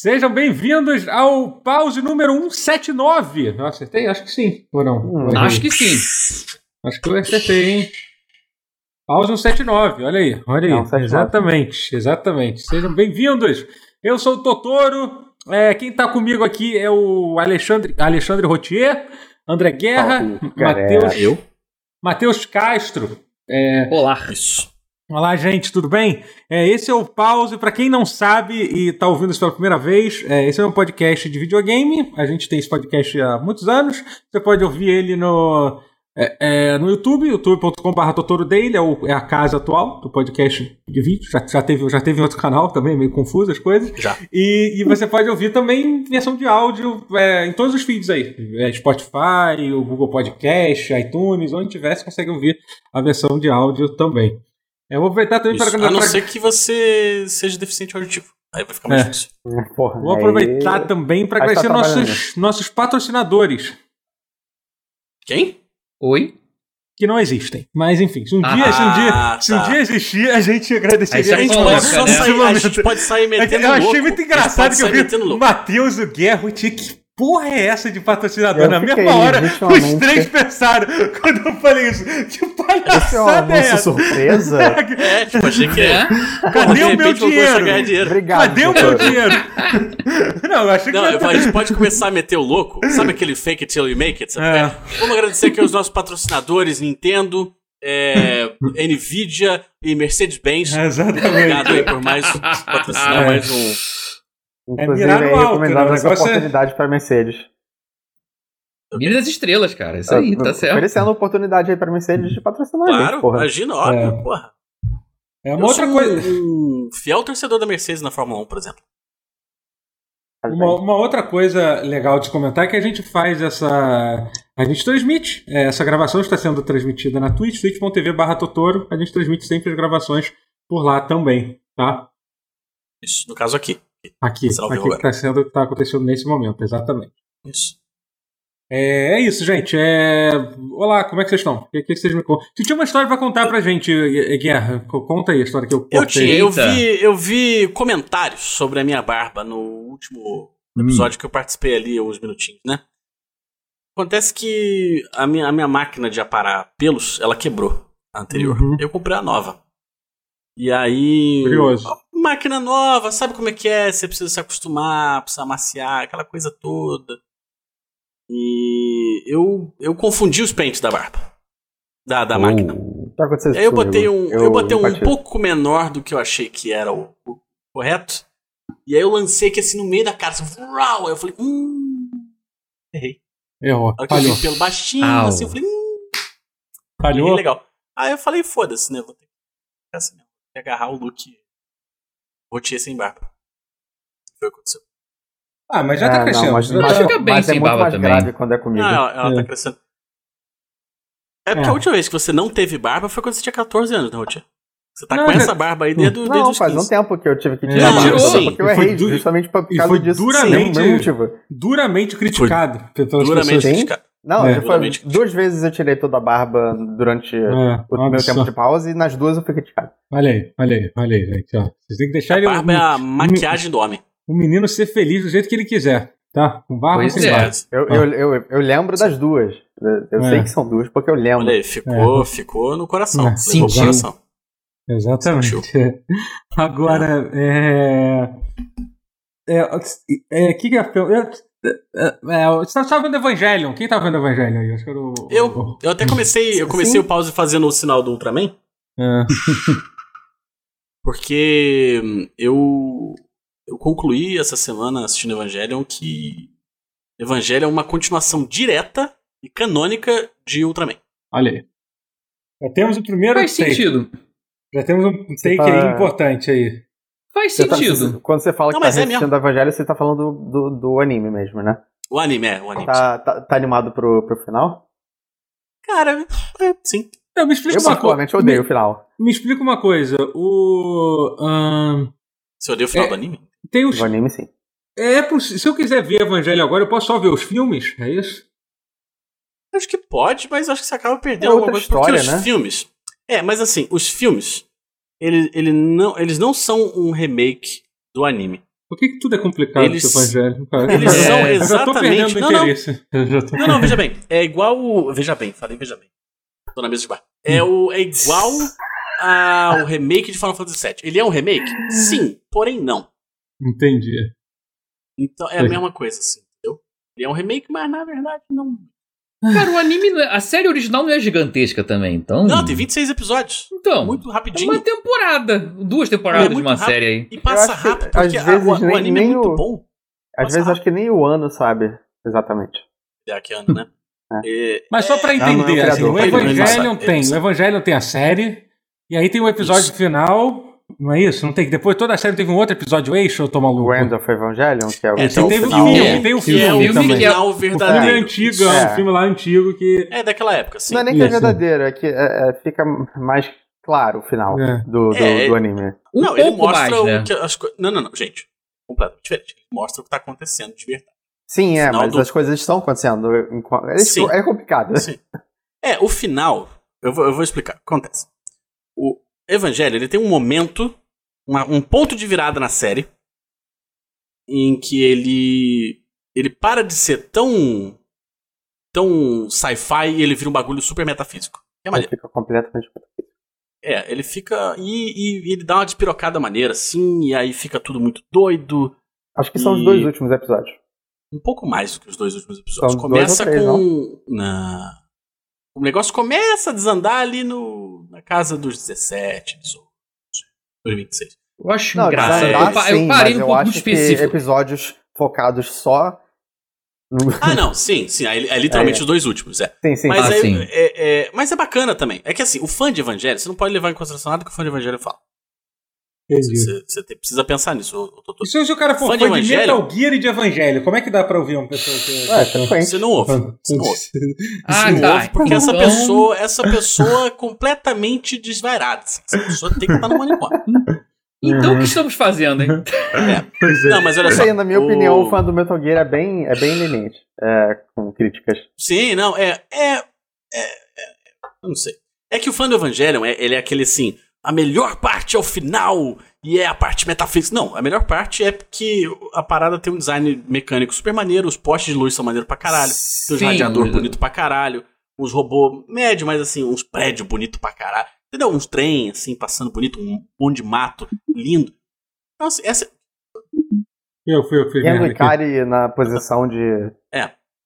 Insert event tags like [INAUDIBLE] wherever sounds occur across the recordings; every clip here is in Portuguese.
Sejam bem-vindos ao pause número 179. Não acertei? Acho que sim. Ou não? Hum, acho que sim. Acho que eu acertei, hein? Pause 179, olha aí, olha aí. Não, exatamente, exatamente. Sejam bem-vindos. Eu sou o Totoro. É, quem está comigo aqui é o Alexandre, Alexandre Rotier, André Guerra, Matheus. Eu? Matheus Castro. É, Olá. Isso. Olá, gente, tudo bem? É, esse é o Pause. Para quem não sabe e está ouvindo isso pela primeira vez, é, esse é um podcast de videogame. A gente tem esse podcast há muitos anos. Você pode ouvir ele no, é, é, no YouTube, youtube.com.br Totorodaily, é, o, é a casa atual do podcast de vídeo. Já, já, teve, já teve em outro canal também, meio confuso as coisas. Já. E, e você pode ouvir também versão de áudio é, em todos os feeds aí. É, Spotify, o Google Podcast, iTunes, onde tiver, você consegue ouvir a versão de áudio também. Eu vou aproveitar também para... A não ser que você seja deficiente auditivo. Aí vai ficar mais é. difícil. Porra, vou aproveitar aí... também para agradecer nossos, nossos patrocinadores. Quem? Oi? Que não existem. Mas enfim, se um, ah, dia, se um, dia, tá. se um dia existir, a gente agradeceria. A gente, pode, só né? sair, a gente pode sair metendo Eu achei muito engraçado que eu vi o Matheus, o Guerra, o Tiki porra é essa de patrocinador? Eu Na mesma hora, os três pensaram [LAUGHS] quando eu falei isso. Que palhaçada Esse é uma [LAUGHS] é surpresa? é, tipo, achei que [LAUGHS] é. Cadê o meu dinheiro? dinheiro? Obrigado. Cadê o meu dinheiro? Não, eu achei que... Não, a gente pode começar a meter o louco. Sabe aquele fake it till you make it? É. Vamos agradecer aqui aos nossos patrocinadores, Nintendo, é, Nvidia e Mercedes-Benz. exatamente. Obrigado aí por mais patrocinar é. mais um Inclusive, é mirar no alto, recomendava né? essa é- oportunidade é... para Mercedes. Mira das estrelas, cara. Isso aí, tá certo. Oferecendo oportunidade aí pra Mercedes de patrocinar Claro, gente, porra. imagina, óbvio, é. porra. É uma Eu outra coisa. Um fiel torcedor da Mercedes na Fórmula 1, por exemplo. Uma, uma, outra coisa legal de comentar é que a gente faz essa. A gente transmite. É, essa gravação está sendo transmitida na Twitch, twitch.tv barra Totoro. A gente transmite sempre as gravações por lá também, tá? Isso, no caso aqui. Aqui, aqui que está sendo, tá acontecendo nesse momento, exatamente. Isso. É, é, isso, gente. É... Olá, como é que vocês estão? O que, que vocês me contam? Você tinha uma história para contar pra gente, Guerra. Conta aí a história que eu Eu tinha, eu vi, eu vi comentários sobre a minha barba no último episódio hum. que eu participei ali, uns minutinhos, né? Acontece que a minha, a minha máquina de aparar pelos, ela quebrou, a anterior. Uhum. Eu comprei a nova. E aí. Curioso. Máquina nova, sabe como é que é? Você precisa se acostumar, precisa amaciar, aquela coisa toda. E eu, eu confundi os pentes da barba. Da, da oh, máquina. Tá aí eu botei um, eu, eu botei um, pouco menor do que eu achei que era o, o, correto. E aí eu lancei aqui assim no meio da cara. Assim, aí eu falei, hum. Errei. Errou. Aí eu vi pelo baixinho, Au. assim, eu falei, hum. Falhou. legal. Aí eu falei, foda-se, né? Vou ter que ficar assim, agarrar o look rotier sem barba. Foi o que aconteceu. Ah, mas já tá é, crescendo. Não, mas, mas, fica bem sem é barba também. grave quando é comigo. Não, ela, ela tá é. tá crescendo. É porque é. a última vez que você não teve barba foi quando você tinha 14 anos, né, Rotier? Você tá não, com essa barba aí desde, não, desde os faz 15. um tempo que eu tive que tirar a barba. Sim. Porque eu errei, justamente por causa disso. Duramente, sim, duramente criticado. Foi duramente criticado. Não, é. foi, duas vezes eu tirei toda a barba durante é, o meu tempo de pausa e nas duas eu fui criticado. Olha aí, olha aí, olha aí, gente. Ó. Vocês têm que deixar a ele. A barba um, é a maquiagem um, do homem. O um menino ser feliz do jeito que ele quiser, tá? Com barba pois sem é. barba. Eu, eu, eu, eu, lembro das duas. Eu é. sei que são duas porque eu lembro. Olha aí, ficou, é. ficou no coração. É. Sentiu. coração. Exatamente. Sentiu. [LAUGHS] Agora, é. É, é, que que é, é, é, você estava vendo Evangelion? Quem estava vendo Evangelion aí? Acho que era o, eu, eu até comecei, eu comecei Sim. o pause fazendo o sinal do Ultraman. É. [LAUGHS] porque eu, eu concluí essa semana assistindo Evangelion que Evangelion é uma continuação direta e canônica de Ultraman. Olha aí. Já temos o primeiro Faz take. sentido. Já temos um take tá... importante aí. Faz você tá- sentido. Tá, quando você fala não, que tá é assistindo é Evangelho, você tá falando do, do, do, anime mesmo, né? O anime, é, o anime. Tá, tá, tá, animado pro, pro final? Cara, é, sim. Eu me explico eu, uma coisa. Eu odeio me, o final. Me explica uma coisa. O. Um, você odeia o final é, do anime? Tem os... O anime, sim. É, se eu quiser ver Evangelho agora, eu posso só ver os filmes? É isso? Acho que pode, mas acho que você acaba perdendo é alguma coisa. História, porque né? os filmes. É, mas assim, os filmes ele, ele não, eles não são um remake do anime. Por que, que tudo é complicado Eles- cara? eles É, são Eu já tô perdendo exatamente- não, não. interesse. Eu já tô- Não, não, veja bem. É igual. o- Veja bem, falei veja bem. Tô na mesa de bar. É, o, é igual ao remake de Final Fantasy VII. Ele é um remake? Sim, porém não. Entendi. Então é a mesma coisa, assim, entendeu? Ele é um remake, mas na verdade não. Cara, o anime, não é- a série original não é gigantesca também, então... Não, tem 26 episódios. Então, Muito é rapidinho. uma temporada, duas temporadas É de uma rápido. série aí. E passa que, rápido, às porque a- vezes, o, o nem- anime nem é muito o- bom. Às Passa vezes acho que nem o ano sabe exatamente. É aqui ano, né? [LAUGHS] É, Mas só pra não é o entender, assim, o não Evangelion tem, não o. Evangelion tem a série, e aí tem o episódio Isso. final, não é isso? Não tem? Depois toda a série teve um outro episódio extra, eu tô maluco? O End of Evangelion, que é o É, que é o teve o final. filme, É, tem o que é filme o final O filme verdadeiro. é antigo, Isso. é um É. filme lá antigo que... É daquela época, assim. Não é nem que é verdadeiro, é que é, é, fica mais claro o final É. do, do, É, do anime. Um não, ele mostra mais, o né? que as coisas. Não, não, não, gente. Completamente diferente. Ele mostra o que tá acontecendo de verdade. Sim, é, mas do- as coisas estão acontecendo. É, Sim. é complicado. Sim. É, o final. Eu vou, eu vou explicar. O que acontece? O Evangelho, ele tem um momento, uma- um ponto de virada na série, em que ele. Ele para de ser tão. tão sci-fi e ele vira um bagulho super metafísico. É maneiro. fica completamente. É, ele fica. E, e ele dá uma despirocada maneira, assim, e aí fica tudo muito doido. Acho que são os E- dois últimos episódios. Um pouco mais do que os dois últimos episódios. São dois começa ou três, com. Na... O negócio começa a desandar ali no... na casa dos 17, 18, dos 26. Eu acho Não, engraçado. eu, pa- eu sim, parei eu ponto acho muito que específico. episódios focados só. No... Ah, não, sim, sim. É, é literalmente É. os dois últimos, é. sim, sim. Mas, Ah, aí, sim. é, é- mas é bacana também. É que assim, o fã de Evangelho, você não pode levar em consideração nada que o fã de Evangelho fala. Você, precisa pensar nisso, ô- ô, Totô. E se o cara for Fã fã de de? Metal Gear e de Evangelho, como é que dá pra ouvir uma pessoa que... É, tudo bem. Você não ouve. Você não ouve. [LAUGHS] Ah, Você não tá. ouve porque essa Então- pessoa, essa pessoa é completamente desvairada. assim. Essa pessoa tem que estar no manicômio. Então Uhum. o que estamos fazendo, hein? É. Pois é. Não, mas olha só. na minha o- opinião, o fã do Metal Gear é bem, é bem leniente. É, com críticas. Sim, não, é. É. é, é- eu não sei. É que o fã do Evangelion, é, ele é aquele assim. A melhor parte é o final e é a parte metafísica. Não, a melhor parte é que a parada tem um design mecânico super maneiro, os postes de luz são maneiros pra caralho, tem os Sim, radiador os- bonito pra caralho, uns robôs médio, mas assim, uns prédios bonito pra caralho. Entendeu? Uns trem, assim, passando bonito, um monte de mato, lindo. Então, assim, essa, Eu fui, eu fui. E. Kari na posição de.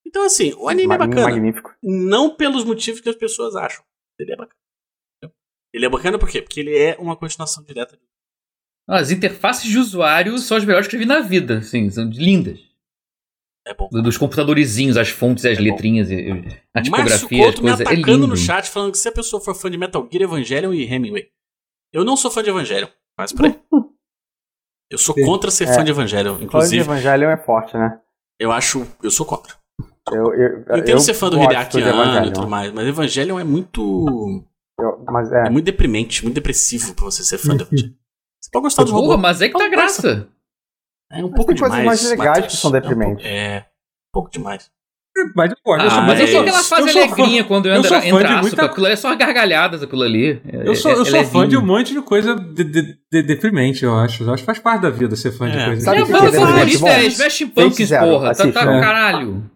então, assim, o anime é ma- bacana. Magnífico. Não pelos motivos que as pessoas acham. Ele é bacana. Ele é bacana por quê? Porque ele é uma continuação direta. As interfaces de usuário são as melhores que eu vi na vida, assim, são lindas. É bom. Dos computadorzinhos, as fontes, as É letrinhas, a Márcio tipografia, as Couto me coisas. É atacando lindo. no chat falando que se a pessoa for fã de Metal Gear, Evangelion e Hemingway. Eu não sou fã de Evangelion, mas por aí. Eu sou Sim. contra ser É. fã de Evangelion. Fã de Inclusive, Evangelion é forte, né? eu acho. Eu sou contra. Eu, eu, Eu entendo ser fã do Hideaki Anno e tudo mais, mas Evangelion é muito. Eu- mas é, É muito deprimente, muito depressivo pra você ser fã de Evangelion. Você pode gostar Porra, robôs. mas é que tá Não, graça. É um pouco tem coisas demais. mais legais que são É deprimentes. É, um pouco demais. Mas eu gosto. sou Ah, mas eu de- sou aquela fase eu sou fã- alegrinha quando eu eu sou entra, fã de entraço, muita- aquilo ali é só gargalhadas, aquilo ali. É- Eu sou, é- eu é sou fã de um monte de coisa de, de- de- deprimente, eu acho. Eu acho que faz parte da vida ser fã de É. coisa Sabe É, banda que é é? Smashing Pumpkins, Zero, porra. Tá, assiste, tá né? caralho.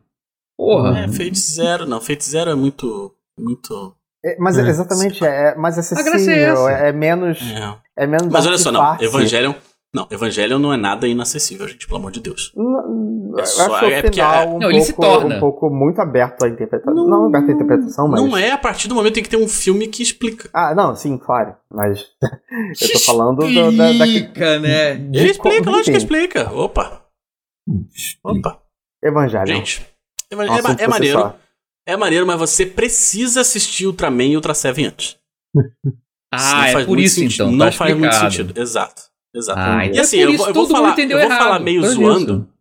Porra. É, Fate Zero, não. Fate Zero é muito. Muito. É, mas É. exatamente, é, é mais graça é acessível, essa. é, é menos. É. É menos Mas olha só, não. Evangelion. Não, Evangelion não é nada inacessível, gente, pelo amor de Deus. Não, É só- acho é porque é- um, Não, ele se pouco, torna. um pouco muito aberto à interpretação. Não, aberto à interpretação, mas. Não é a partir do momento em que tem um filme que explica. Ah, não, sim, claro. Mas [LAUGHS] eu tô falando do, da, da, Explica, né? de Ele explica, como- lógico que explica. Opa, opa. Evangelho. Gente, é, Um é, é maneiro. só. É maneiro, mas você precisa assistir Ultraman e Ultra Seven antes. [LAUGHS] Ah, é por muito isso sentido. então. Não tá faz muito explicado. sentido. Exato. Exato. Ah, e então assim, é por eu, isso eu vou falar, eu vou falar meio por zoando, isso.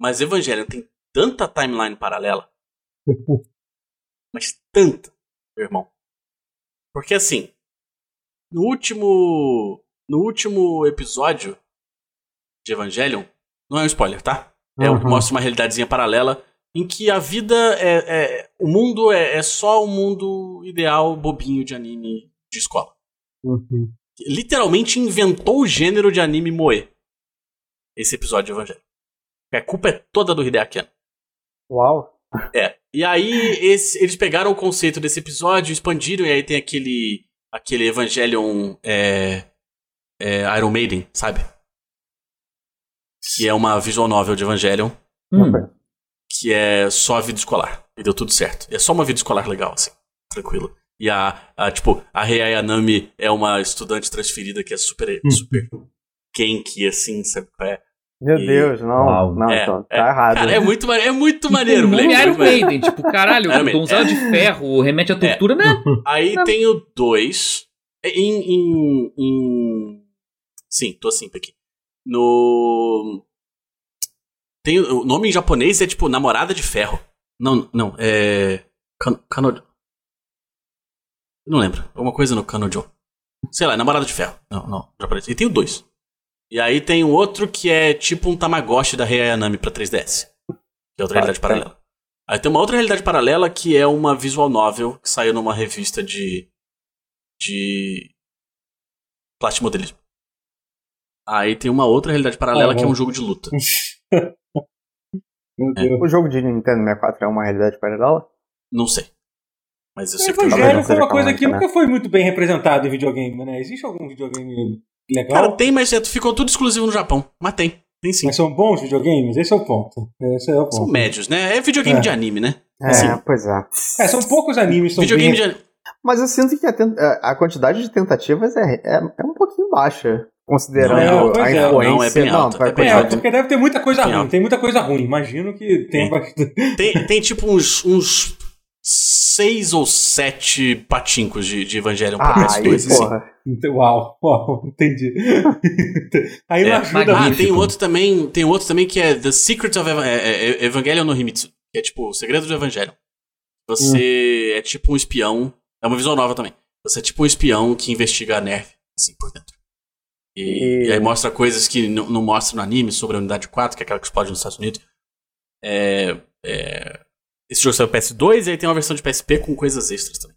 mas Evangelion tem tanta timeline paralela. [LAUGHS] mas tanta, meu irmão. Porque assim, no último. No último episódio de Evangelion, não é um spoiler, tá? É, Uhum. Mostra uma realidadezinha paralela em que a vida é. é- o mundo é, é só o mundo ideal bobinho de anime de escola. Uhum. Literalmente inventou o gênero de anime moe. esse episódio de Evangelho. A culpa é toda do Hideaki Anno. Uau. É. E aí esse, eles pegaram o conceito desse episódio, expandiram, e aí tem aquele. aquele Evangelion é, é, Iron Maiden, sabe? Que é uma visual novel de Evangelion. Hum. Que é só a vida escolar. E deu tudo certo. E é só uma vida escolar legal, assim. Tranquilo. E a, a tipo, a Rei Ayanami é uma estudante transferida que é super, Hum. super kenki, assim, sabe qual é? Meu E- Deus, não. Uau. Não, É, então, tá é. errado. Cara, é muito, é muito maneiro, o nome moleque. é Iron maneiro. Maiden, tipo, caralho, Iron Maiden. donzela de ferro, remete à tortura, né? Aí Não. tenho dois. Em, em, em- Sim, tô assim aqui. No. Tem, o nome em japonês é tipo Namorada de Ferro. Não, não, é. Kan, kano... Não lembro. Alguma coisa no Kanojo. Sei lá, Namorada de Ferro. Não, não, japonês. E tenho dois. E aí tem um outro que é tipo um Tamagotchi da Rei Ayanami pra 3DS. Que é outra Ah, realidade tem. paralela. Aí tem uma outra realidade paralela que é uma visual novel que saiu numa revista de. de. plastimodelismo. Aí tem uma outra realidade paralela Ah, que é um jogo de luta. [LAUGHS] Meu Deus. O jogo de Nintendo 64 é uma realidade paralela? Não sei. Mas eu sei que. Evangelho foi uma coisa que canônica, nunca foi muito bem representado em videogame, né? Existe algum videogame legal? Cara, tem, mas é, ficou tudo exclusivo no Japão. Mas tem. Tem sim. Mas são bons videogames? Esse é o ponto. Esse é o São ponto. médios, né? É videogame É. de anime, né? É, Sim. pois é. É, são poucos animes são videogame bem... de anime. Mas eu sinto que a, ten- a- a quantidade de tentativas é, é, é um pouquinho baixa. Considerando Não, é, a é. influência. Não, é bem alta, vai é bem É, quantidade- porque deve ter muita coisa ruim. Tem muita coisa ruim. Imagino que tem Tem. bastante. [LAUGHS] Tem, tem tipo uns, uns seis ou sete patincos de, de Evangelion pra Ah, PS2. aí, assim. porra. Uau, [LAUGHS] uau, entendi. [LAUGHS] Aí não É. ajuda. Ah, tem outro também, tem outro também que é The Secret of Eva- é, é, é Evangelion no Himitsu, que é tipo o segredo do Evangelho. Você é tipo um espião, é uma visual nova também. Você é tipo um espião que investiga a Nerv, assim, por dentro. E, E- e aí mostra coisas que não não mostra no anime sobre a Unidade 4, que é aquela que explode nos Estados Unidos. É, é, esse jogo saiu pro PS2 e aí tem uma versão de PSP com coisas extras também.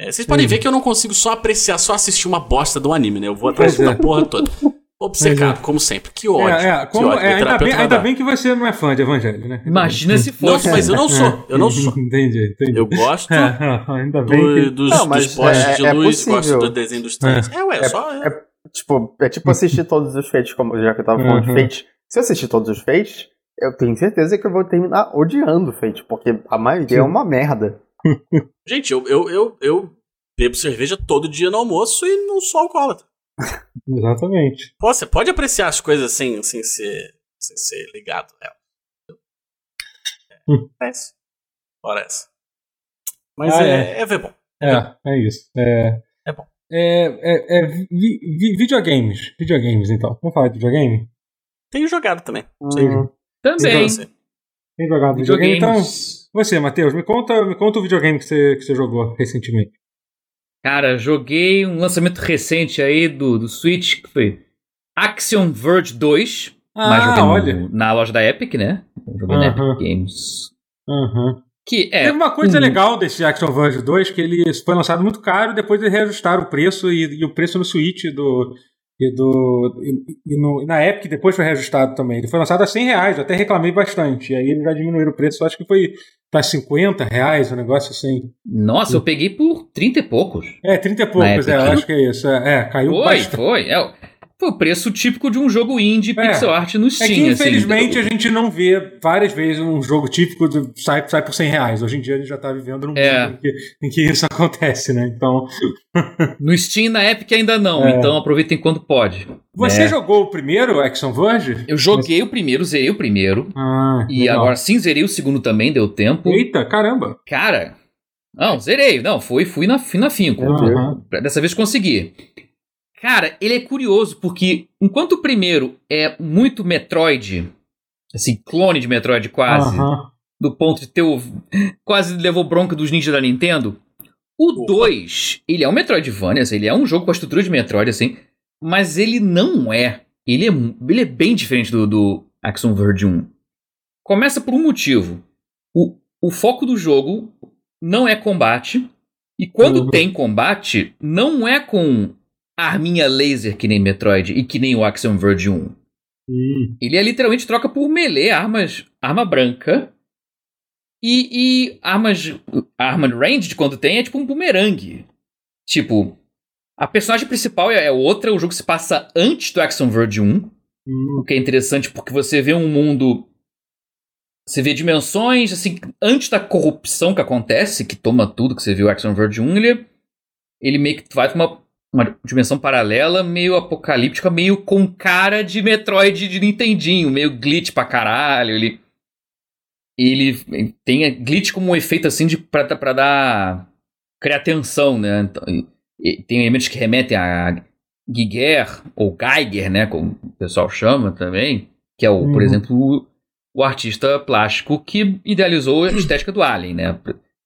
É, vocês podem ver que eu não consigo só apreciar, só assistir uma bosta do anime, né? Eu vou atrás Pois é. da porra toda. [LAUGHS] Obcecado, como sempre. Que ódio. É, é, que como- ódio. é, ainda, bem, vai ainda bem que você não é fã de Evangelho, né? Imagina se Não, fosse. mas eu não sou. Eu não sou. [LAUGHS] entendi, entendi. Eu gosto É, [LAUGHS] ainda bem do- que... dos, Não, dos postes é- de é luz, possível. gosto do desenho dos trens. É, ué, É- só. é- Tipo, é tipo assistir todos os feitos, como já que eu tava falando Uhum. de Fate. Se eu assistir todos os feitos, eu tenho certeza que eu vou terminar odiando o Fate, porque a maioria é uma merda. [LAUGHS] Gente, eu, eu, eu, eu bebo cerveja todo dia no almoço e não sou alcoólatra. [LAUGHS] Exatamente. Pô, você pode apreciar as coisas sem, sem, ser, sem ser ligado nela. Hum. É isso. Ora essa. Mas Ah, é, é ver bom. É, é isso. É, É bom. É, é, é vi- vi- videogames. Videogames, então. Vamos falar de videogame? Tenho jogado também. Sim. Hum, Também. Você. Tem jogado videogame? Então, você, Matheus, me conta, me conta o videogame que você, que você jogou recentemente. Cara, joguei um lançamento recente aí do, do Switch, que foi Axiom Verge 2. mas joguei Ah, no- olha. na loja da Epic, né? Joguei na Aham. Epic Games. Uhum. Que é. Teve uma coisa um- legal desse Action Verge 2, que ele foi lançado muito caro, depois eles reajustaram o preço e, e o preço no Switch do. E, do, e, e no- na Epic depois foi reajustado também. Ele foi lançado a 100 reais, eu até reclamei bastante. E aí eles já diminuíram o preço, acho que foi para 50 reais, um negócio assim. Nossa, eu peguei por 30 e poucos. É, 30 e poucos, é, acho que é isso. É, é, caiu Foi, bastante. foi. É, foi o preço típico de um jogo indie É. pixel art no É Steam. que assim. infelizmente a gente não vê várias vezes um jogo típico do, sai, sai por 100 reais. Hoje em dia a gente já tá vivendo num É. mundo em que, em que isso [LAUGHS] acontece, né? Então. [LAUGHS] No Steam na Epic ainda não, É. então aproveitem quando pode. Você É. jogou o primeiro, Action Verge? Eu joguei o primeiro, zerei o primeiro. Ah, E legal. agora sim, zerei o segundo também, deu tempo. Eita, caramba! Cara, não, zerei. Não, fui, fui na, fui na finco. Aham. Dessa vez consegui. Cara, ele é curioso porque enquanto o primeiro é muito Metroid, assim, clone de Metroid quase, do ponto de ter o, quase levou bronca dos ninjas da Nintendo. O Opa. 2, ele é um Metroidvania, assim, ele é um jogo com a estrutura de Metroid, assim, mas ele não é. Ele é, ele é bem diferente do, do Axiom Verge 1. Começa por um motivo. O, o foco do jogo não é combate, e quando Uhum. tem combate, não é com arminha laser que nem Metroid e que nem o Axiom Verge 1. Hum. Ele é literalmente troca por melee, armas, arma branca. E, e armas. Arma range, quando tem, é tipo um bumerangue. Tipo, a personagem principal é, é outra, o jogo se passa antes do Action Verge 1. Hum. O que é interessante porque você vê um mundo. Você vê dimensões, assim, antes da corrupção que acontece, que toma tudo que você viu o Action Verge 1, ele, ele meio que vai pra uma, uma dimensão paralela, meio apocalíptica, meio com cara de Metroid de Nintendinho, meio glitch pra caralho. Ele, ele tem glitch como um efeito assim de pra, pra dar. criar tensão, né? Então, tem elementos que remetem a Giger, ou Geiger, né? Como o pessoal chama também, que é, o, por Uhum. exemplo, o, o artista plástico que idealizou a estética do Alien, né?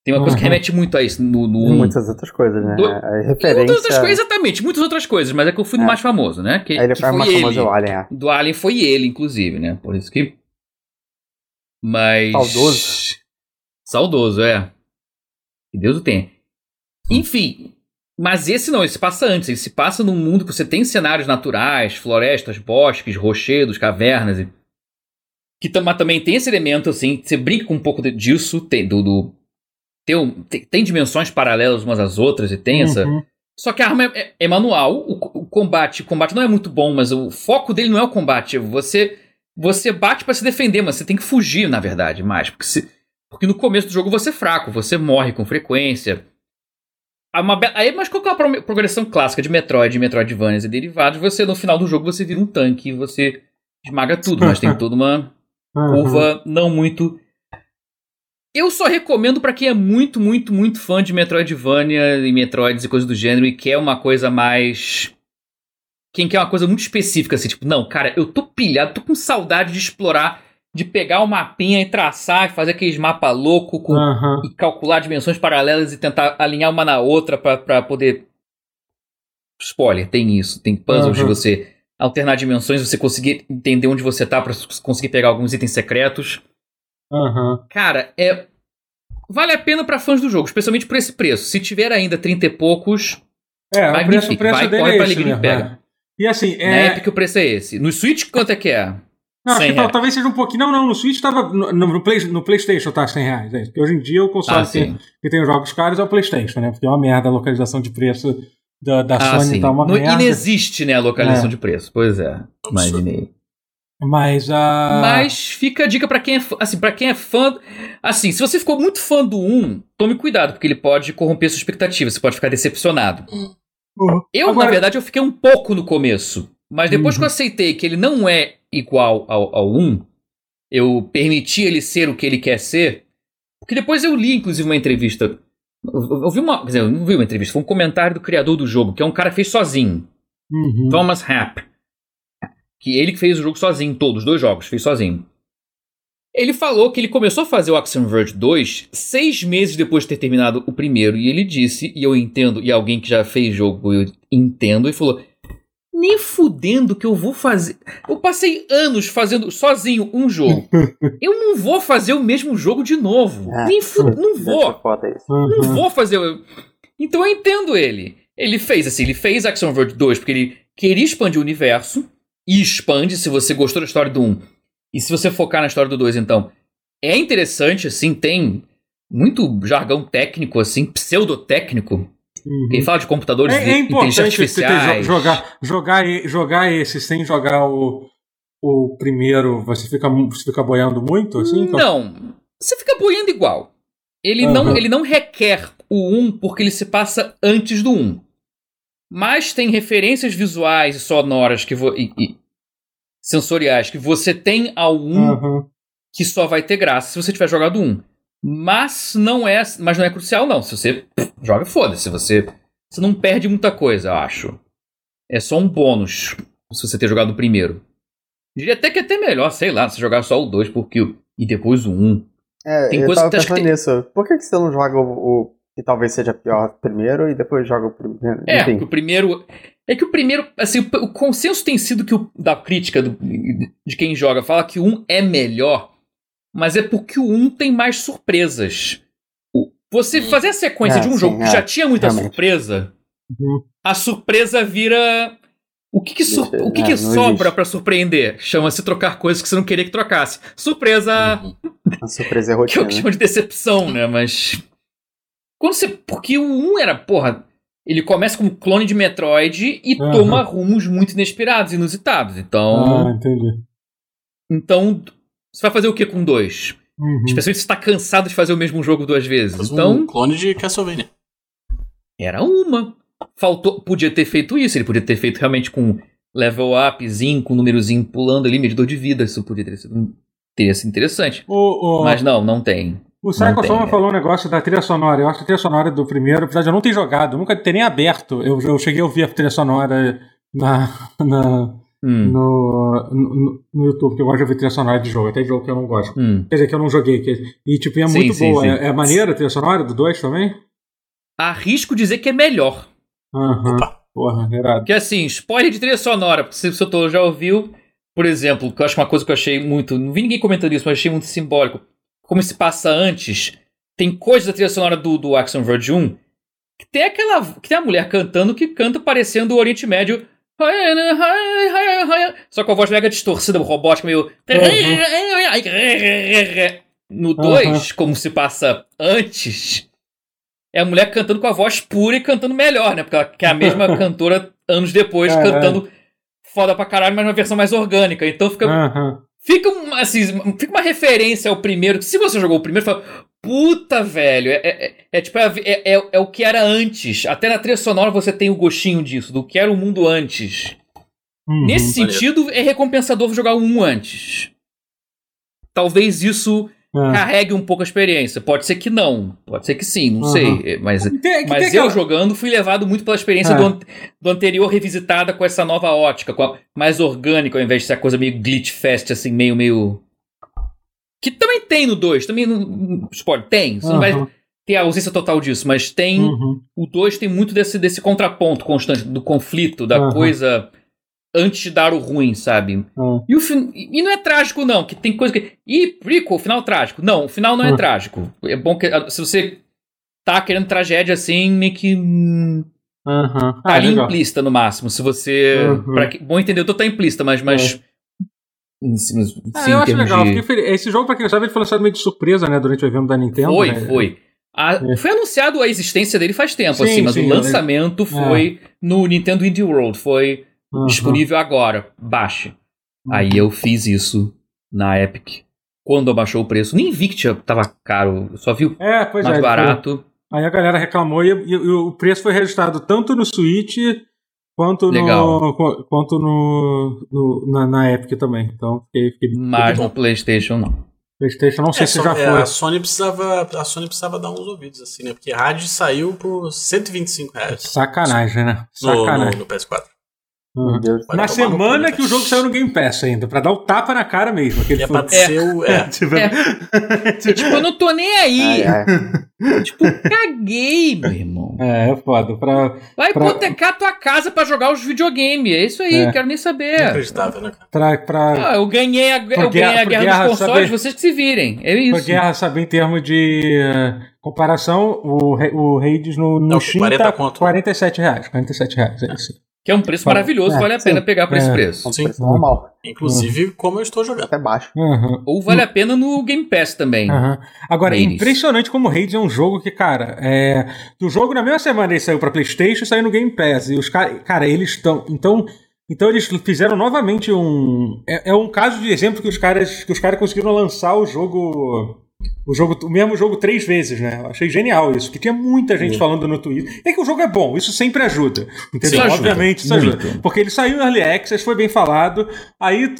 Tem uma coisa que Uhum. remete muito a isso no, no 1. muitas outras coisas, né? Do- A referência. muitas outras coisas, exatamente, muitas outras coisas, mas é que eu fui no É. mais famoso, né? Que, ele que foi mais foi famoso ele. o Alien, é. Do Alien foi ele, inclusive, né? Por isso que. Mas. Saudoso. Saudoso, é. Que Deus o tenha. Enfim. Mas esse não, esse se passa antes. Ele se passa num mundo que você tem cenários naturais, florestas, bosques, rochedos, cavernas. E... Que mas também tem esse elemento, assim, você brinca com um pouco disso, tem, do, do- tem, tem, dimensões paralelas umas às outras e tem essa. Uhum. Só que a arma é, é- é manual, o, o combate, o combate não é muito bom, mas o foco dele não é o combate. Você você bate pra se defender, mas você tem que fugir, na verdade, mais. Porque, se- porque no começo do jogo você é fraco, você morre com frequência. Uma be- Aí, mas qual que é a pro- progressão clássica de Metroid, Metroidvanias e derivados? Você, no final do jogo, você vira um tanque e você esmaga tudo, mas tem [LAUGHS] toda uma Uhum. curva não muito. Eu só recomendo pra quem é muito, muito, muito fã de Metroidvania e Metroids e coisas do gênero e quer uma coisa mais. Quem quer uma coisa muito específica, assim, tipo, não, cara, eu tô pilhado, tô com saudade de explorar, de pegar o mapinha e traçar e fazer aqueles mapa louco com, Aham. e calcular dimensões paralelas e tentar alinhar uma na outra pra, pra poder. Spoiler, tem isso. Tem puzzles de Aham. você alternar dimensões, você conseguir entender onde você tá pra conseguir pegar alguns itens secretos. Aham. Cara, é. Vale a pena pra fãs do jogo, especialmente por esse preço. Se tiver ainda 30 e poucos, É, o preço, o preço Vai, dele corre é esse mesmo, pega. é. E assim, na é... Epic o preço é esse. No Switch, quanto é que é? Não, acho 100 que tal- talvez seja um pouquinho. Não, não, no Switch tava. No, no, Play- no PlayStation tá 100 reais. É. Porque hoje em dia o console Ah, que, que tem os jogos caros é o PlayStation, né? Porque é uma merda a localização de preço da, da Ah, Sony sim. tá uma No- merda. inexiste, né, a localização É. de preço. Pois é. Imaginei. Mas a. Mas fica a dica pra quem é fã, assim, para quem é fã, assim, se você ficou muito fã do 1, tome cuidado, porque ele pode corromper sua expectativa, você pode ficar decepcionado. Uhum. Eu, Agora- na verdade, eu fiquei um pouco no começo, mas depois Uhum. que eu aceitei que ele não é igual ao, ao 1, eu permiti ele ser o que ele quer ser, porque depois eu li, inclusive, uma entrevista, eu, eu vi uma, quer dizer, eu não vi uma entrevista, foi um comentário do criador do jogo, que é um cara que fez sozinho, Uhum. Thomas Rapp. Que ele que fez o jogo sozinho, todos os dois jogos, fez sozinho. Ele falou que ele começou a fazer o Axiom Verge 2 seis meses depois de ter terminado o primeiro. E ele disse, e eu entendo, e alguém que já fez jogo, eu entendo, e falou: Nem fudendo que eu vou fazer. Eu passei anos fazendo sozinho um jogo. [LAUGHS] eu não vou fazer o mesmo jogo de novo. É. Nem fudendo, não vou. Isso. Não Uhum. vou fazer. o- Então eu entendo ele. Ele fez assim, ele fez Action Verge 2 porque ele queria expandir o universo. E expande se você gostou da história do 1. E se você focar na história do 2, então. É interessante, assim, tem muito jargão técnico, assim, pseudotécnico. Uhum. Quem fala de computadores É, é artificiais. jo- jogar, jogar, jogar esse sem jogar o, o primeiro. Você fica, você fica boiando muito, assim? Não, você fica boiando igual. Ele, Aham. não, ele não requer o 1 porque ele se passa antes do 1. Mas tem referências visuais e sonoras que e, e sensoriais que você tem ao 1 Uhum. que só vai ter graça se você tiver jogado 1. Mas não é, mas não é crucial não. Se você joga, foda-se, você você não perde muita coisa, eu acho. É só um bônus se você ter jogado o primeiro. Diria até que é até melhor, sei lá, se jogar só o 2 porque e depois o 1. É, Tem eu coisa tava que acho que pensando tem- nisso. Por que, que você não joga o, o que talvez seja pior primeiro e depois joga o primeiro? É, Enfim. que o primeiro. É que o primeiro. Assim, o, o consenso tem sido que o, da crítica do- de quem joga fala que o 1 é melhor, mas é porque o 1 tem mais surpresas. O- Você fazer a sequência É, de um sim, jogo que é, já tinha muita realmente. surpresa, Uhum. a surpresa vira. O que, que, sur- o que, é, que não sobra pra surpreender? Chama-se trocar coisas que você não queria que trocasse. Surpresa! Uhum. A surpresa é [LAUGHS] que é o rotina. que chama de decepção, né? Mas. Quando você. Porque o 1 era, porra. Ele começa como clone de Metroid e Aham. toma rumos muito inesperados, inusitados. Então. Ah, entendi. Então. Você vai fazer o que com dois? Uhum. Especialmente se você tá cansado de fazer o mesmo jogo duas vezes. Faz Então. um clone de Castlevania. Era uma. Faltou. Podia ter feito isso. Ele podia ter feito realmente com level upzinho, com númerozinho pulando ali, medidor de vida. Isso podia ter sido. Teria sido interessante. O, o, Mas não, não tem. O Psycho Soma é. falou um negócio da trilha sonora. Eu acho que a trilha sonora do primeiro, apesar de eu não ter jogado, nunca ter nem aberto, eu, eu cheguei a ouvir a trilha sonora na, na, Hum, no, no, no YouTube, que eu gosto de ouvir trilha sonora de jogo, até de jogo que eu não gosto. hum. Quer dizer, que eu não joguei. Que, e, tipo, é Sim, muito sim, boa. sim. É, é maneira a trilha sonora do 2 também? Arrisco dizer que é melhor. Aham. Opa. Porra, irado. Porque assim, spoiler de trilha sonora, porque se o Tolo já ouviu, por exemplo, que eu acho uma coisa que eu achei muito. Não vi ninguém comentando isso, mas achei muito simbólico. Como se passa antes, tem coisas da trilha sonora do, do Action Verge 1 que tem aquela. que tem a mulher cantando que canta parecendo o Oriente Médio. Só com a voz mega distorcida, robótica, meio. No 2, como se passa antes, é a mulher cantando com a voz pura e cantando melhor, né? Porque ela que é a mesma [LAUGHS] cantora anos depois, cantando foda pra caralho, mas numa versão mais orgânica. Então fica, Aham. Fica, uma, assim, fica uma referência ao primeiro. Se você jogou o primeiro, fala, puta, velho, é, é, é tipo, é, é, é o que era antes. Até na trilha sonora você tem o gostinho disso, do que era o mundo antes. Uhum. Nesse Maneiro. sentido, é recompensador jogar o 1 antes. Talvez isso É. carregue um pouco a experiência. Pode ser que não. Pode ser que sim, não Uhum. sei. É, Mas, Que tem- que mas tem eu aquela- jogando fui levado muito pela experiência É. do, an- do anterior revisitada com essa nova ótica, com a- mais orgânica, ao invés de ser a coisa meio glitch fest, assim, meio, meio. Que também tem no 2, também no. Spoiler, tem. Você não vai ter a ausência total disso, mas tem. Uhum. O 2 tem muito desse, desse contraponto constante, do conflito, da coisa antes de dar o ruim, sabe? Aham. E, o fin... e não é trágico, não, que tem coisa que. Ih, prequel, final trágico. Não, o final não é Uhum. trágico. É bom que. Se você tá querendo tragédia assim, meio que. hum, Aham. Tá Ah, ali legal. implícita no máximo. Se você. Uhum. Pra. Bom entender, eu tô tá implícita, mas. mas... Sim, sim, Ah, eu acho legal. de- Fiquei feliz. Esse jogo, pra quem não sabe, ele foi lançado meio de surpresa, né? Durante o evento da Nintendo. Foi, né? foi. A- É. Foi anunciado a existência dele faz tempo, Sim, assim, mas sim, o lançamento foi no Nintendo Indie World. Foi Aham. disponível agora. Baixe. Aí eu fiz isso na Epic. Quando abaixou o preço. Nem vi que tinha- tava caro. Só vi o É, pois mais é. barato. foi- Aí a galera reclamou e, e- e o preço foi registrado tanto no Switch quanto Legal. no qu- quanto no, no- na, na Epic também. Então fiquei, fiquei Mas no PlayStation não. PlayStation, não sei É, se só- já é, foi. a Sony precisava a Sony precisava dar uns ouvidos assim, né? Porque rádio saiu por 125 reais Sacanagem, né? no, no, Sacanagem. no PS4. Uhum. Na semana que o jogo saiu no Game Pass ainda, pra dar o tapa na cara mesmo. Aquele [LAUGHS] é foi- pra o. É, Tipo, É. [LAUGHS] Tipo, eu não tô nem aí. Ai, ai. [LAUGHS] Tipo, caguei, meu irmão. É, é foda. Pra, Vai Pra- hipotecar tua casa pra jogar os videogames. É isso aí, É. quero nem saber. inacreditável, né, pra, pra, Ah, eu ganhei a, eu ganhei a guerra- por guerra, guerra, dos consoles, sabe? vocês que se virem. É pra isso. guerra saber em termos de eh, comparação, o, o Hades no, no Não, Steam 40 tá conto. 47 reais. 47 reais, é isso. Que é um preço maravilhoso, É, vale a pena sim. pegar por esse É. preço. Um Sim. preço normal. Inclusive, como eu estou jogando. Até baixo. Uhum. Ou vale a pena no Game Pass também. Aham. Agora, é impressionante como o Hades é um jogo que, cara, é. Do jogo na mesma semana ele saiu pra Playstation e saiu no Game Pass. E os caras. Cara, eles estão. Então. Então eles fizeram novamente um. É, é um caso de exemplo que os caras. Que os caras conseguiram lançar o jogo. O, jogo, o mesmo jogo três vezes, né? Eu achei genial isso, porque tinha muita gente Sim. falando no Twitter. É que o jogo é bom, isso sempre ajuda. Entendeu? Sim, ajuda. Obviamente, isso Muito. ajuda. Porque ele saiu em Early Access, foi bem falado. Aí,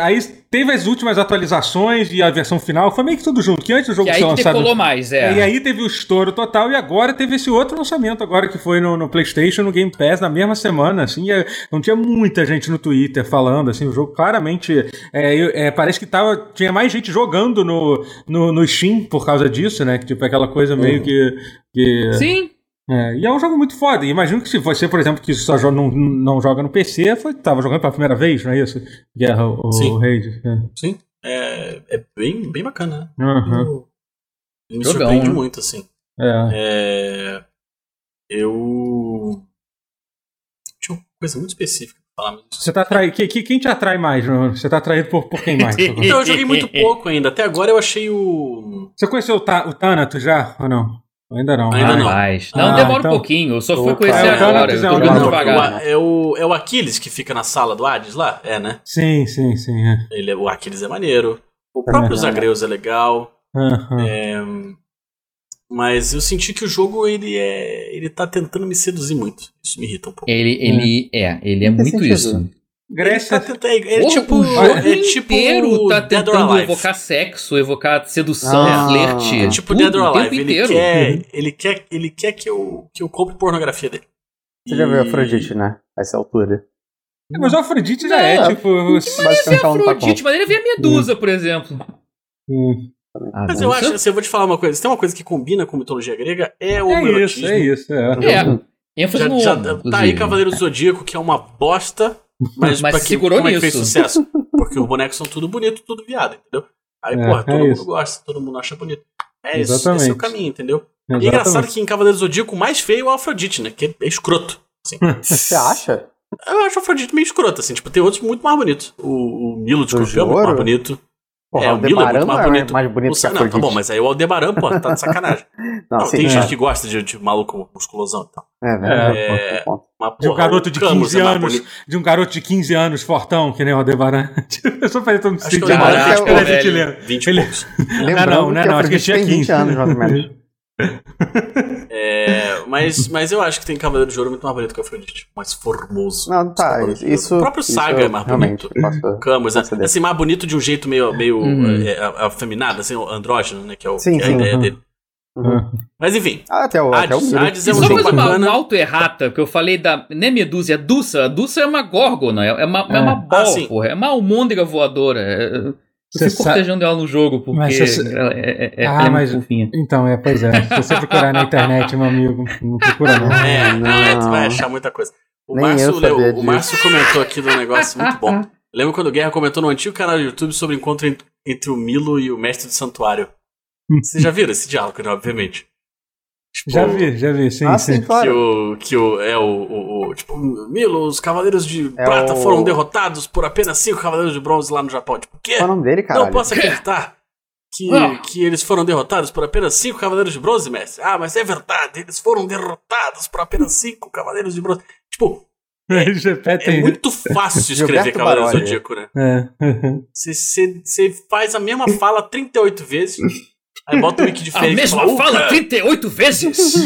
aí teve as últimas atualizações e a versão final. Foi meio que tudo junto. Que antes do jogo E aí ser que lançado. decolou mais, é. E aí teve o estouro total e agora teve esse outro lançamento agora que foi no, no PlayStation, no Game Pass, na mesma semana, assim, é, não tinha muita gente no Twitter falando, assim, o jogo claramente, é, é, parece que tava, tinha mais gente jogando no, no, no Steam por causa disso, né, que tipo, aquela coisa meio que... que Sim. É, e é um jogo muito foda, imagino que se você, por exemplo, que só joga, não, não joga no PC, foi, tava jogando pela primeira vez, não é isso? Guerra, o, Sim. Hades, é. Sim. É, é bem, bem bacana, né? Uhum, Eu- Me Jogão, surpreende né? muito, assim. é. É, eu. Tinha uma coisa muito específica falar isso. Você tá atraído. que- que- Quem te atrai mais? Você tá atraído por, por quem mais? [LAUGHS] Então, eu joguei muito pouco ainda. Até agora eu achei o. Você conheceu o, Ta- o Thanatos já? Ou não? Ainda não. Ainda não. Mas, não, Ah, demora então- um pouquinho. Eu só fui Opa. conhecer É, o agora. Eu é tô jogando devagar. É o, é o Aquiles que fica na sala do Hades lá? É, né? Sim, sim, sim. É. Ele, é- o Aquiles é maneiro. O próprio verdade. Zagreus é legal. Aham. É, mas eu senti que o jogo ele é. ele tá tentando me seduzir muito. Isso me irrita um pouco. Ele, ele é, ele é Não tem muito sentido. isso. Grécia. Ele tá tentando, é, é O- tipo. o jogo é tipo inteiro tá tentando evocar sexo, evocar sedução, Ah. flerte. É tipo Dead or o tempo Alive. Ele inteiro. quer, ele quer, ele quer que, eu, que eu compre pornografia dele. Você já viu E- Afrodite, né? A essa altura. Mas o Afrodite já é, É, tipo. Não tá com. Afrodite, mas ele vê a Medusa, por exemplo. Hum. Ah, Mas eu acho, assim, eu vou te falar uma coisa. Se tem uma coisa que combina com mitologia grega, é o É isso, é isso. É. É, ênfase Já, no já tá aí. Cavaleiro do Zodíaco, que é uma bosta, mas, Mas que, segurou como é que fez nisso. sucesso? Porque os bonecos são tudo bonito, tudo viado, entendeu? Aí, É, porra, é todo mundo isso. gosta, todo mundo acha bonito. É isso, Exatamente. esse é o caminho, entendeu? E é Exatamente. engraçado que em Cavaleiro Zodíaco o mais feio é o Afrodite, né? Que é escroto. assim. [LAUGHS] Você acha? Eu acho o Afrodite meio escroto, assim. Tipo, tem outros muito mais bonitos. O, o Milo de Escorpião é muito mais bonito. Porra, É, o Milo é muito Debaran mais é bonito. mais bonito O que não, tá bom, mas aí o Aldebaran, pô, tá de sacanagem. [LAUGHS] Não, Não, sim, tem é. gente que gosta de, de maluco musculosão e tal. É, verdade. É. ponto, ponto. Mas, De um garoto de Camus 15 é mais anos, de um garoto de 15 anos, fortão, que nem o Aldebaran. [LAUGHS] Eu só falei todo mundo se Acho que o sentir mal. Aldebaran Acho que é é velho. chileno. 20 Ele- poucos. [LAUGHS] Lembrando não, não, que não, a acho que Afrodite tinha tem 20 15. anos, mais ou menos. É, [LAUGHS] mas, mas eu acho que tem Cavaleiro de Ouro muito mais bonito que o Afrodite. Mais formoso. Não, tá, isso... O próprio Saga é mais bonito. posso- Camus, né? Posso ceder. assim, mais bonito de um jeito meio, meio Uhum. é, a- afeminado, assim, o andrógeno, né? Que é, o, Sim, que é a sim. ideia Uhum. dele. Uhum. Mas enfim, Ah, até o, até o Hades. Hades é um só jogo mais uma, uma auto-errata, que eu falei da. Não é Medusa, é a Dussa. A Dussa é uma górgona, é uma, é. É. uma bola, Ah, porra. É uma almôndega voadora. é- Eu Você fico sabe- cortejando ela no jogo, porque Mas você- ela é, é, é, Ah, ela é mas- muito fofinha. Então, é, pois é. Se você procurar na internet, meu amigo, não procura não. é, não. é, tu vai achar muita coisa. O Nem Márcio, leu- o disso. Márcio comentou aqui do negócio muito bom. [LAUGHS] Lembra quando o Guerra comentou no antigo canal do YouTube sobre o encontro en- entre o Milo e o mestre do santuário? Vocês já viram esse diálogo, né? Obviamente. Tipo, Já vi, já vi, sim, Ah, sim. sim, Que claro. o, que o, é o, o, o- Tipo, Milo, os cavaleiros de É prata o- foram derrotados por apenas cinco cavaleiros de bronze lá no Japão. Tipo, o quê? Qual é o nome dele, caralho? Não posso acreditar que, Ah. que eles foram derrotados por apenas cinco cavaleiros de bronze, mestre. Ah, mas é verdade, eles foram derrotados por apenas cinco cavaleiros de bronze. Tipo, [LAUGHS] repetem. é muito fácil [LAUGHS] escrever Cavaleiro do Baroli. Zodíaco, né? É. [LAUGHS] Você- Você você faz a mesma fala 38 vezes, aí bota o wiki de A Fênix e mesma fala, fala "Uca!" 38 vezes!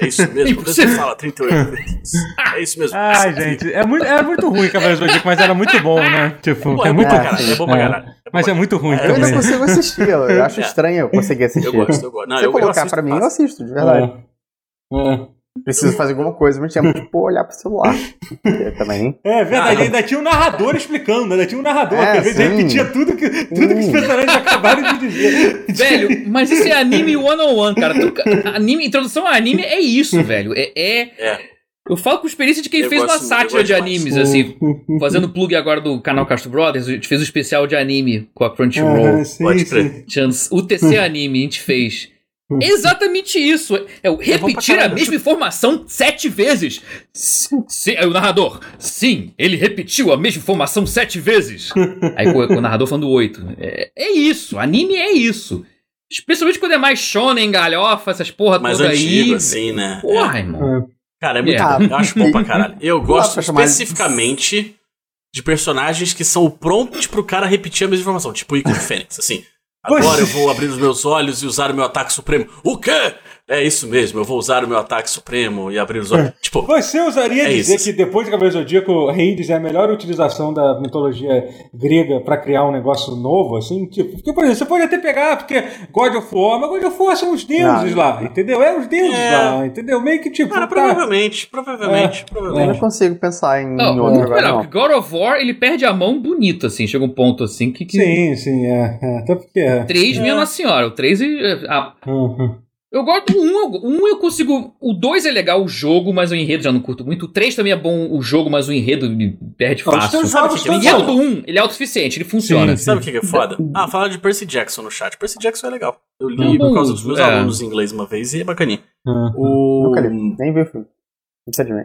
É isso mesmo, você fala 38 vezes. É isso mesmo. Ai, gente, é muito, é muito ruim Cavaleiros do Zodíaco, mas era muito bom, né? Tipo, Pô, é é, muito bom É, caralho, é bom pra caralho. É Mas é muito ruim É, Eu ainda consigo assistir, eu, [LAUGHS] acho É. estranho eu conseguir assistir. Eu gosto, eu gosto. Não, Se eu, colocar assisto pra mim, eu assisto, de verdade. É. Preciso fazer alguma coisa, mas [LAUGHS] tinha tipo olhar pro celular. Também. [LAUGHS] É verdade, ainda tinha um narrador explicando, ainda tinha um narrador, É, que às vezes sim. repetia tudo que, tudo que os personagens acabaram de dizer. [LAUGHS] velho, mas isso é anime one-on-one, cara. Tu- anime, introdução a anime é isso, velho. É, é- É. Eu falo com experiência de quem Eu fez uma gosto eu sátira de animes, assim. Fazendo plug agora do canal Castro Brothers, a gente fez um especial de anime com a Crunchyroll. Ah, sim, Pode crer. Chans- O TC Anime, a gente fez. É exatamente isso. É o repetir a mesma informação sete vezes. Sim, aí o narrador. Sim, ele repetiu a mesma informação sete vezes. [LAUGHS] aí com, com o narrador falando oito. É, é isso. Anime é isso. Especialmente quando é mais shonen, galhofa, essas porra Mais toda antigo, aí. assim, né? Porra, É. irmão. Cara, é muito É. bom. Eu acho bom pra caralho. Eu gosto especificamente de personagens que são o prompt pro cara repetir a mesma informação. Tipo o Ico de Fênix, assim. Agora eu vou abrir os meus olhos e usar o meu ataque supremo. O quê? É isso mesmo, eu vou usar o meu ataque supremo e abrir os olhos. Tipo, Você usaria É dizer isso. que depois de Cavaleiro Zodíaco, Hades é a melhor utilização da mitologia grega pra criar um negócio novo, assim? Tipo, porque, por exemplo, você pode até pegar, porque God of War, mas God of War são os deuses Não. lá, entendeu? É os deuses É. lá, entendeu? Meio que tipo. cara, tá- provavelmente, provavelmente, Eu não provavelmente. consigo pensar em Não, outro não, agora, não, não. porque God of War ele perde a mão bonito, assim. Chega um ponto assim que. que... Sim, sim, é. é até porque. É. 3, minha Nossa Senhora. O 3 é. a- Uhum. Eu gosto do 1, eu- um eu consigo. O 2 é legal, o jogo, mas o enredo já não curto muito. O 3 também é bom, o jogo, mas o enredo me perde fácil. Sabe jogos o que que é enredo do 1, ele é autossuficiente, ele funciona. Sim, Sabe o que que é foda? Ah, falaram de Percy Jackson no chat. Percy Jackson é legal. Eu li Não, por causa dos meus é. alunos em inglês uma vez e é bacaninha. Uhum. O... Nunca li, nem vi o filme.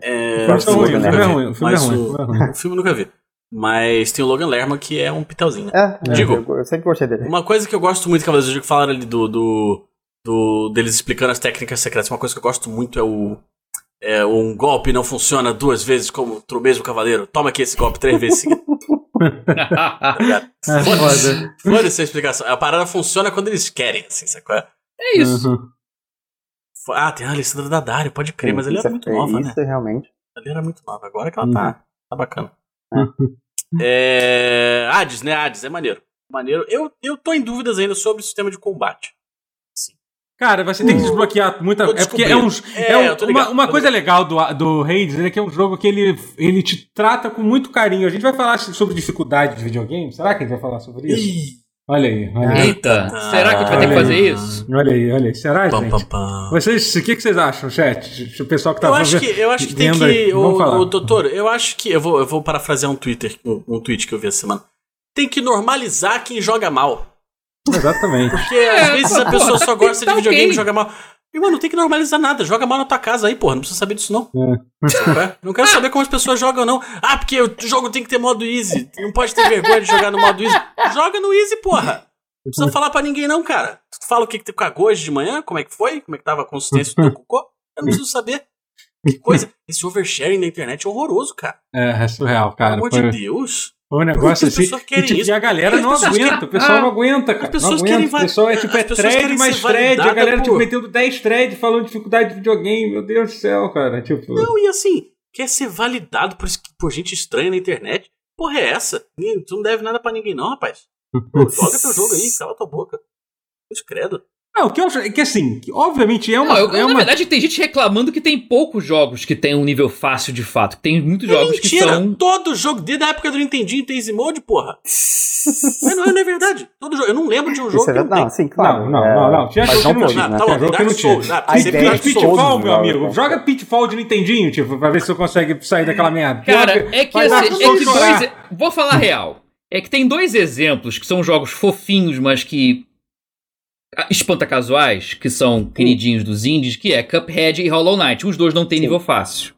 É, O filme é é vi, ruim, o filme é mas ruim, o- o filme é ruim. O filme eu nunca vi. Mas tem o Logan Lerman que é um pitelzinho, né? É, Digo. eu, eu sempre gostei dele. Uma coisa que eu gosto muito, Cavaleiros do Zodíaco, falaram ali do, do, do- deles explicando as técnicas secretas. Uma coisa que eu gosto muito é o. É, um golpe não funciona duas vezes como o mesmo cavaleiro. Toma aqui esse golpe três vezes seguidas. [LAUGHS] É Foda-se. foda. Foda-se a explicação. A parada funciona quando eles querem, assim, sacou? é isso. Uhum. Ah, tem a Alessandra Daddario, pode crer, mas ela Isso era é- muito nova, né? Isso realmente. Ela era muito nova. Agora que ela Uhum. tá, tá bacana. Uhum. É... Hades, né? Hades, é maneiro. Maneiro. Eu, eu tô em dúvidas ainda sobre o sistema de combate. Cara, você tem que desbloquear muita. Tô É porque é um. É, É, um- uma, uma coisa legal do, do Hades é que é um jogo que ele, ele te trata com muito carinho. A gente vai falar sobre dificuldade de videogame? Será que a gente vai falar sobre isso? Ih, Olha aí, olha aí. Eita, será que a gente vai ter que fazer aí. isso? Olha aí, olha aí. Será, pam, gente? pam, pam. Vocês, o que, que vocês acham, chat? O pessoal que tá Eu acho que, eu acho que tem que. Vamos O, falar. o doutor, eu acho que. Eu vou, eu vou parafrasear um Twitter, um, um tweet que eu vi essa semana. Tem que normalizar quem joga mal. Exatamente. Porque às vezes a pessoa só gosta tá de videogame e joga mal. E, mano, não tem que normalizar nada. Joga mal na tua casa aí, porra. Não precisa saber disso, não. É. Não quero saber como as pessoas jogam, não. Ah, porque o jogo tem que ter modo easy. Não pode ter vergonha de jogar no modo easy. Joga no easy, porra. Não precisa falar pra ninguém, não, cara. Tu fala o que, que tu cagou hoje de manhã? Como é que foi? Como é que tava a consistência do teu cocô? Eu não preciso saber. Que coisa. Esse oversharing na internet é horroroso, cara. É, é surreal, Pelo cara. amor Foi, de Deus. Por negócio as assim. querem e, tipo, e a galera As não aguenta. querem- O pessoal Ah, não aguenta, cara. pessoas não querem aguenta. va- O pessoal é tipo, as é thread, querem mais thread. A galera, tipo, por- metendo 10 thread falando de dificuldade de videogame. Meu Deus do céu, cara. Tipo. Não, e assim, quer ser validado por, por gente estranha na internet? Porra, é essa? Tu não deve nada pra ninguém, não, rapaz. [LAUGHS] Pô, joga teu jogo aí, cala tua boca. Deus credo. Não, o que eu acho é que assim, que, obviamente é uma. Não, eu- é na uma... verdade, tem gente reclamando que tem poucos jogos que tem um nível fácil de fato. Tem muitos jogos que Mentira! são. Todo jogo, desde a época do Nintendinho tem easy mode, porra. [LAUGHS] Mas não, não é verdade. Todo jogo, eu não lembro de um jogo Isso é que não verdade. Não, sim, claro. Não, não, é, não, não. Tinha jogo não que não tinha. né? Tá bom, jogo que Dark. Souls. É Souls. Pitfall, meu jogos, amigo. né? Joga Pitfall de Nintendinho, tipo, pra ver se você consegue sair daquela merda. Cara, é que, assim, é que dois. Vou falar real. É que tem dois exemplos que são jogos fofinhos, mas que. Ah, Espanta casuais, que são queridinhos dos indies, que é Cuphead e Hollow Knight. Os dois não têm Sim. nível fácil.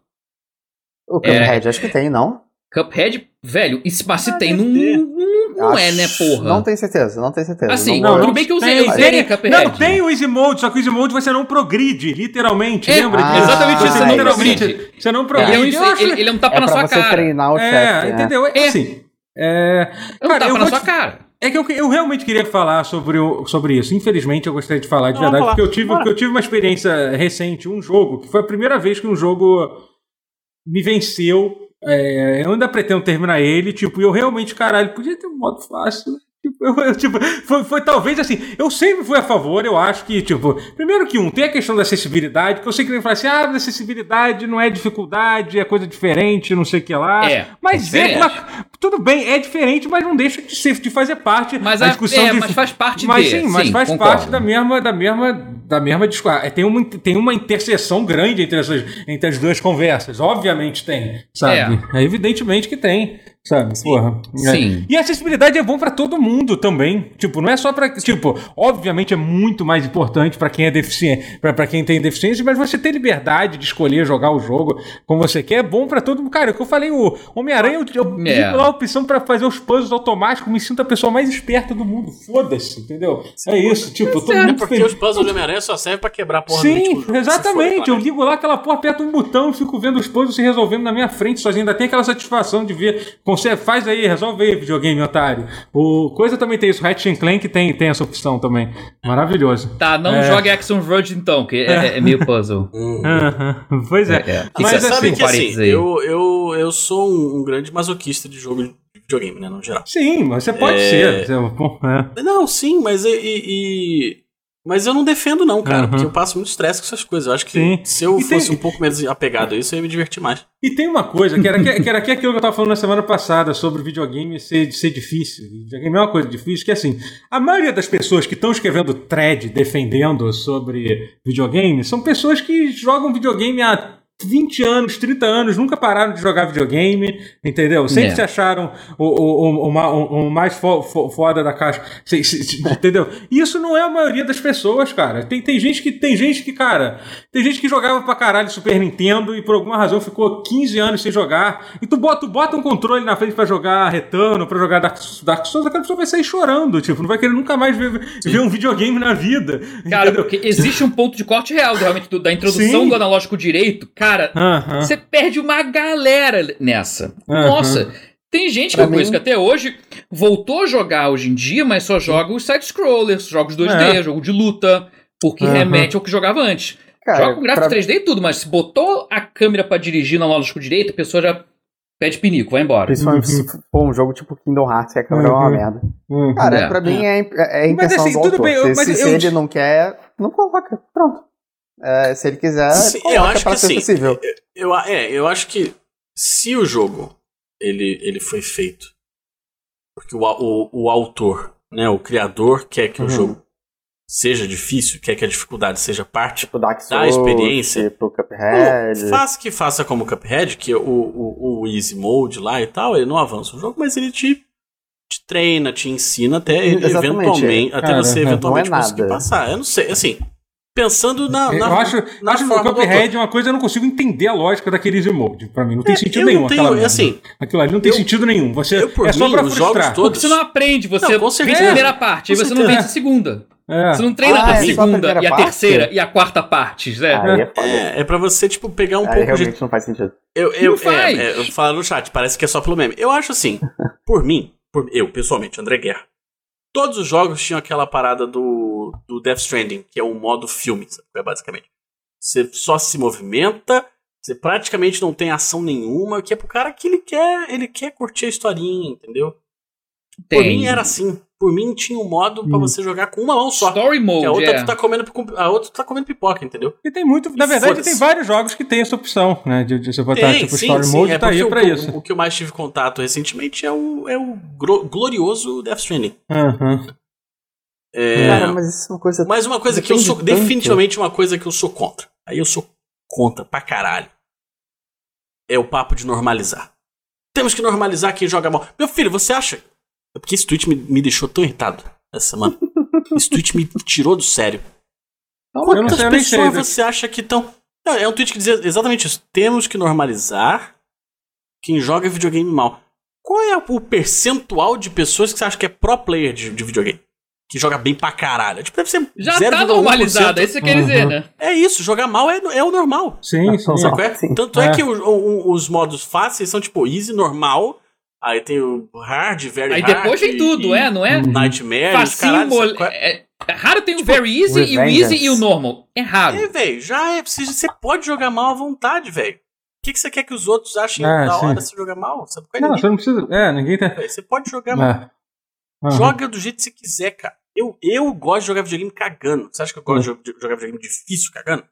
O Cuphead acho que tem, não? Cuphead, velho, e se mas se Ah, tem, não, não, não é, né, Acho- porra? Não tenho certeza, não tenho certeza. Assim, não, Não, tudo não bem que eu, tem, eu zerei tem- Cuphead. Não, tem o Easy Mode, só que o Easy Mode você não progride, literalmente. É, lembra ah, disso? exatamente isso, Você não literalmente- progride. Você não Ele, progride. é um, Eu acho- ele, ele é um tapa é na pra sua você cara. treinar o É, chefe. né? entendeu? É, É. assim. É, É um cara, tapa eu na sua te- cara. É que eu, eu realmente queria falar sobre, o, sobre isso. Infelizmente, eu gostaria de falar de Não, verdade, porque eu, tive, porque eu tive uma experiência recente, um jogo, que foi a primeira vez que um jogo me venceu. É, eu ainda pretendo terminar ele, tipo, e eu realmente, caralho, podia ter um modo fácil, né? Eu- eu, tipo, foi, foi talvez assim, eu sempre fui a favor, eu acho que, tipo, primeiro que um, tem a questão da acessibilidade, que eu sei que nem falar assim, ah, acessibilidade não é dificuldade, é coisa diferente, não sei o que lá. É, mas é é, mas, tudo bem, é diferente, mas não deixa de, ser, de fazer parte Mas, da a- discussão é, de. mas faz parte mas de, sim, mas sim, faz concordo. parte da mesma, da mesma, da mesma discussão. É, Tem uma, tem uma interseção grande entre, essas, entre as duas conversas. Obviamente tem, sabe? É, evidentemente que tem, sabe? Porra. É. Sim. E a acessibilidade é bom pra todo mundo também. Tipo, não é só pra. Tipo, obviamente é muito mais importante pra quem é deficiente, pra, pra quem tem deficiência, mas você ter liberdade de escolher jogar o jogo como você quer é bom pra todo mundo. Cara, é o que eu falei, o Homem-Aranha, eu, eu É. digo lá a opção pra fazer os puzzles automáticos, me sinto a pessoa mais esperta do mundo. Foda-se, entendeu? é isso, tipo, eu tô É muito porque feliz. os puzzles do Homem-Aranha só servem pra quebrar a porra Sim, do. Se exatamente. for, Eu né? ligo lá aquela porra, aperto um botão e fico vendo os puzzles se resolvendo na minha frente sozinho. Ainda tem aquela satisfação de ver. Você faz aí, resolve aí, videogame, otário. O Coisa também tem isso. Ratchet Clank tem, tem essa opção também. Maravilhoso. Tá, não É. jogue Action Verge então, que é, é meio puzzle. [LAUGHS] Hum. Aham, Pois é. É, é. E Mas você sabe assim, que assim, parênteses aí. eu, eu, eu sou um, grande masoquista de jogo de videogame, né, no geral. Sim, mas você pode É. ser. Você- bom, é. Não, sim, mas e, e- e- Mas eu não defendo, não, cara, Aham. porque eu passo muito estresse com essas coisas. Eu acho que Sim. se eu E tem- fosse um pouco menos apegado a isso, eu ia me divertir mais. E tem uma coisa, que era, que, era aquilo que eu tava falando na semana passada sobre videogame ser, ser difícil. Videogame é uma coisa difícil, que assim, a maioria das pessoas que estão escrevendo thread defendendo sobre videogame são pessoas que jogam videogame há 20 anos, 30 anos, nunca pararam de jogar videogame, entendeu? Sempre É. se acharam o, o, o, o o- mais fo- fo- foda da caixa, se- se- se- entendeu? E Isso não é a maioria das pessoas, cara. Tem, tem gente que, tem gente que, cara, tem gente que jogava pra caralho Super Nintendo e por alguma razão ficou 15 anos sem jogar. E tu bota, tu bota um controle na frente pra jogar Return, pra jogar Dark, Dark Souls, aquela pessoa vai sair chorando, tipo, não vai querer nunca mais ver, ver um videogame na vida. Cara, entendeu? porque existe um ponto de corte real, realmente, do- da introdução Sim. do analógico direito. Cara, Aham. você perde uma galera nessa. Nossa. Tem gente que Pra eu conheço mim- que até hoje voltou a jogar hoje em dia, mas só joga os side-scrollers, jogos 2D, É. jogo de luta, porque remete ao que jogava antes. Cara, joga com gráfico pra- 3D e tudo, mas se botou a câmera pra dirigir no analógico direito, a pessoa já pede pinico, vai embora. Principalmente se for um jogo tipo Kingdom Hearts, que a câmera é uma Uhum. merda. Uhum. Cara, É. pra mim é, é Mas intenção assim, do tudo autor. bem, eu- se mas se- eu- se ele não quer, não coloca. Pronto. É, se ele quiser, Sim, eu acho que ser assim, possível. Eu, a- é, eu acho que se o jogo ele, ele foi feito porque o, o, o autor, né, o criador quer que Uhum. o jogo seja difícil, quer que a dificuldade seja parte, Tipo Dark da Souls, experiência. tipo Cuphead. Pô, faça que faça como o Cuphead, que o, o, o Easy Mode lá e tal, ele não avança o jogo, mas ele te, te treina, te ensina até Exatamente. eventualmente, até Cara, você não é eventualmente nada. conseguir passar. Eu não sei, assim, pensando na, na eu acho, na acho que o forma do autor. Cuphead é uma coisa eu não consigo entender a lógica daquele easy mode. Pra mim, não tem É, sentido eu nenhum. não tenho, aquela assim, Aquilo ali não tem eu- sentido nenhum. Você, eu, por é só mim, pra os frustrar. jogos todos- Porque você não aprende, você Não, vence a primeira parte, aí você não vence a segunda. É. Você não treina Ah, a é a segunda primeira e a parte? terceira e a quarta parte, Zé. Aí é. É, é pra você, tipo, pegar um Aí pouco de. realmente não faz sentido. Eu, eu, Não faz. é, é, eu falo no chat, parece que é só pelo meme. Eu acho assim, por mim, por eu, pessoalmente, André Guerra, todos os jogos tinham aquela parada do, do Death Stranding, que é um modo filme, sabe? Basicamente. Você só se movimenta, você praticamente não tem ação nenhuma, que é pro cara que ele quer, ele quer curtir a historinha, entendeu? Por Tem. mim era assim. Por mim tinha um modo pra Hum. você jogar com uma mão só. Story Que a Mode, outra é. tu tá comendo, a outra tu tá comendo pipoca, entendeu? E tem muito. Na verdade, tem vários jogos que tem essa opção, né? De, de você botar Tem, tipo sim, Story sim, Mode, é tá aí pra o, isso. O, o que eu mais tive contato recentemente é o, é o glorioso Death Stranding. Aham. É, Cara, mas isso é uma coisa. mas uma coisa que eu sou, tanto. definitivamente uma coisa que eu sou contra. Aí eu sou contra pra caralho. É o papo de normalizar. Temos que normalizar quem joga mal. Meu filho, você acha? É porque esse tweet me, me deixou tão irritado essa semana. esse tweet me tirou do sério. Não Quantas sei, pessoas você acha que estão. É um tweet que dizia exatamente isso. Temos que normalizar quem joga videogame mal. Qual é o percentual de pessoas que você acha que é pro player de, de videogame? Que joga bem pra caralho? Tipo, deve ser Já 0,1%. tá normalizado, é isso que você quer dizer, Uhum. né? É isso, jogar mal é, é o normal. Sim, sim. Sacou? É? sim. Tanto é, É. que o- o- os modos fáceis são tipo easy, normal. Aí tem o hard, very Aí hard. depois vem e- tudo, e é, não é? Nightmare, os Facinho, caralho, mole... sacou? é, é raro tem o very easy e o easy e o normal. É raro. É, velho, já é. Você, você pode jogar mal à vontade, velho. O que, que você quer que os outros achem É, da sim. hora se jogar mal? Você não ninguém, você não precisa. É, ninguém tá. velho. Você pode jogar mal. É. Aham. Joga do jeito que você quiser, cara. Eu, eu gosto de jogar videogame cagando. Você acha que eu gosto de jo- de jogar videogame difícil cagando?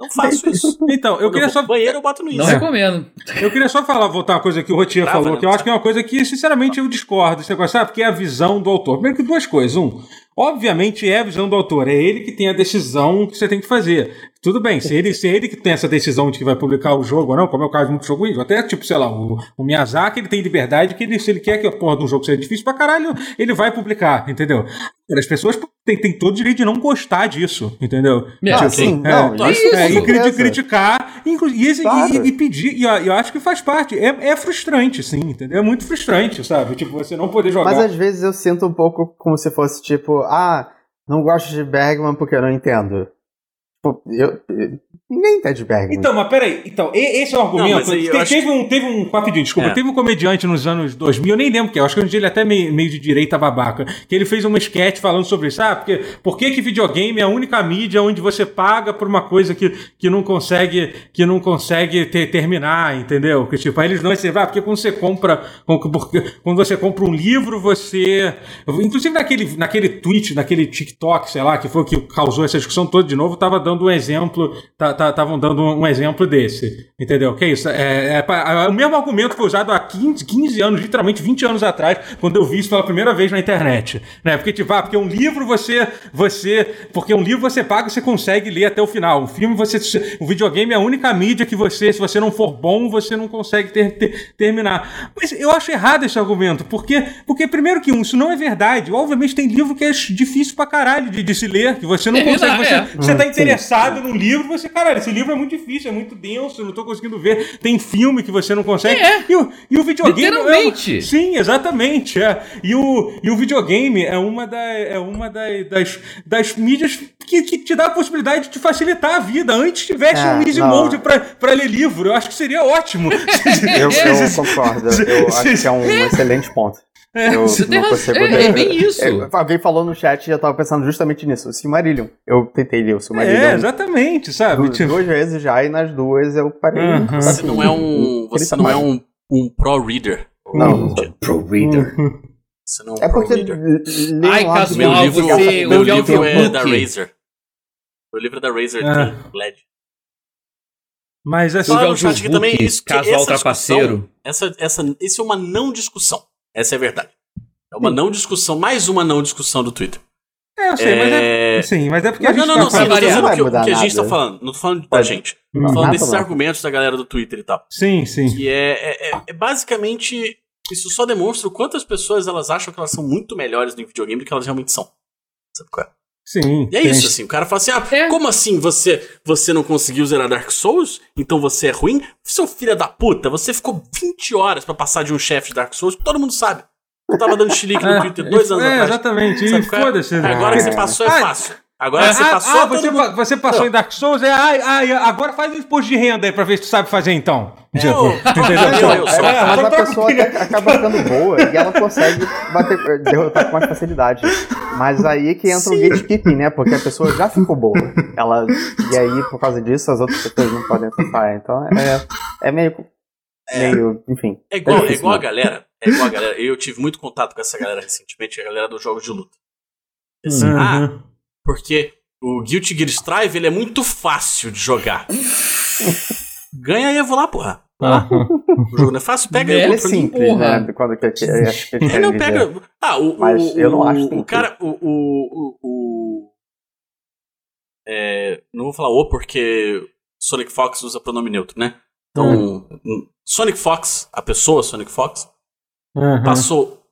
Não faço isso. Então, eu Quando queria vou só. banheiro, eu boto no Não Insta. recomendo. Eu queria só falar, voltar uma coisa que o Rotier Trava, falou, né? que eu acho que é uma coisa que, sinceramente, eu discordo negócio, sabe? Porque é a visão do autor. Primeiro que duas coisas. Um, obviamente é a visão do autor, é ele que tem a decisão que você tem que fazer. Tudo bem, se ele, se é ele que tem essa decisão de que vai publicar o jogo ou não, como é o caso de muito jogo indie, até tipo, sei lá, o, o Miyazaki, ele tem liberdade que ele, se ele quer que a porra de um jogo seja difícil pra caralho, ele vai publicar, entendeu? As pessoas têm, têm todo o direito de não gostar disso, entendeu? É, Ah, tipo, sim, é, não, é isso, É, e criticar e, Claro. e- e pedir, e eu, eu acho que faz parte. É, é frustrante, sim, entendeu? É muito frustrante, sabe? Tipo, você não poder jogar. Mas às vezes eu sinto um pouco como se fosse tipo, ah, não gosto de Bergman porque eu não entendo. Tipo, eu, ninguém entende Bergman. Então, mas peraí, então, esse é o argumento. eu Te- acho teve, um, teve um. Rapidinho, desculpa, É. teve um comediante nos anos 2000, eu nem lembro que é, eu acho que hoje em dia ele é até meio, meio de direita babaca, que ele fez uma sketch falando sobre isso. Ah, porque por que, que videogame é a única mídia onde você paga por uma coisa que, que não consegue, que não consegue ter- terminar, entendeu? Que tipo, aí eles não assim, ah, porque quando você compra. Porque, quando você compra um livro, você. Inclusive naquele, naquele tweet, naquele TikTok, sei lá, que foi o que causou essa discussão toda de novo, tava dando um exemplo, estavam dando um exemplo desse, entendeu? Que é isso? É, é, é, o mesmo argumento foi usado há 15, 15 anos, literalmente 20 anos atrás, quando eu vi isso pela primeira vez na internet, né? Porque tipo, ah, porque um livro você, você, porque um livro você paga, você consegue ler até o final. Um filme você, um videogame é a única mídia que você, se você não for bom, você não consegue ter, ter, terminar. Mas eu acho errado esse argumento, porque, porque primeiro que um, isso não é verdade. Obviamente tem livro que é difícil pra caralho de, de se ler, que você não é, consegue. Você, é. você tá interessado num livro, você, caralho, esse livro é muito difícil, é muito denso, eu não tô conseguindo ver. Tem filme que você não consegue. É. E, o, e o videogame. É Literalmente. É, sim, exatamente. É. E, o, e o videogame é uma, da, é uma da, das, das mídias que, que te dá a possibilidade de facilitar a vida. Antes tivesse é, um easy não. mode pra, pra ler livro, eu acho que seria ótimo. [LAUGHS] eu, eu [LAUGHS] concordo. Eu acho que é um excelente ponto. É, eu não consigo é, é, bem isso. É, alguém falou no chat e eu tava pensando justamente nisso. O Silmarillion. Eu tentei ler o Silmarillion. É, exatamente, sabe? Du tipo... Duas vezes já e nas duas eu parei. Uhum. Você não é um. Você não é um, um pro reader. Não. Pro reader. Você não é, é porque. Ai, casual, meu livro, você. Meu livro é da Razer. Meu livro é da Razer ah. LED. Mas assim, Fala no chat aqui também isso, casual trapaceiro. Essa, essa, isso é uma não discussão. Essa é a verdade. É uma Sim. não discussão, mais uma não discussão do Twitter. É, eu sei, é... mas é. Sim, mas é porque mas a gente não, não, tá não, sim, eu tô dizendo o que, a gente tá falando. Não tô falando da gente. Tô falando nada desses argumentos da galera do Twitter e tal. Sim, sim. Que é, é, é, é, basicamente. Isso só demonstra o quanto as pessoas elas acham que elas são muito melhores no videogame do que elas realmente são. Sabe qual é? Sim. E é isso, assim. O cara fala assim: ah, é. como assim você, você não conseguiu zerar Dark Souls? Então você é ruim? Seu filho da puta, você ficou 20 horas para passar de um chefe de Dark Souls que todo mundo sabe. Eu tava dando chilique no [LAUGHS] é, Twitter dois anos é, atrás. Exatamente, e foda-se. Né? Agora que você passou é fácil. Agora você ah, passou. Ah, você, mundo... você passou em Dark Souls, é. Ai, ai, agora faz um imposto de renda aí pra ver se tu sabe fazer então. É, eu? Eu, eu, é, mas a pessoa acaba ficando boa e ela consegue bater, derrotar com mais facilidade. Mas aí que entra Sim. o gatekeeping, né? Porque a pessoa já ficou boa. Ela, e aí, por causa disso, as outras pessoas não podem acessar. Então é, é meio. É, meio, enfim. É igual, é, é igual a galera. É igual a galera. Eu tive muito contato com essa galera recentemente, a galera dos jogos de luta. Assim, uhum. ah, porque o Guilty Gear Strive ele é muito fácil de jogar. [LAUGHS] Ganha Evo lá, porra. Ah. O jogo não é fácil, pega Ele é simples, né? Quando que, que, acho que ele não pega. Ah, o, Mas o, eu não acho o, o cara, o, o, o, é, não vou falar o porque Sonic Fox usa pronome neutro, né? Então, hum. Sonic Fox, a pessoa Sonic Fox, uhum. passou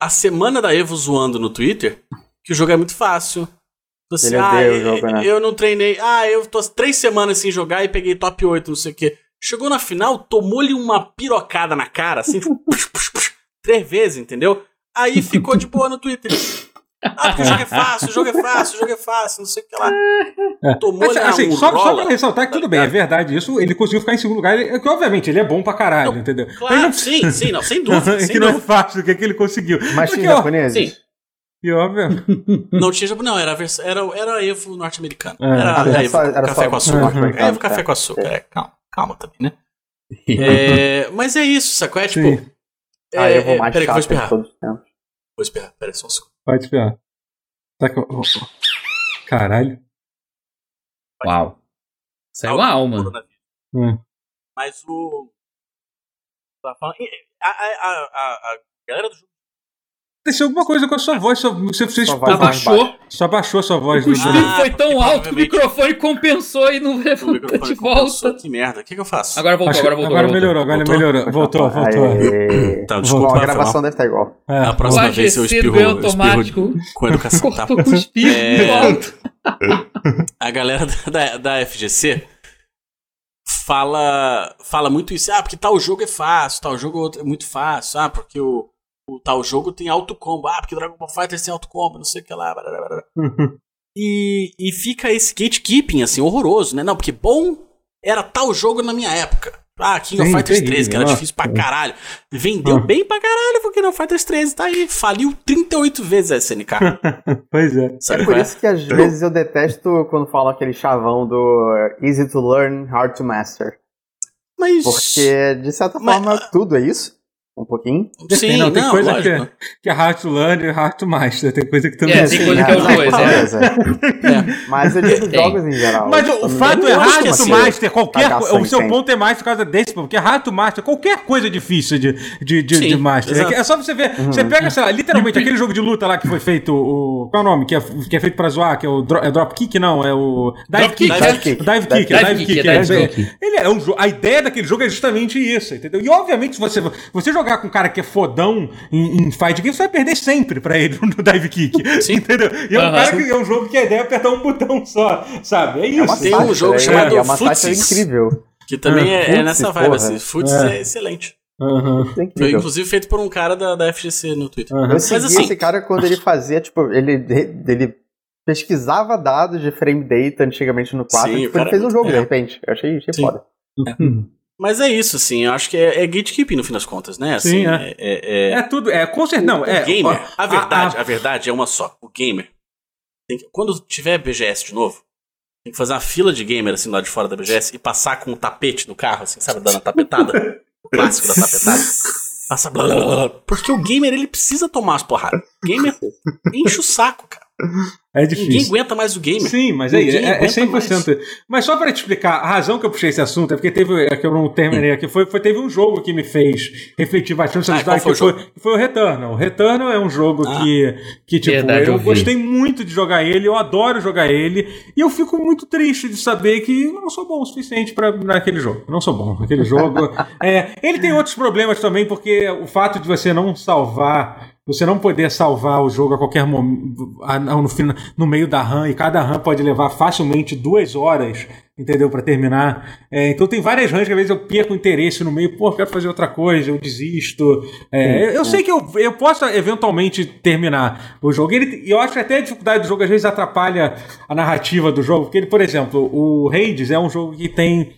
a semana da Evo zoando no Twitter que o jogo é muito fácil, você, Ele ah, o jogo, né? Eu não treinei. Ah, eu tô três semanas sem jogar e peguei top 8, não sei o quê. Chegou na final, tomou-lhe uma pirocada na cara, assim, push, push, push, três vezes, entendeu? Aí ficou de boa no Twitter. Ah, porque o jogo é fácil, o jogo é fácil, o jogo é fácil, não sei o que lá. É. Tomou assim, assim, só, só pra ressaltar que tudo bem, é verdade isso, ele conseguiu ficar em segundo lugar, ele, que obviamente ele é bom pra caralho, não, entendeu? Claro, não... sim, sim, não, sem [LAUGHS] dúvida. Sem que dúvida. não é fácil, o que, é que ele conseguiu. Mas tinha japoneses? Sim. E óbvio. [LAUGHS] Não tinha não, era, vers... era, era Evo norte-americano. É. Era, era, Evo era café só, com açúcar. Uhum. Evo café com açúcar, é. Calma, calma também, né? [LAUGHS] é, mas é isso, sacou? É tipo. É, ah, eu vou mais peraí que eu vou espirrar. Vou espirrar, peraí só um segundo. Pode espirrar. Tá. Caralho. Uau. Saiu a alma. Hum. Mas o. A, a, a, a galera do jogo Aconteceu alguma coisa com a sua voz. Só, você você só abaixou. Só baixou a sua voz. O espirro ah, foi tão alto que o microfone compensou e não levou de volta. Que merda. O que, que eu faço? Agora voltou, agora voltou. Agora melhorou, agora voltou? melhorou. Voltou, voltou. Tá, desculpa. A gravação deve estar igual. É. A próxima vez eu espirro, automático. espirro com educação. Tá? com espirro é... A galera da, da FGC fala, fala muito isso. Ah, porque tal jogo é fácil, tal jogo é muito fácil. Ah, porque o o tal jogo tem alto combo. Ah, porque Dragon Ball Fighter tem alto combo, não sei o que lá. Blá, blá, blá. e, e fica esse gatekeeping, assim, horroroso, né? Não, porque bom era tal jogo na minha época. Ah, King of Fighters 13, que era difícil pra caralho. Vendeu bem pra caralho, porque King of Fighters 13 tá aí, faliu 38 vezes a SNK. [LAUGHS] pois é. Sabe é por é? isso que às vezes eu detesto quando falam aquele chavão do easy to learn, hard to master. Mas. Porque, de certa mas, forma, tudo é isso. Um pouquinho. Sim, não, tem não, coisa que, é, que é hard to learn e hard to master. Tem coisa que também é. Tem coisa que é os dois, é. é. Mas eu digo jogos em geral. Mas o, fato é hard to assim, master, qualquer O seu ponto é mais por causa desse, porque hard to master, qualquer coisa difícil de, de, de, Sim, de master. É, é, só você ver. Uhum. Você pega, sei lá, literalmente aquele jogo de luta lá que foi feito. O, qual é o nome? Que é, que é feito pra zoar, que é o é drop kick, não, é o. Dive kick. Dive kick. Dive kick. Dive kick. Ele é um A ideia daquele jogo é justamente isso, entendeu? E obviamente, se você, você jogar com um cara que é fodão em, em fight game, você vai perder sempre pra ele no dive kick. [LAUGHS] Sim. Entendeu? E é um cara que é um jogo que a ideia é apertar um botão só, sabe? É isso. Tem um jogo chamado é, uma Futsis, incrível. Que também é, é nessa vibe, assim. Futsis é. é excelente. Uhum. Foi inclusive feito por um cara da, da FGC no Twitter. Uhum. Eu Mas assim, esse cara quando ele fazia, tipo, ele, ele pesquisava dados de frame data antigamente no 4 Sim, e tipo, ele fez um jogo é. de repente. Eu achei, achei foda. Uhum. Mas é isso, assim, eu acho que é, é gatekeeping no fim das contas, né? Assim, Sim, é. É, é, é tudo, é, com certeza, não, é... gamer, a, a verdade, a, a, verdade é uma só, o gamer, que, quando tiver BGS de novo, tem que fazer uma fila de gamer, assim, lá de fora da BGS e passar com um tapete no carro, assim, sabe, dando a tapetada, o clássico da tapetada. Passa blá, blá, blá, porque o gamer, ele precisa tomar as porradas. O gamer enche o saco, cara. É difícil. Ninguém aguenta mais o game. Sim, mas é, é, é 100%. Mais. Mas só para te explicar, a razão que eu puxei esse assunto é porque teve, é que eu não terminei aqui, foi, foi teve um jogo que me fez refletir bastante sobre ah, que, foi, que foi o Returnal. O Returnal é um jogo ah, que, que, tipo, verdade, eu, eu gostei muito de jogar ele, eu adoro jogar ele, e eu fico muito triste de saber que eu não sou bom o suficiente para naquele jogo. Eu não sou bom naquele jogo. [LAUGHS] é, ele tem outros problemas também, porque o fato de você não salvar você não poder salvar o jogo a qualquer momento no, no meio da RAM e cada RAM pode levar facilmente duas horas, entendeu? para terminar. É, então tem várias RAMs que às vezes eu perco interesse no meio, pô, quero fazer outra coisa, eu desisto. É, eu, eu sei que eu, eu posso eventualmente terminar o jogo. E eu acho que até a dificuldade do jogo às vezes atrapalha a narrativa do jogo, porque ele, por exemplo, o Hades é um jogo que tem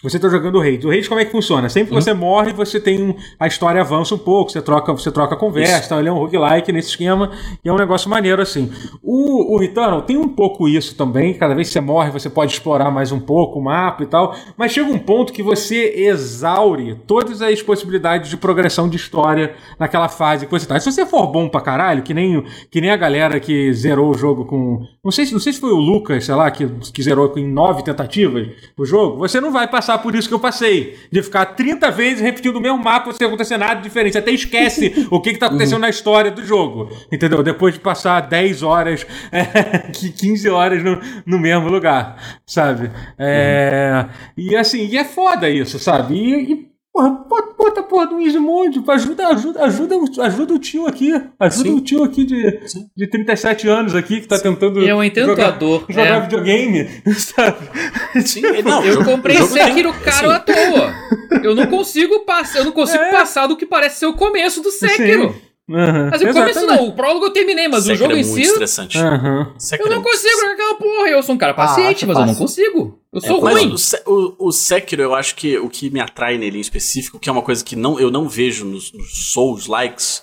você está jogando o Raid. O Raid como é que funciona? Sempre que uhum. você morre, você tem um, a história avança um pouco, você troca, você troca a conversa, então ele é um roguelike nesse esquema, e é um negócio maneiro assim. O, o Returnal tem um pouco isso também, cada vez que você morre, você pode explorar mais um pouco o mapa e tal, mas chega um ponto que você exaure todas as possibilidades de progressão de história naquela fase que você tá. Se você for bom pra caralho, que nem, que nem a galera que zerou o jogo com. Não sei, não sei se foi o Lucas, sei lá, que, que zerou em nove tentativas o jogo, você não vai passar passar por isso que eu passei. De ficar 30 vezes repetindo o mesmo mapa sem acontecer nada diferente. Você até esquece [LAUGHS] o que, está acontecendo uhum. na história do jogo. Entendeu? Depois de passar 10 horas, [LAUGHS] é, 15 horas no, no mesmo lugar. Sabe? É, uhum. E assim, e é foda isso, sabe? E, e Porra, bota a porra do Easy Mode, ajuda, ajuda, ajuda, ajuda o tio aqui. Ajuda Sim. o tio aqui de, de 37 anos aqui que tá tentando eu entendo jogar, a dor. jogar é. videogame, [LAUGHS] sabe? Sim, não, eu comprei Sekiro caro à toa. Eu não consigo passar, eu não consigo é. passar do que parece ser o começo do Sekiro. Sim. Uhum. Mas o começo não, o prólogo eu terminei, mas o jogo é em si. Estressante. Uhum. Eu não consigo jogar aquela porra. Eu sou um cara ah, paciente, ah, mas eu não consigo. Eu sou é, ruim. O, o, o, Sekiro, eu acho que o que me atrai nele em específico, que é uma coisa que não, eu não vejo nos, nos Souls likes,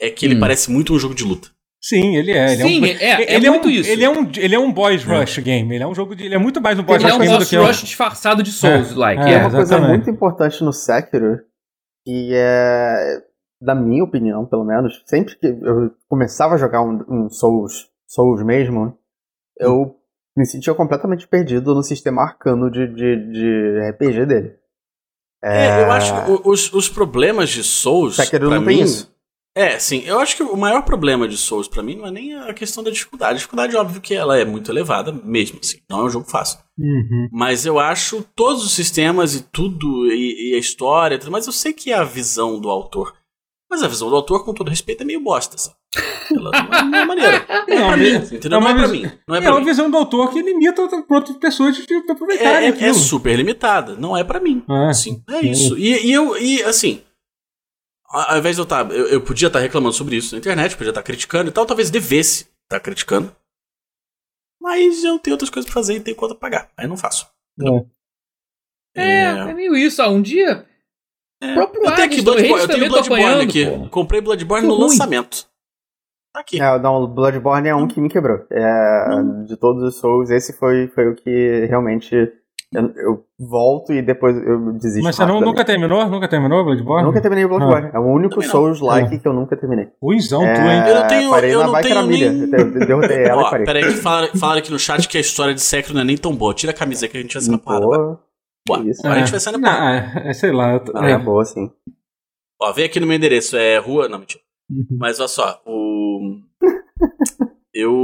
é que ele hum. parece muito um jogo de luta. Sim, ele é. Ele Sim, é, um, é, é, ele é muito um, isso. Ele é um, ele é um boss é. rush game. Ele é um jogo de, ele é muito mais um boss ele rush game. Ele é um boss rush que disfarçado de Souls like. É, é uma coisa muito importante no Sekiro e é da minha opinião, pelo menos, sempre que eu começava a jogar um, um Souls, Souls mesmo, eu me sentia completamente perdido no sistema arcano de, de, de RPG dele. É, é, eu acho que os, os problemas de Souls. Sekiro não mim, tem isso. É, sim. Eu acho que o maior problema de Souls para mim não é nem a questão da dificuldade. A dificuldade, óbvio que ela é muito elevada, mesmo assim. Não é um jogo fácil. Uhum. Mas eu acho todos os sistemas e tudo, e, e a história, mas eu sei que é a visão do autor. Mas a visão do autor, com todo respeito, é meio bosta, assim. Ela não é maneira. [LAUGHS] Não, é pra mim, entendeu? Não, é pra mim. Não é, pra é uma mim. visão do autor que limita para outras pessoas de aproveitarem. É, é, é, super limitada. Não é pra mim. É, assim, é isso. E, e, eu, e assim, ao invés de eu estar. Tá, eu, eu podia estar tá reclamando sobre isso na internet, podia estar tá criticando e tal, talvez devesse estar criticando. Mas eu tenho outras coisas pra fazer e tenho conta pra pagar. Aí não faço. É, é, meio isso. Ah, um dia é. O próprio eu tenho aqui Bloodborne, eu tenho Bloodborne aqui. Pô. Comprei Bloodborne no lançamento. Tá aqui. É, não, Bloodborne é um que me quebrou. É, hum. De todos os Souls, esse foi, foi o que realmente Eu, eu volto e depois eu desisto. Mas você não, nunca terminou? Nunca terminou Bloodborne? Nunca terminei o Bloodborne. Ah. É o único Souls-like é. que eu nunca terminei. Ruizão, é, tu, hein? Eu não tenho, parei eu na não tenho milha. nem... Eu derrotei [LAUGHS] ela Ó, e parei. peraí que falaram, falaram aqui no chat que a história de Sekiro não é nem tão boa. Tira a camisa que a gente vai sair na. Isso. A gente vai sair na porrada. Não, é, sei lá. Eu, Ah, é boa, sim. Ó, vem aqui no meu endereço, é rua... Não, mentira. Uhum. Mas olha só, o... [LAUGHS] Eu...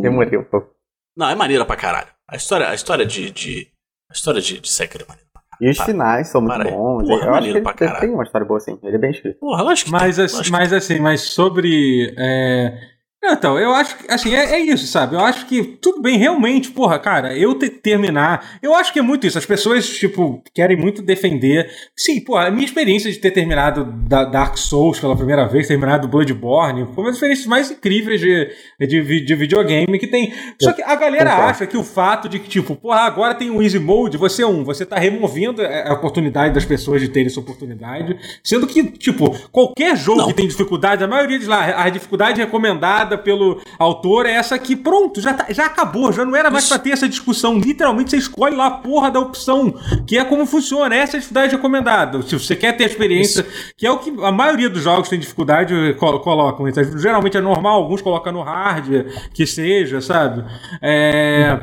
Demorei um pouco. Não, é maneira pra caralho. A história, a história de... de... A história de, de Sekiro é maneira pra caralho. E os Para. finais são muito Para bons. Porra, eu acho maneiro que ele tem- caralho. tem uma história boa, sim. Ele é bem escrito. Porra, lógico que Mas, tem, assim, lógico mas assim, mas sobre. É... Então, eu acho que, assim, é, é isso, sabe? Eu acho que tudo bem, realmente, porra, cara, eu te- terminar. Eu acho que é muito isso. As pessoas, tipo, querem muito defender. Sim, pô, a minha experiência de ter terminado da Dark Souls pela primeira vez, terminado Bloodborne, foi uma das experiências mais incríveis de, de, de videogame que tem. Só que a galera Concordo. acha que o fato de que, tipo, porra, agora tem o Easy Mode, você é um, você tá removendo a a oportunidade das pessoas de terem essa oportunidade. Sendo que, tipo, qualquer jogo Não. que tem dificuldade, a maioria diz lá, a dificuldade recomendada pelo autor é essa aqui. Pronto, já, tá- já acabou, já não era mais Isso. pra ter essa discussão. Literalmente você escolhe lá a porra da opção, que é como funciona. Essa é a dificuldade recomendada. Se você quer ter a experiência, que é o que a maioria dos jogos tem dificuldade, co- colocam. Então, geralmente é normal, alguns colocam no hard, que seja, sabe? É.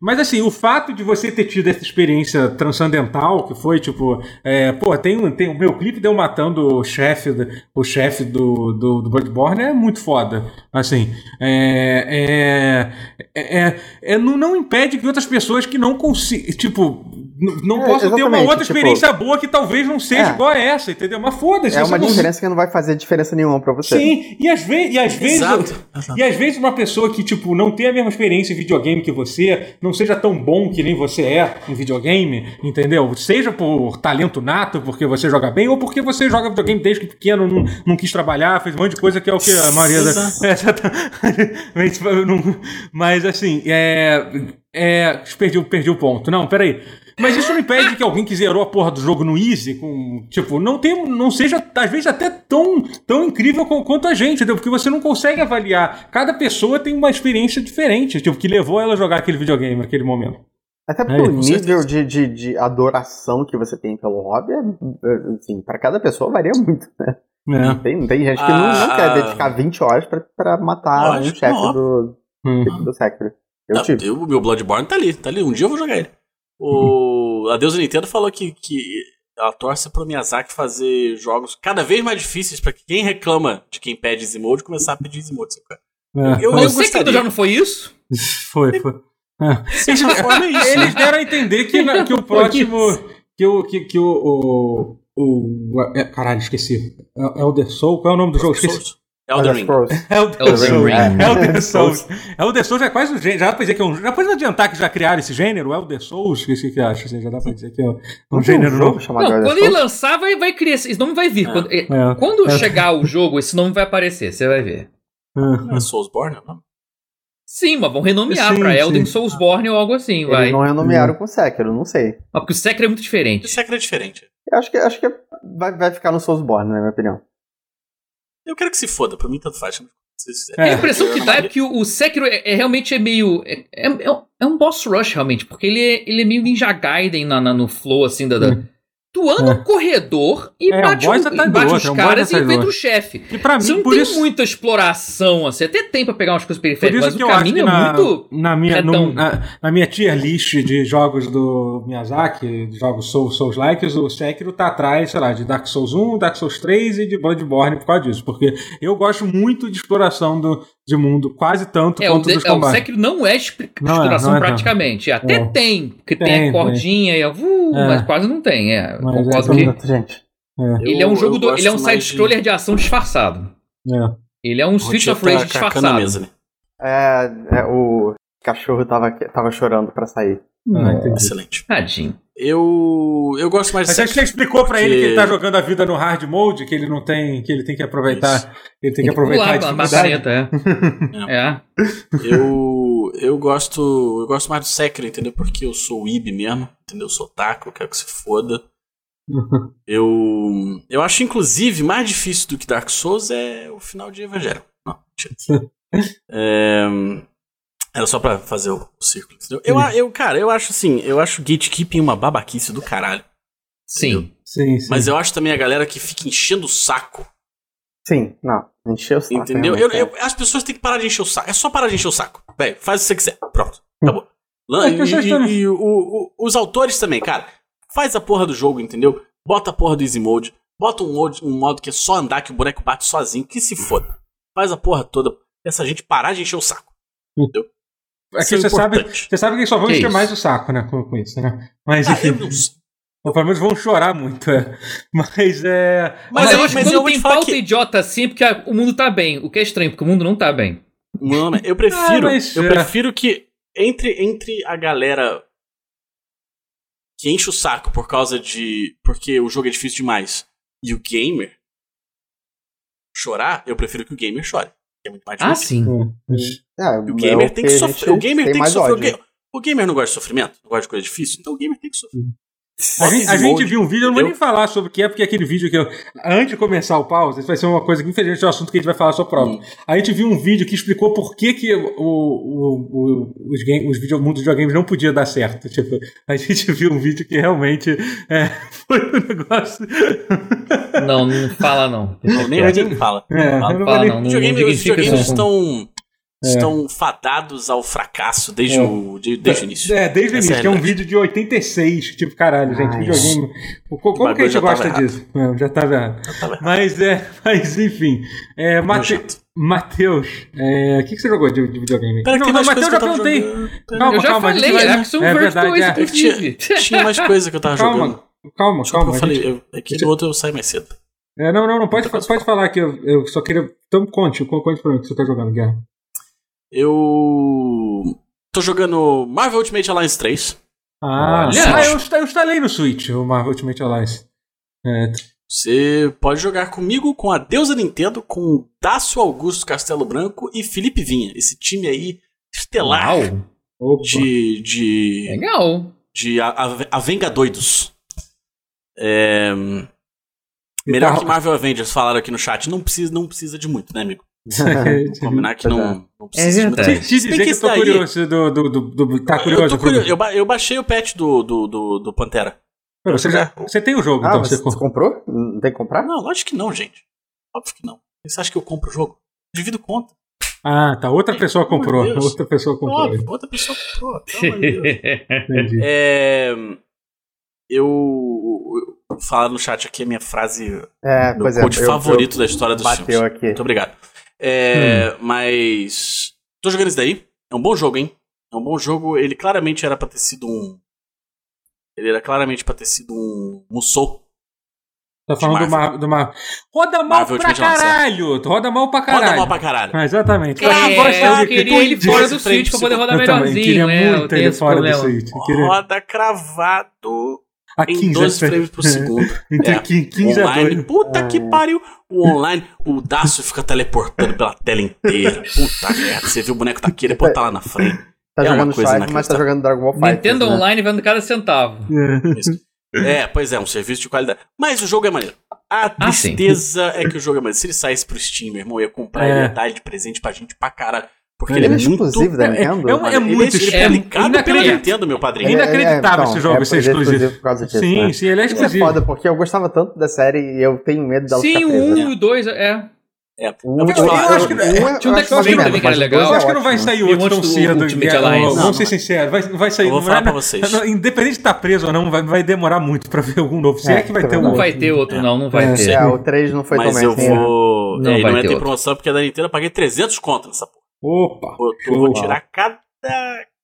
Mas assim, o fato de você ter tido essa experiência transcendental, que foi tipo, é, pô, tem, um- tem o meu clipe de eu matando o chefe, do- o chefe do, do, do Bloodborne é muito foda. Assim, é, é, é, é- não, não impede que outras pessoas que não consigam, tipo, não É, possam ter uma outra tipo- experiência boa que talvez não seja É. igual a essa, entendeu? Mas foda-se. É uma não- diferença que não vai fazer diferença nenhuma pra você. Sim, e às, ve e às vezes. Exato, exato. E às vezes uma pessoa que, tipo, não tem a mesma experiência em videogame que você, não seja tão bom que nem você é em videogame, entendeu? Seja por talento nato, porque você joga bem, ou porque você joga videogame desde que pequeno, não, não quis trabalhar, fez um monte de coisa que é o que a maioria da. [LAUGHS] É, Mas assim, é. É. Perdi, perdi o ponto. Não, peraí. Mas isso não impede que alguém que zerou a porra do jogo no Easy, com. Tipo, não tem. Não seja, às vezes, até tão, tão incrível quanto a gente, entendeu? Porque você não consegue avaliar. Cada pessoa tem uma experiência diferente, tipo, que levou ela a jogar aquele videogame naquele momento. Até É, porque o com nível de, de, de adoração que você tem pelo hobby, é, é, assim, pra cada pessoa varia muito, né? É. Tem, tem gente que Ah, não, não quer ah. dedicar 20 horas pra, pra matar um chefe do, Hum. do Sekiro. Eu Não, tive. eu- o meu Bloodborne tá ali, tá ali. Um dia eu vou jogar ele. O a Deus Nintendo falou que, que ela torce pro Miyazaki fazer jogos cada vez mais difíceis pra que quem reclama de quem pede Easy Mode começar a pedir Easy Mode. sabe? É. Eu- Mas eu o Sekiro gostaria. já não foi isso? [LAUGHS] Foi, foi. É. É isso. Eles né? deram a entender que, na- que o [LAUGHS] próximo. Que o. Que, que o, o, o- é, caralho, esqueci. É- Elder Soul? Qual é o nome do jogo? Esqueci. Elden Ring. [LAUGHS] Elden Souls. Ring. Elder Souls. Elder Souls é quase um gênero. Já dá pra dizer que é um. Já pode adiantar que já criaram esse gênero, Elder Souls? O que você acha? Assim, já dá pra dizer que é um gênero novo. chamado Não, quando ele lançar, vai, vai criar. Esse nome vai vir. É. Quando, é, É. quando É. chegar o jogo, esse nome vai aparecer, você vai ver. Não é Soulsborne, não? Sim, mas vão renomear Sim, pra sim. Elden Soulsborne ou algo assim, vai. Eles não renomearam com Sekiro, não sei. Mas porque o Sekiro é muito diferente. Isso é diferente. Eu acho que, acho que vai, vai ficar no Soulsborne, na minha opinião. Eu quero que se foda, pra mim tanto faz. É. A impressão que dá é que o, Sekiro é, é realmente é meio. É, é, é um- é um boss rush, realmente, porque ele é, ele é meio Ninja Gaiden na, na- no flow, assim, da. da- Tu anda É. no corredor e É, bate, um e do bate outro, os é caras e atrás do enfrenta o chefe. E pra Você mim, não por tem isso. muita exploração, assim. Até tem pra pegar umas coisas periféricas, mas que o eu acho que caminho na, é muito. na, minha, num- na, na minha tier list de jogos do Miyazaki, de jogos Souls, Souls likes, o Sekiro tá atrás, sei lá, de Dark Souls 1, Dark Souls 3 e de Bloodborne por causa disso. Porque eu gosto muito de exploração do, de mundo, quase tanto É, o, quanto de- dos é, o combates. Sekiro não é é, exploração não é praticamente. Até É. tem, porque tem, Tem, a cordinha e a. Uh, É. Mas quase não tem. É, Mas concordo é, que. Gente. Ele é um Eu- jogo eu do. Ele é um gosto mais side-scroller de... ação disfarçado. É. Ele é um Rotinha of Rage disfarçado. mesa, né? É, é, o cachorro tava, tava chorando pra sair. Entendi. Excelente. Tadinho. Eu. Eu gosto mais de Mas acho que você explicou pra ele que ele tá jogando a vida no hard mode, que ele não tem, que ele tem que aproveitar, Isso. ele tem que aproveitar a dificuldade. maçaneta, é. é. Eu, eu gosto eu gosto mais do Sekiro, entendeu? Porque eu sou Ib mesmo, entendeu? Eu sou taco, eu quero que se foda. [LAUGHS] Eu eu acho inclusive mais difícil do que Dark Souls é o final de Evangelho. Não, mentira. [LAUGHS] É, Era só pra fazer o, o círculo. entendeu? Eu, a- eu, cara, eu acho assim, eu acho gatekeeping uma babaquice do caralho. Sim. Sim, sim. Mas eu acho também a galera que fica enchendo o saco. Sim, não. Encheu o saco. Entendeu? Eu, realmente, eu- as pessoas têm que parar de encher o saco. É só parar de encher o saco. Velho, faz o que você quiser. Pronto. Acabou. Lan- As E, e- e o- o- os autores também, cara. Faz a porra do jogo, entendeu? Bota a porra do Easy Mode. Bota um, mode, um modo que é só andar, que o boneco bate sozinho. Que se foda. Faz a porra toda. Essa gente parar de encher o saco. É que é você sabe, você sabe que eles só vão Que encher mais o saco, né? Com, com isso, né? Mas Ah, enfim. Ou pelo menos vão chorar muito, é. [LAUGHS] Mas é. Mas, Mas, eu, acho que mas eu quando tem falar pauta que... idiota assim, é porque o mundo tá bem. O que é estranho, porque o mundo não tá bem. Mano, eu prefiro. Ah, mas, eu é. prefiro que entre, entre a galera que enche o saco por causa de. porque o jogo é difícil demais e o gamer chorar, eu prefiro que o gamer chore. É muito mais Ah, divertido. sim. É, o gamer é tem que sofrer. O gamer tem, que mais sofrer. Ódio. o gamer não gosta de sofrimento, não gosta de coisa difícil, então o gamer tem que sofrer. A gente, a gente viu um vídeo, eu não vou nem falar sobre o que é, porque aquele vídeo que eu. Antes de começar o pause, isso vai ser uma coisa que infelizmente é um assunto que a gente vai falar só próprio. A gente viu um vídeo que explicou por que, que o, o, o- os, game, os video, mundo dos videogames não podia dar certo. [LAUGHS] Tipo, a gente viu um vídeo que realmente é, [LAUGHS] foi um negócio. Não, não fala não. Não, nem ninguém fala. É, não Fala não. Os videogames isso. estão, É. estão fadados ao fracasso desde, É. o, de- desde o início. É, desde o Essa início, é que é um vídeo de 86. Tipo, caralho, gente, Ah, videogame. Co- Como que a gente gosta disso? Não, já tava errado. Já tava errado. Mas é, [LAUGHS] mas enfim. É, Mate... Matheus, é, o que, que você jogou de, de videogame? Pera, não, não, mais Matheus coisa já que eu tava perguntei. jogando. Calma, eu já calma, falei, vai- é verdade, 2, é. inclusive. Tinha mais coisa que eu tava [LAUGHS] jogando. Calma, calma, Desculpa, calma. eu falei, gente. eu, é que no outro eu saio mais cedo. É, não, não, não, pode, pode falar que eu, eu só queria. Então conte, conte pra mim o que você tá jogando, Guerra. Eu. tô jogando Marvel Ultimate Alliance 3. Ah, ah eu, eu instalei no Switch o Marvel Ultimate Alliance. É, Você pode jogar comigo, com a deusa Nintendo, com Dácio Augusto Castelo Branco e Felipe Vinha. Esse time aí estelar de. de. legal. de Avengadoidos. É. Melhor tá- que Marvel Avengers falaram aqui no chat. Não precisa, não precisa de muito, né, amigo? [LAUGHS] Combinar que não, não precisa É verdade. Te, dizer que eu esse tô daí- curioso do, do, do, do- Tá curioso? Eu, curioso. Eu, ba- eu baixei o patch do, do, do, do, Pantera. Pô, Você, já, você tem o jogo, Ah, então você, você. comprou? Não tem que comprar? Não, lógico que não, gente. Óbvio que não. Você acha que eu compro o jogo? Divido conta. Ah, tá. Outra pessoa comprou. Outra pessoa comprou. Óbvio, outra pessoa comprou. Pelo amor de Deus. [LAUGHS] Entendi. É, eu, eu falar no chat aqui a minha frase, É, meu é. quote eu- favorito eu- da história dos Bateu filmes. aqui. Muito obrigado. É, Mas. Tô jogando isso daí. É um bom jogo, hein? É um bom jogo. Ele claramente era pra ter sido um. Ele era claramente pra ter sido um Musou. Tá falando do Marvel. Marvel. Do Mar... Roda mal Marvel pra Alliance, caralho! Roda mal pra caralho. Roda mal pra caralho. Ah, exatamente. É, eu queria ele fora do 12 Switch pra poder rodar Eu também melhorzinho, queria? Eu muito ele fora do. Switch. Queria... Roda cravado A em 15 12 é- frames por segundo. [LAUGHS] Entre É, 15 a online. 2. Puta que pariu. O online, o Daço fica teleportando pela tela inteira. Puta merda. Você viu o boneco tá aqui, ele pode estar lá na frente. Tá É uma jogando coisa Strife, mas tá jogando Dragon Ball Fighter. Nintendo né? Online vendo cada centavo. É, pois é, um serviço de qualidade. Mas o jogo é maneiro. A Ah, tristeza é que o jogo é maneiro. Se ele saísse pro Steam, meu irmão, eu ia comprar É. ele ia dar ele de presente pra gente pra caralho. Porque É, ele é, Ele é muito. exclusivo da é- Nintendo? é um- é Ele muito ele é pela inacreditável. Nintendo, meu padrinho. É inacreditável esse jogo é, ser é exclusivo. por causa disso, Sim, né? sim, ele é Isso é exclusivo. foda, porque eu gostava tanto da série e eu tenho medo dela Sim, o presa. 1 e o 2, é. É, Um, eu vou te Eu- falar. eu acho que- um, é, tinha um menos, também que era mas o legal. Eu é acho que não vai sair outro tão cedo. Vamos Não, ser sinceros, vai, vai sair. Eu vou falar vai- pra vocês. não, Independente de estar preso ou não, vai, vai demorar muito pra ver algum novo. Se é, É, que vai é ter um Não vai ter outro, É. não, não vai É. ter. É, o 3 não foi Mas tão eu assim, né? vou. Não vai ter promoção porque é da Nintendo eu paguei 300 conto nessa porra. Opa! Eu, eu vou tirar cada,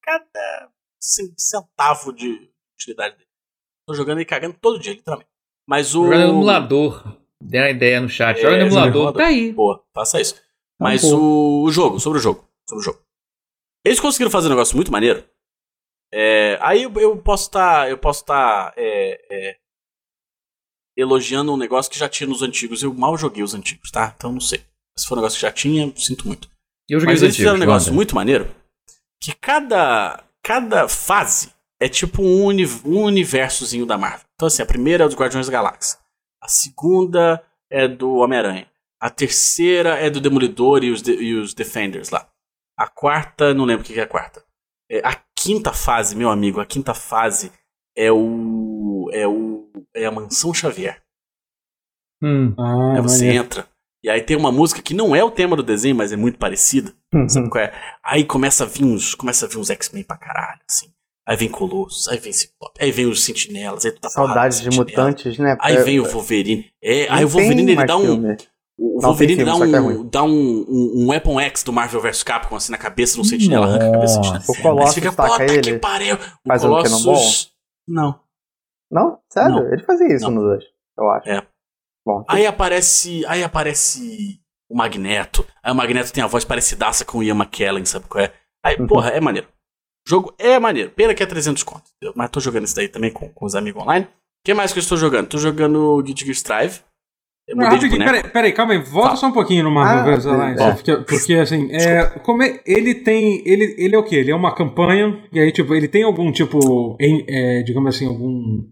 cada cen- centavo de utilidade dele. Tô jogando e cagando todo dia, literalmente. Mas o. Joga no emulador. Deram a ideia no chat. Joga É, no emulador, tá aí. Boa, faça isso. Mas boa. o, o jogo, sobre o jogo. Sobre o jogo. Eles conseguiram fazer um negócio muito maneiro. É, aí eu, eu posso estar. eu posso estar é, é, elogiando um negócio que já tinha nos antigos. Eu mal joguei os antigos, tá? Então não sei. Se for um negócio que já tinha, sinto muito. Eu joguei Mas eles fizeram um negócio muito maneiro. Que cada, cada fase é tipo um, uni, um universozinho da Marvel. Então, assim, a primeira é dos Guardiões da Galáxia. A segunda é do Homem-Aranha. A terceira é do Demolidor e os, de- e os Defenders lá. A quarta, não lembro o que é a quarta. É, a quinta fase, meu amigo, a quinta fase é o. É o. É a Mansão Xavier. Hum. Ah, aí você maneiro. entra. E aí tem uma música que não é o tema do desenho, mas é muito parecida. Uhum. Sabe qual é? Aí começa a vir uns. Começa a vir uns X-Men pra caralho, assim. Aí vem Colossus, aí vem Ciclope, aí vem os Sentinelas, aí tu tá Saudades de mutantes, né? Aí vem o Wolverine. É, aí o Wolverine ele dá um. Filme. O Wolverine filme, dá, um, é dá um, um, um, Weapon X do Marvel vs Capcom assim na cabeça, no Sentinela, arranca a cabeça do Sentinela. O Colossus fica, taca ele. que pariu. O Faz Colossus... Um não. Não? Sério? Não. Ele fazia isso não. no 2, eu acho. É. Bom, aí aparece. Aí aparece o Magneto. Aí o Magneto tem a voz parecidaça com o Ian McKellen, sabe qual é? Aí, uhum. porra, é maneiro. O jogo é maneiro. Pena que é 300 conto. Mas tô jogando isso daí também com, com os amigos online. O que mais que eu estou jogando? Tô jogando Guilty Gear Strive. Eu de peraí, peraí, calma aí, volta Fala. só um pouquinho no Marvel ah, vs Alliance. É. Porque, porque, assim, é, como é, ele tem. Ele, ele é o quê? Ele é uma campanha, e aí, tipo, ele tem algum tipo. Em, é, digamos assim, algum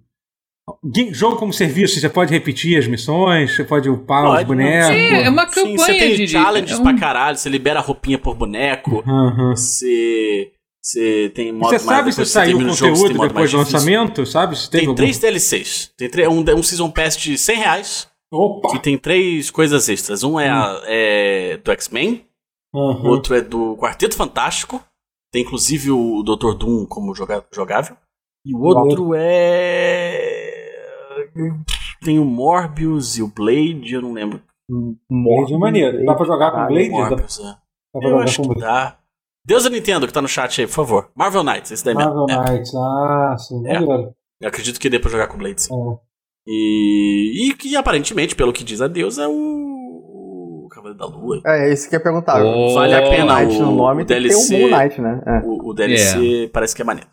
Jogo como serviço, você pode repetir as missões, você pode upar pode, os bonecos. Sim, é uma campanha. Sim, você tem de, challenges é um... pra caralho, você libera roupinha por boneco, uhum. você. Você tem modo Você sabe se saiu o conteúdo depois do lançamento? Sabe se tem algum... três DLCs. Tem um, um Season Pass de 100 reais. Opa! Que tem três coisas extras. Um é, a, é do X-Men, uhum. outro é do Quarteto Fantástico. Tem inclusive o Dr. Doom como jogável. E o outro é tem o Morbius e o Blade, eu não lembro. Blade é maneiro. Dá pra jogar com Blade? Morbius, dá, é. dá pra eu acho que dá. Deus da Nintendo que tá no chat aí, por favor. Marvel Knights, esse daí Marvel mesmo. Marvel Knights, é. ah, sim, é. Eu acredito que dê pra jogar com Blade, sim. É. E, e que aparentemente, pelo que diz a Deus, é o, o Cavaleiro da Lua. É, isso que eu ia perguntar. Oh, vale a pena o, no nome, o DLC. Moon Knight, né? É. O, o, DLC yeah. parece que é maneiro.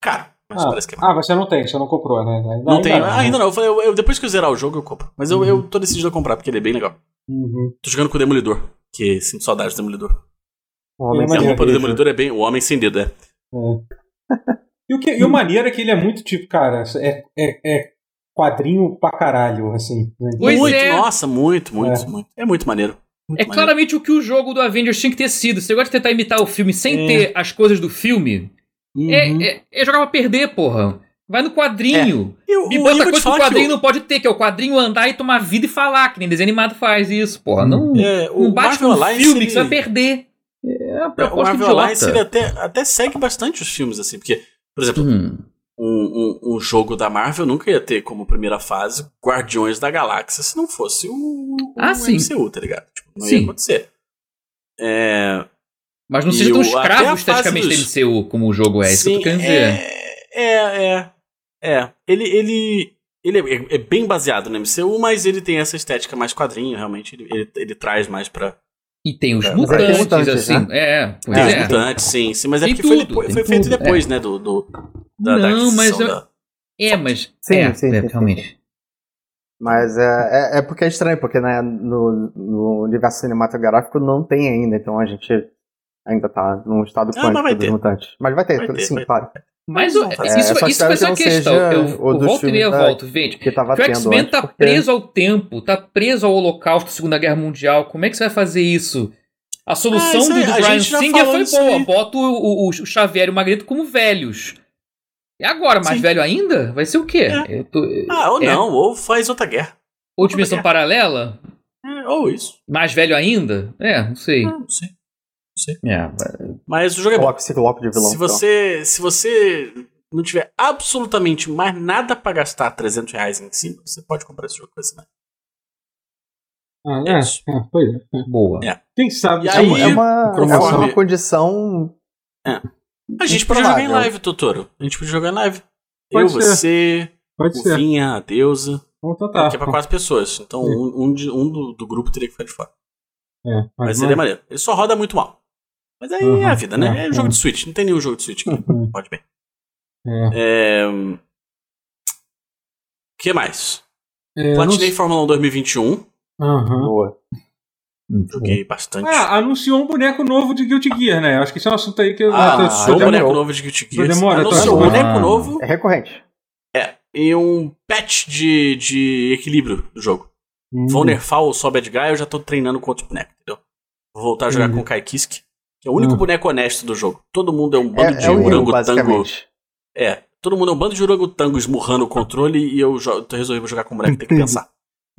Cara, mas ah, parece que é Ah, você não tem, você não comprou, né? Ainda, não tem, ainda, ainda não. Eu falei, eu, eu, depois que eu zerar o jogo, eu compro. Mas eu, uhum. eu tô decidido a comprar, porque ele é bem legal. Uhum. Tô jogando com o Demolidor, que sinto saudade do Demolidor. O homem e a roupa do Demolidor é bem. O homem sem dedo, é. é. e, o que, e o maneiro é que ele é muito tipo, cara, é, é, é quadrinho pra caralho, assim. Né? Muito, é. nossa, muito, muito, é. muito. É muito maneiro. Muito é maneiro. claramente o que o jogo do Avengers tinha que ter sido. Você gosta de tentar imitar o filme sem é. ter as coisas do filme. Uhum. É, é, é jogar pra perder, porra. Vai no quadrinho. É. Eu, Me bota coisa que o quadrinho que eu... não pode ter, que é o quadrinho andar e tomar vida e falar, que nem desenho animado faz isso, porra. Não, é, não bate no filme ele... que você vai perder. É proposta o Marvel. Alliance ele até, até segue bastante os filmes, assim, porque, por exemplo, hum. um, um, um, jogo da Marvel nunca ia ter como primeira fase Guardiões da Galáxia se não fosse o, o ah, sim. MCU, tá ligado? Tipo, não sim. ia acontecer. É, mas não seja tão escravo esteticamente dos... do MCU como o jogo é, isso que eu tô querendo dizer. É, é, é. Ele, ele, ele é, é, bem baseado no MCU, mas ele tem essa estética mais quadrinho, realmente. Ele, ele, ele traz mais pra. E tem os mutantes, mutantes, assim. Né? É, pois tem é. os mutantes, sim, sim. Mas é porque tudo, foi, foi feito tudo, depois, é. né? Do, do, da, não, da mas. Eu... Da... É, mas. Sim, é, sim, é, sim, realmente. Mas é, é, é, porque é estranho, porque né, no, no universo cinematográfico não tem ainda, então a gente ainda tá num estado ah, quântico dos mutantes. Mas vai ter, vai ter sim, vai claro. Mas o, é, isso, isso vai ser a questão. Eu, eu volto e meia volto, gente. Que, tava que o X-Men tá porque... preso ao tempo, tá preso ao holocausto da Segunda Guerra Mundial. Como é que você vai fazer isso? A solução ah, do, do Brian Singer foi boa. Bota o, o, o, Xavier e o Magneto como velhos. E agora, mais Sim. velho ainda? Vai ser o quê? É. Tô, ah, ou é. não, ou faz outra guerra. Ou dimensão paralela? É, ou isso. Mais velho ainda? É, não sei. Ah, não sei sei. É, mas o jogo é bom. Esse bloco de vilão, se você, então. se você não tiver absolutamente mais nada para gastar 300 reais em cima, você pode comprar esse jogo com esse, né? Ah, é, é, pois é. Boa. É. Quem sabe? Aí, é uma, é uma condição. É. A gente podia jogar em live, Totoro. A gente podia jogar em live. Pode Eu, ser. você, Pode o ser. Vinha, a Deusa. Vamos tentar. Aqui é pra quatro pessoas. Então um, um, de, um do, do, grupo teria que ficar de fora. É, mas, mas é maneiro. Ele só roda muito mal. Mas aí uhum, é a vida, né? É, é jogo de Switch, não tem nenhum jogo de Switch que uhum. pode bem. É. é... que mais? É, Platinei não... Fórmula 1 2021. Uhum. Boa. Joguei bastante. Ah, anunciou um boneco novo de Guilty Gear, né? Acho que esse é um assunto aí que eu. Ah, anunciou um boneco novo de Guilty Gear. Demora, anunciou um boneco novo. É recorrente. É. E um patch de, de equilíbrio do jogo. Hum. Vou nerfar o só bad guy, eu já tô treinando com outro boneco, entendeu? Vou voltar a jogar hum. com o Kai Kiske. Que é o único Hum. boneco honesto do jogo. Todo mundo é um bando É, de é o orangotango. É, todo mundo é um bando de orangotango esmurrando o controle e eu, resolvi jogar com o boneco, tem que pensar.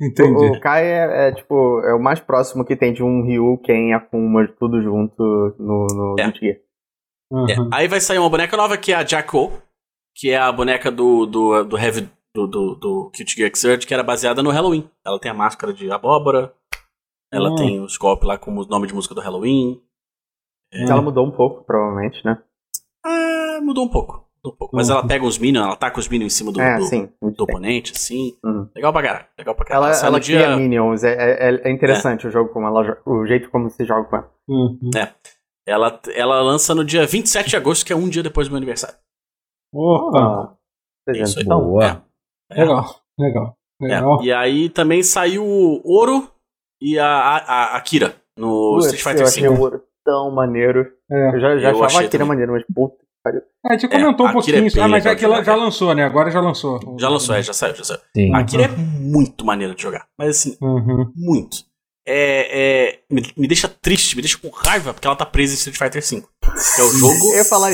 Entendi. O, o Kai é, é, tipo, é o mais próximo que tem de um Ryu, Ken e Akuma, tudo junto no, no É. Guilty Gear. É, Uhum. Aí vai sair uma boneca nova que é a Jacko, que é a boneca do, do, do Heavy do, do, do Guilty Gear Xrd, que era baseada no Halloween. Ela tem a máscara de abóbora, ela Hum. tem os golpes lá com o nome de música do Halloween. É. Ela mudou um pouco, provavelmente, né? Ah, mudou um pouco. Mudou um pouco. Mas Uhum. ela pega os minions, ela taca os minions em cima do, é, do, sim. do oponente, assim. Uhum. Legal pra caralho. Legal pra caralho. Ela, sai ela cria minions, é, é, é interessante o jogo como ela o jeito como se joga com ela. Uhum. ela, ela lança no dia 27 de agosto, que é um dia depois do meu aniversário. Opa, presente. Isso aí. Então, Boa. É. legal, legal. É, legal. E aí também saiu o Ouro e a, a, a Akira no putz, Street Fighter V. tão maneiro. É. Eu já, já Eu achava achei aquele também. maneiro, mas puta. A gente É, comentou um Akira pouquinho, é isso, bem ah, mas é que ela já lançou, né? Agora já lançou. Já lançou, é, já saiu, já saiu. Sim. A Akira é muito maneira de jogar. Mas assim, Uhum. muito. É, é, me, me deixa triste, me deixa com raiva, porque ela tá presa em Street Fighter V. Que é o [LAUGHS] jogo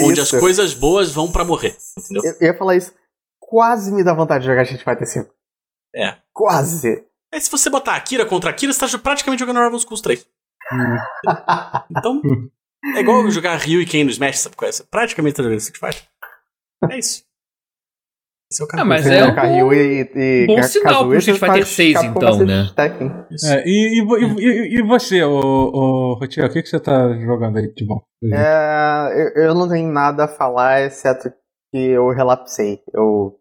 onde isso. as coisas boas vão pra morrer. Entendeu? Eu, eu ia falar isso. Quase me dá vontade de jogar Street Fighter V. É. Quase. Aí se você botar Akira contra Akira, você tá praticamente jogando Marvel Schools 3. Então, é igual jogar Ryu e Ken no Smash, sabe é? Praticamente tá jogando Street Fighter. É isso. Esse é o caminho. Ah, mas é colocar um Ryu e, e bom sinal pro Street Fighter faz 6, Capcom então, né? É, e, e, e, você, ô, Rotiel, o que, que você tá jogando aí de bom? É, eu, eu não tenho nada a falar, exceto que eu relapsei. Eu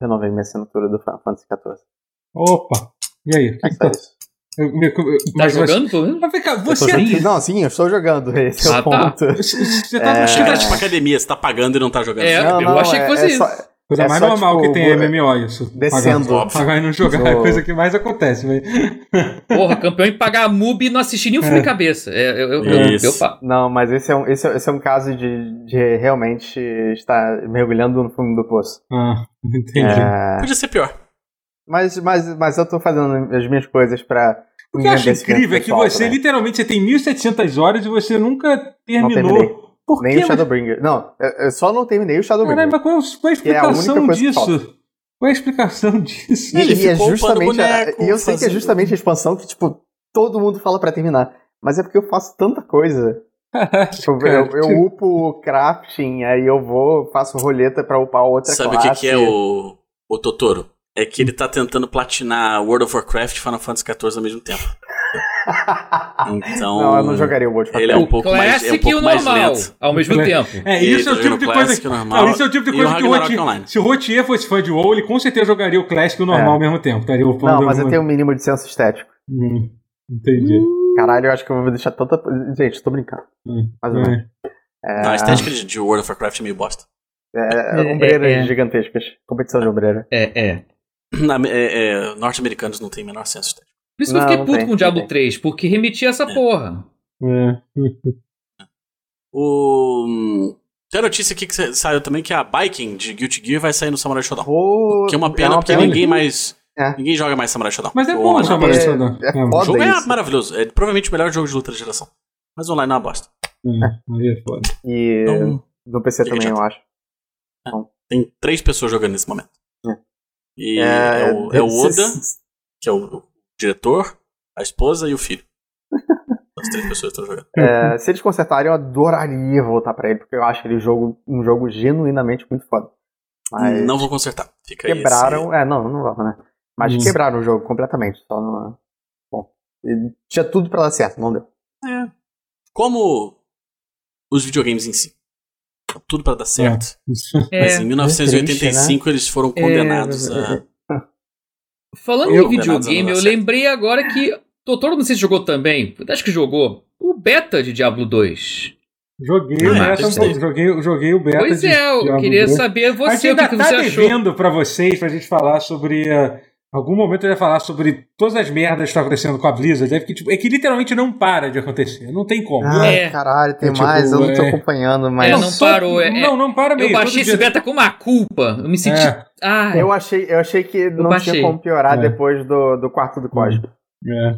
renovei minha assinatura do Final Fantasy XIV. Opa! E aí? o que É que só tá, Tá mas jogando, pelo menos? Mas vem cá, você, jogando- Não, sim, eu estou jogando. [LAUGHS] Esse é Ah, o tá. ponto. você, você tá É. Achei que tipo academia, você tá pagando e não tá jogando. É, Não, eu não, achei que é- fosse é isso. só- coisa é mais só, normal tipo, que tem MMO isso. descendo. Pagar, pagar e não jogar é a coisa que mais acontece. Mas... [LAUGHS] Porra, campeão em pagar a MUB e não assistir nenhum filme É. cabeça. É, eu, eu, eu, Isso. eu fa- Não, mas esse é um, esse é, esse é um caso de, de realmente estar mergulhando no fundo do poço. Ah, entendi. É, Podia ser pior. Mas, mas, mas eu tô fazendo as minhas coisas pra. O que eu acho incrível é que pessoal você, também. literalmente, você tem 1.700 horas e você nunca terminou. Por Nem quê? o Shadowbringer. Não, eu eu só não terminei o Shadowbringer. Caramba, qual, qual a Que é a explicação que disso? Qual é a explicação disso? E, Ele e é justamente. boneco, e eu sei que é justamente a expansão que, tipo, todo mundo fala pra terminar. Mas é porque eu faço tanta coisa. [LAUGHS] Tipo, eu, eu upo o crafting, aí eu vou, faço roleta pra upar outra Sabe o que, classe. que é o, o Totoro? É que ele tá tentando platinar World of Warcraft e Final Fantasy XIV ao mesmo tempo. Então. Não, eu não jogaria o World of Ele é um o pouco mais, é um Classic e pouco o mais normal, lento. ao mesmo tempo. É, isso é o tipo de coisa. Classic, normal, Não, isso é o tipo de o coisa que o Rotier. Se o Rotier fosse fã de WoW, ele com certeza jogaria o Classic e o normal É. ao mesmo tempo. Estaria upando Não, mas eu tenho um mínimo de senso estético. Hum, entendi. Caralho, eu acho que eu vou deixar tanta. Gente, tô brincando. Hum, menos. é. É, Não, a estética de, de World of Warcraft é meio bosta. é, É, ombreiras é, é. gigantescas. Competição de ombreira. É, é. [CLEARS THROAT] É, é, Norte-americanos não têm o menor senso estético. Por isso que eu Não, fiquei não puto tem, com o Diablo não tem. 3, porque remetia essa porra. É. O. hum, Tem a notícia aqui que sa- saiu também que a Biking de Guilty Gear vai sair no Samurai Shodown. Pô, Que é uma pena é porque pena. ninguém mais. É. Ninguém joga mais Samurai Shodown. Mas é bom o online- Samurai é- Shodown. é É, O jogo é isso. maravilhoso. É provavelmente o melhor jogo de luta da geração. Mas online é uma bosta. é, aí é foda. E Então, no PC também, eu acho. tem três pessoas jogando nesse momento. É. E é, o, é o se- Oda, que é o diretor, a esposa e o filho. [LAUGHS] As três pessoas estão jogando. é, se eles consertarem, eu adoraria voltar pra ele, porque eu acho aquele jogo um jogo genuinamente muito foda. Mas Não vou consertar. Fica aí quebraram. É, não, não vamos, né? Mas Hum. quebraram o jogo completamente. Só não. Bom. e Tinha tudo pra dar certo, não deu. esse- é. Como os videogames em si. Tudo pra dar certo. É, Mas em 1985 eles né? foram condenados É, a. Falando Eu- em videogame, eu Condenados lembrei agora que. Totoro, não sei se jogou também. Acho que jogou. O beta de Diablo 2. Joguei, Ah, o beta, isso aí. joguei, joguei o beta. Pois de é, eu queria 2. saber A gente você, o ainda que, que tá você achou. devendo pra vocês, pra gente falar sobre. uh, algum momento eu ia falar sobre todas as merdas que estão acontecendo com a Blizzard. É, porque, tipo, é que literalmente não para de acontecer. Não tem como. Ah, É. caralho, tem É, tipo, mais, eu não tô é. acompanhando, mas. É, não só- parou, é- não, não para mesmo. Eu baixei esse dia- beta com uma culpa. Eu me senti. É, Eu achei, eu achei que não baixei. tinha como piorar É. depois do, do quarto do código. é.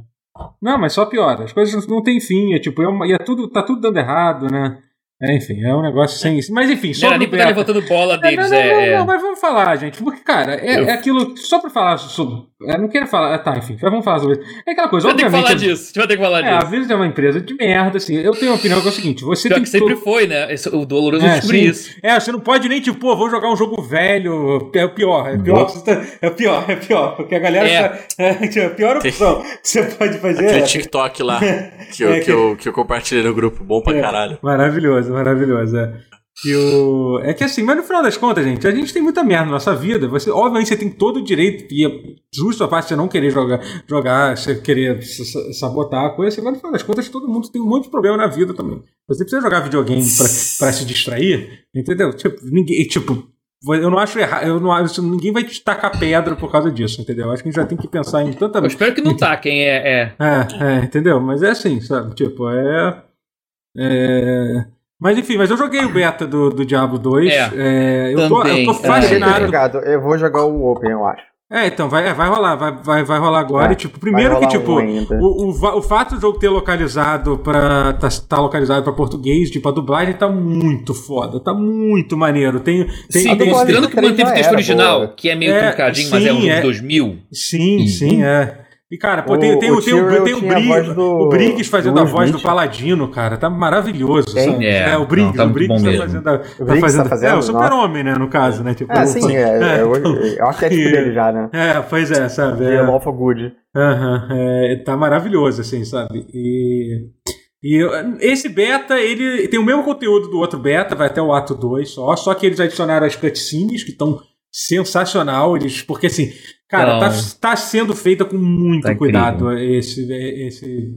Não, mas só piora. As coisas não têm fim, é tipo, é, uma, e é tudo, tá tudo dando errado, né? É, enfim, é um negócio sem. Mas enfim, só. Não nem pra levantando bola deles, não, não, é. não, mas vamos falar, gente. Porque, cara, é, é aquilo. Só pra falar sobre. Eu não quero falar. Tá, enfim, já vamos falar sobre isso. É aquela coisa, Vai ter que falar disso, a gente vai ter que falar É, a disso. Blizzard é uma empresa de merda, assim. Eu tenho uma opinião que é o seguinte: você Pior tem que sempre to- foi, né? Esse- o doloroso É, descobrir isso. É, você não pode nem, tipo, pô, vou jogar um jogo velho. É o pior, é o pior. que você tá- É pior, é o pior. Porque a galera. É. tá- [LAUGHS] É, a pior opção que você pode fazer. Aquele é- TikTok lá [LAUGHS] que eu, É, que, eu, que eu compartilhei no grupo. Bom pra É. caralho. Maravilhoso, maravilhoso. É. E o... é que assim, mas no final das contas, gente, a gente tem muita merda na nossa vida. Você, obviamente, você tem todo o direito, e é justo a parte de você não querer jogar, jogar você querer sa- sa- sabotar a coisa, assim, mas no final das contas, todo mundo tem um monte de problema na vida também. Você precisa jogar videogame pra, pra se distrair, entendeu? Tipo, ninguém. Tipo, eu não acho errado, eu não acho, ninguém vai te tacar pedra por causa disso, entendeu? Acho que a gente já tem que pensar em tanta Eu espero que não tá quem é. é. é, é, entendeu? Mas é assim, sabe? Tipo, é. é... Mas enfim, mas eu joguei o beta do, do Diablo 2. É. é, eu, tô, Também, eu tô é. Eu fascinado. jogado. Eu vou jogar o Open, eu acho. É, então, vai, é, vai rolar, vai, vai, vai rolar agora. E, tipo, primeiro que, tipo, um o, o, o fato do jogo ter localizado pra. tá, tá localizado pra português, tipo, a dublagem tá muito foda, tá muito maneiro. Tem. tem, Sim, tem mostrando que manteve o texto original, boa. que é meio É, truncadinho, mas é um sim, é. de 2000. Sim, Uhum. sim, é. E, cara, pô, O- tem, tem, o tem, o, tem o, Briggs, do- o Briggs fazendo do a voz do. Paladino, cara. Tá maravilhoso. Sabe? É, o Briggs, não, tá o Briggs tá fazendo. a- Tá Briggs tá fazendo, fazendo, é, o super-homem, né, no caso, né? Tipo, É, o- sim, é, [LAUGHS] é, eu, então- eu acho que é E- dele já, né? É, pois é, sabe? De É, Lawful Good. Aham, é, tá maravilhoso, assim, sabe? E, e esse beta, ele tem o mesmo conteúdo do outro beta, vai até o ato 2 só, só que eles adicionaram as cutscenes, que estão sensacional, eles, porque assim, cara, tá, Então. tá sendo feita com muito Tá cuidado esse, esse...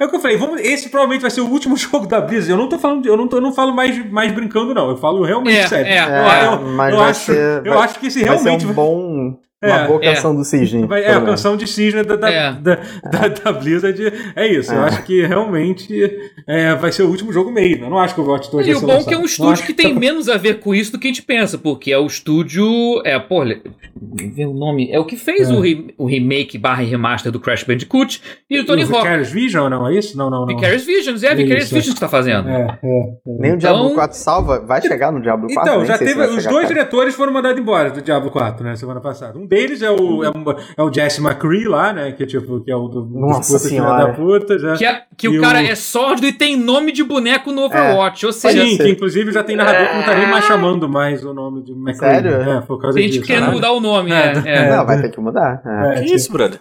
É o que eu falei, vamos, esse provavelmente vai ser o último [LAUGHS] jogo da Blizzard, eu não tô falando, eu não, tô, eu não falo mais, mais brincando não, eu falo realmente É, sério. é. Eu- eu, mas eu vai acho, ser- eu vai- acho que esse Vai ser realmente um bom... É, Uma boa é. canção do Cisne. Vai- é, a canção de cisne da, da, É. da, da- da Blizzard é isso. Eu É. acho que realmente é, vai ser o último jogo mesmo. Eu não acho que o Overwatch 2 E o bom é lançado. que é um estúdio que tem menos a ver com isso do que a gente pensa, porque é o estúdio. É, pô, o nome. É o que fez É. o, re- o remake barra remaster do Crash Bandicoot e do Tony o Hawk. Vicarious Vision, não é isso? Não, não, não. Vicarious Visions, é, Vicarious. Visions que tá fazendo. É, é. Nem o Diablo Então- 4 salva. Vai chegar no Diablo 4? Então, já teve. Os dois cara. diretores foram mandados embora do Diablo 4, né? Semana passada. Um deles é o, é, é o Jesse McCree lá, né? Que, é tipo, que é o do, dos Nossa senhora. da puta. Já. Que, é- que o cara o- é sórdido e tem nome de boneco no Overwatch. Ou seja, Sim, que inclusive já tem narrador que não estaria mais chamando mais o nome de McCree. Sério? É, por causa tem gente disso. querendo mudar o nome. É, É, [LAUGHS] é. Não, vai ter que mudar. É. É, Que tipo- isso, brother?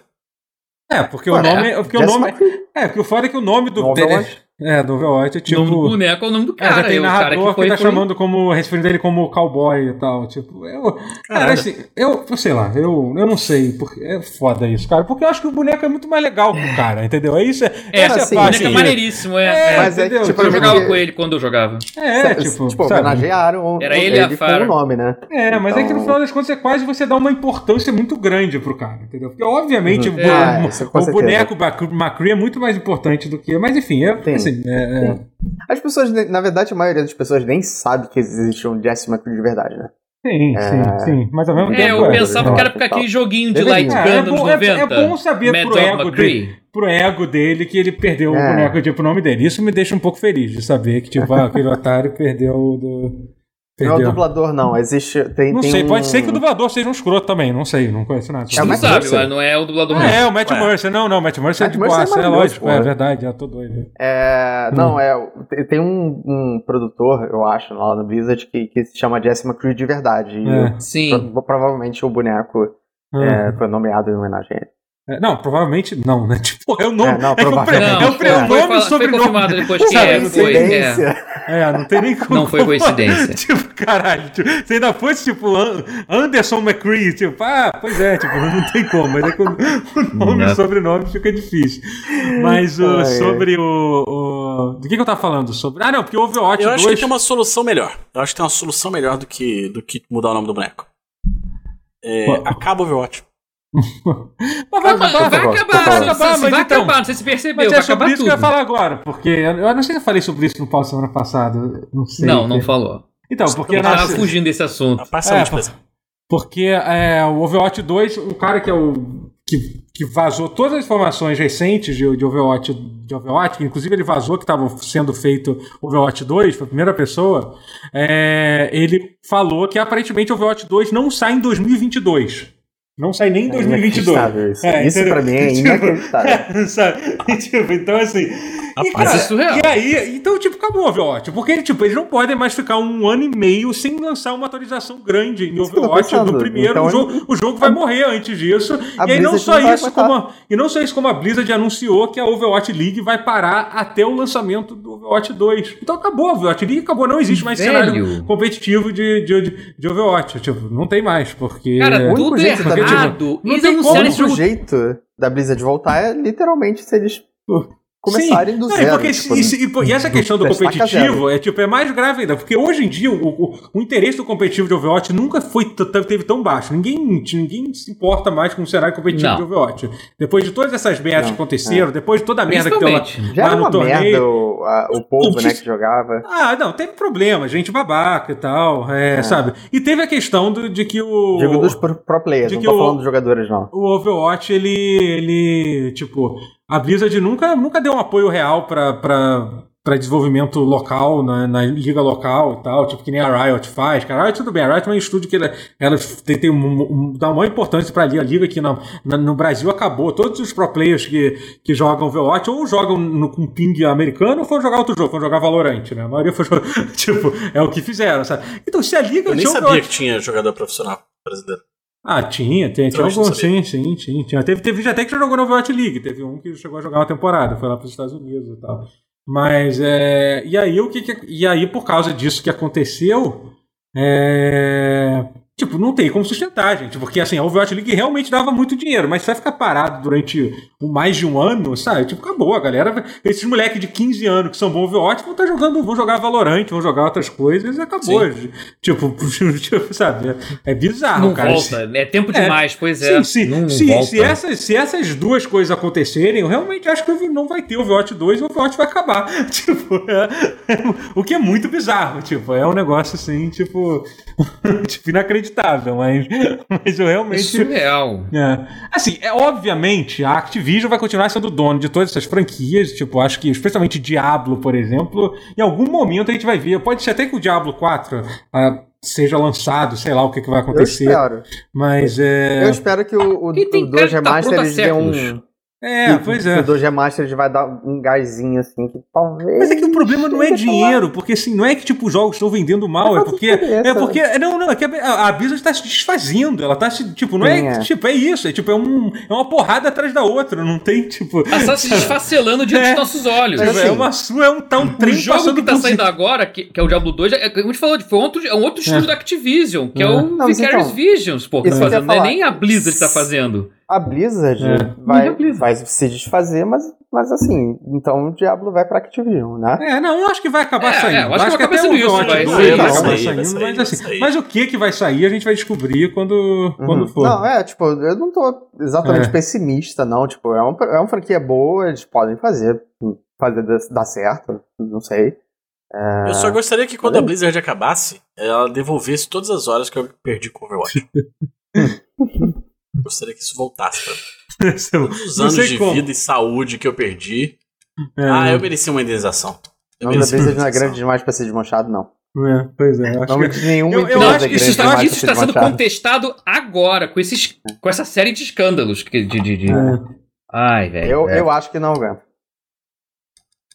É, porque o nome. porque o nome McCree. é, porque o foda é que o nome do. Overwatch? É, do Overwatch é O tipo. nome do boneco é o nome do É, cara. já tem o cara narrador que, foi, tá foi- chamando como. referindo ele como cowboy e tal. Tipo, eu. Cara, assim, eu, eu sei lá, eu, eu não sei. Porque é foda isso, cara. Porque eu acho que o boneco é muito mais legal que o cara, entendeu? É isso. É, É, essa é a assim, O parte. boneco é que- maneiríssimo, é. É, é. Mas é entendeu? tipo, Eu jogava porque- com ele quando eu jogava. É, tipo. tipo, sabe? homenagearam Era ele e a com o nome, né? É, mas é que no Então- final das contas é quase você dá uma importância muito grande pro cara, entendeu? Porque obviamente Uhum. o, É, o- o certeza. boneco McCree é muito mais importante do que. Mas enfim, é. Assim, é- é- As pessoas, na verdade, a maioria das pessoas nem sabe que existe um Jesse McCree de verdade, né? Sim, É. sim, sim. Mas ao mesmo É, tempo. eu é. pensava que era porque aquele joguinho de light É, gun é nos bom- é- 90. é bom saber pro ego McCree. pro ego dele que ele perdeu o É. boneco de pro nome dele. Isso me deixa um pouco feliz de saber que, tipo, ah, aquele otário perdeu o do. Não é o dublador, não. Existe. Tem, Não tem sei, um... pode ser que o dublador seja um escroto também, não sei, não conheço nada. É o Não Matt sabe, mas não é o dublador Ah, é, o Matt Ué. Mercer. Não, não, o Matt Mercer é de Mercer é boa, é lógico, pô. é verdade, eu tô doido. É, Hum. não, é. tem- um, um produtor, eu acho, lá no Blizzard, que, que se chama Jesse McCree de verdade. E É. Sim. pro- provavelmente o boneco é, foi nomeado em homenagem a ele. É, não, provavelmente não, né? [LAUGHS] Tipo, é o nome. É, não, é, que o pre- provavelmente. é o Não, pre- foi, o foi, nome e foi sobrenome. confirmado depois que é, foi. É. É, não tem nem como. Não foi coincidência. [LAUGHS] tipo, caralho, tipo, se ainda fosse tipo An- Anderson McCree, tipo, ah, pois é, tipo, não tem como, mas é que o, nome e sobrenome fica difícil. Mas o, Ai, sobre o, o- Do que, que eu tava falando? Sobre. Ah, não, porque o Overwatch Eu 2. acho que tem uma solução melhor. Eu acho que tem uma solução melhor do que, do que mudar o nome do boneco. É, acaba o Overwatch. Mas vai acabar, Vai vai acabar, vai vai acabar, Vai então. acabar, não sei se você percebeu, Mas vai é sobre acabar isso que eu ia tudo. falar agora, porque eu não sei se eu falei sobre isso no pau semana passada. Não sei. Não, não falou. Então, porque Eu tava fugindo desse assunto. Passa É. Porque é, o Overwatch 2, o cara que é o. que que vazou todas as informações recentes de, de Overwatch, de Overwatch, que inclusive ele vazou que estava sendo feito Overwatch 2, foi a primeira pessoa, é, ele falou que aparentemente Overwatch 2 não sai em 2022. Não sai nem em 2022. É isso, é, isso pra mim é [LAUGHS] tipo, inacreditável. [LAUGHS] sabe? tipo, então, assim. Rapaz, e, cara, é surreal. E aí, então, tipo, acabou o Overwatch. Porque, tipo, eles não podem mais ficar um ano e meio sem lançar uma atualização grande em Overwatch do primeiro. Então, o, jogo, o jogo vai morrer antes disso. E aí, não só isso, como a, e não só isso, como a Blizzard anunciou que a Overwatch League vai parar até o lançamento do Overwatch 2. Então acabou a Overwatch League, acabou. Não existe mais Velho. cenário competitivo de, de, de, Overwatch. Tipo, não tem mais, porque. Cara, tudo errado errado. Não tem como. O jeito da Blizzard voltar é literalmente se eles começarem Sim. do zero. porque tipo, e, e, essa questão do competitivo é, tipo, é mais grave ainda, porque hoje em dia o, o, o interesse do competitivo de Overwatch nunca foi teve tão baixo. Ninguém, ninguém se importa mais com o cenário competitivo Não. de Overwatch. Depois de todas essas merdas que aconteceram, é. depois de toda a merda que deu lá, Já lá no torneio. Merda, o, a, o povo, né, que jogava. Ah, não, teve problema, gente babaca e tal, é, é. sabe? E teve a questão do, de que o. Jogo dos pro, pro players, não tô o, falando dos jogadores, não. O Overwatch, ele. ele tipo a Blizzard nunca, nunca deu um apoio real para desenvolvimento local, na, na, liga local e tal, tipo que nem a Riot faz. Cara, a Riot tudo bem, a Riot é um estúdio que ela, ela tem, tem um, um, dá uma importância para a liga, a liga que na, na, no Brasil acabou. Todos os pro players que, que jogam Overwatch ou jogam no, com ping americano ou foram jogar outro jogo, foram jogar Valorant, né? A maioria foi jogar, [LAUGHS] tipo, é o que fizeram, sabe? Então se a liga... Eu nem sabia Overwatch... que tinha jogador profissional brasileiro. Ah, tinha, tem, tinha algum, sim, sim, sim, tinha. Teve, teve gente até que já jogou no Overwatch League, teve um que chegou a jogar uma temporada, foi lá para os Estados Unidos e tal. Mas, é, e aí o que, que e aí por causa disso que aconteceu, é, Tipo, não tem como sustentar, gente. Porque assim, a Overwatch League realmente dava muito dinheiro, mas se vai ficar parado durante mais de um ano, sabe? Tipo, acabou. A galera. Esses moleques de 15 anos que são bons Overwatch vão estar tá jogando, vão jogar Valorant, vão jogar outras coisas e acabou. Tipo, [LAUGHS] tipo, sabe? É, é bizarro, não cara. Volta. É tempo demais, é, pois é. Sim, sim. Não, não sim se, essas, se essas duas coisas acontecerem, eu realmente acho que não vai ter Overwatch 2 e o Overwatch vai acabar. [LAUGHS] Tipo, é, é, o que é muito bizarro. Tipo, é um negócio assim, tipo, [LAUGHS] tipo inacreditável inacreditável, mas, [LAUGHS] mas eu realmente. É surreal. É. Assim, é, obviamente, a Activision vai continuar sendo dono de todas essas franquias. Tipo, acho que, especialmente Diablo, por exemplo, em algum momento a gente vai ver. Pode ser até que o Diablo 4. Uh, seja lançado, sei lá o que, que vai acontecer. Eu espero. Mas é. Eu espero que o, o, o 2 Remaster eles dê um é, pois é. O do Remastered vai dar um gásinho assim que talvez. Mas é que o problema não é dinheiro, porque assim, não é que tipo os jogos estão vendendo mal, é porque é porque não, não, é que a, a Blizzard está se desfazendo, ela tá se tipo, não é, é, tipo, é isso, é tipo é, um, é uma porrada atrás da outra, não tem tipo Ela está se desfacelando diante [LAUGHS] é, dos nossos olhos. Tipo, assim, é uma sua, é um tá um trem O jogo que tá saindo agora, que, que é o Diablo 2, é, como a gente falou, foi um outro, é um outro estúdio é. da Activision, que é, o não, Vicarious então, Visions, pô, que tá fazendo, não é nem a Blizzard que tá fazendo. A Blizzard é. vai, Blizzard. vai se desfazer, mas, mas assim, então o Diablo vai pra Activision, né? É, não, eu acho que vai acabar é, saindo. É, eu acho, acho que, vai acabar. Vai, vai, vai, vai saindo, mas assim, mas o que que vai sair a gente vai descobrir quando, uhum. quando for. Não, é, tipo, eu não tô exatamente é. pessimista, não, tipo, é, um, é uma franquia boa, eles podem fazer, fazer dar certo, não sei. É... Eu só gostaria que quando a Blizzard acabasse, ela devolvesse todas as horas que eu perdi com Overwatch. [LAUGHS] Gostaria que isso voltasse pra [LAUGHS] mim. Os anos de como. vida e saúde que eu perdi. É. Ah, eu mereci uma indenização. Eu não, da Blizzard não é grande demais pra ser desmanchado, não. É, pois é. Acho não, que... nenhuma eu, eu acho que isso está, isso está sendo contestado agora, com, esses, com essa série de escândalos. De, de, de... É. Ai, velho. Eu, é. eu acho que não aguenta.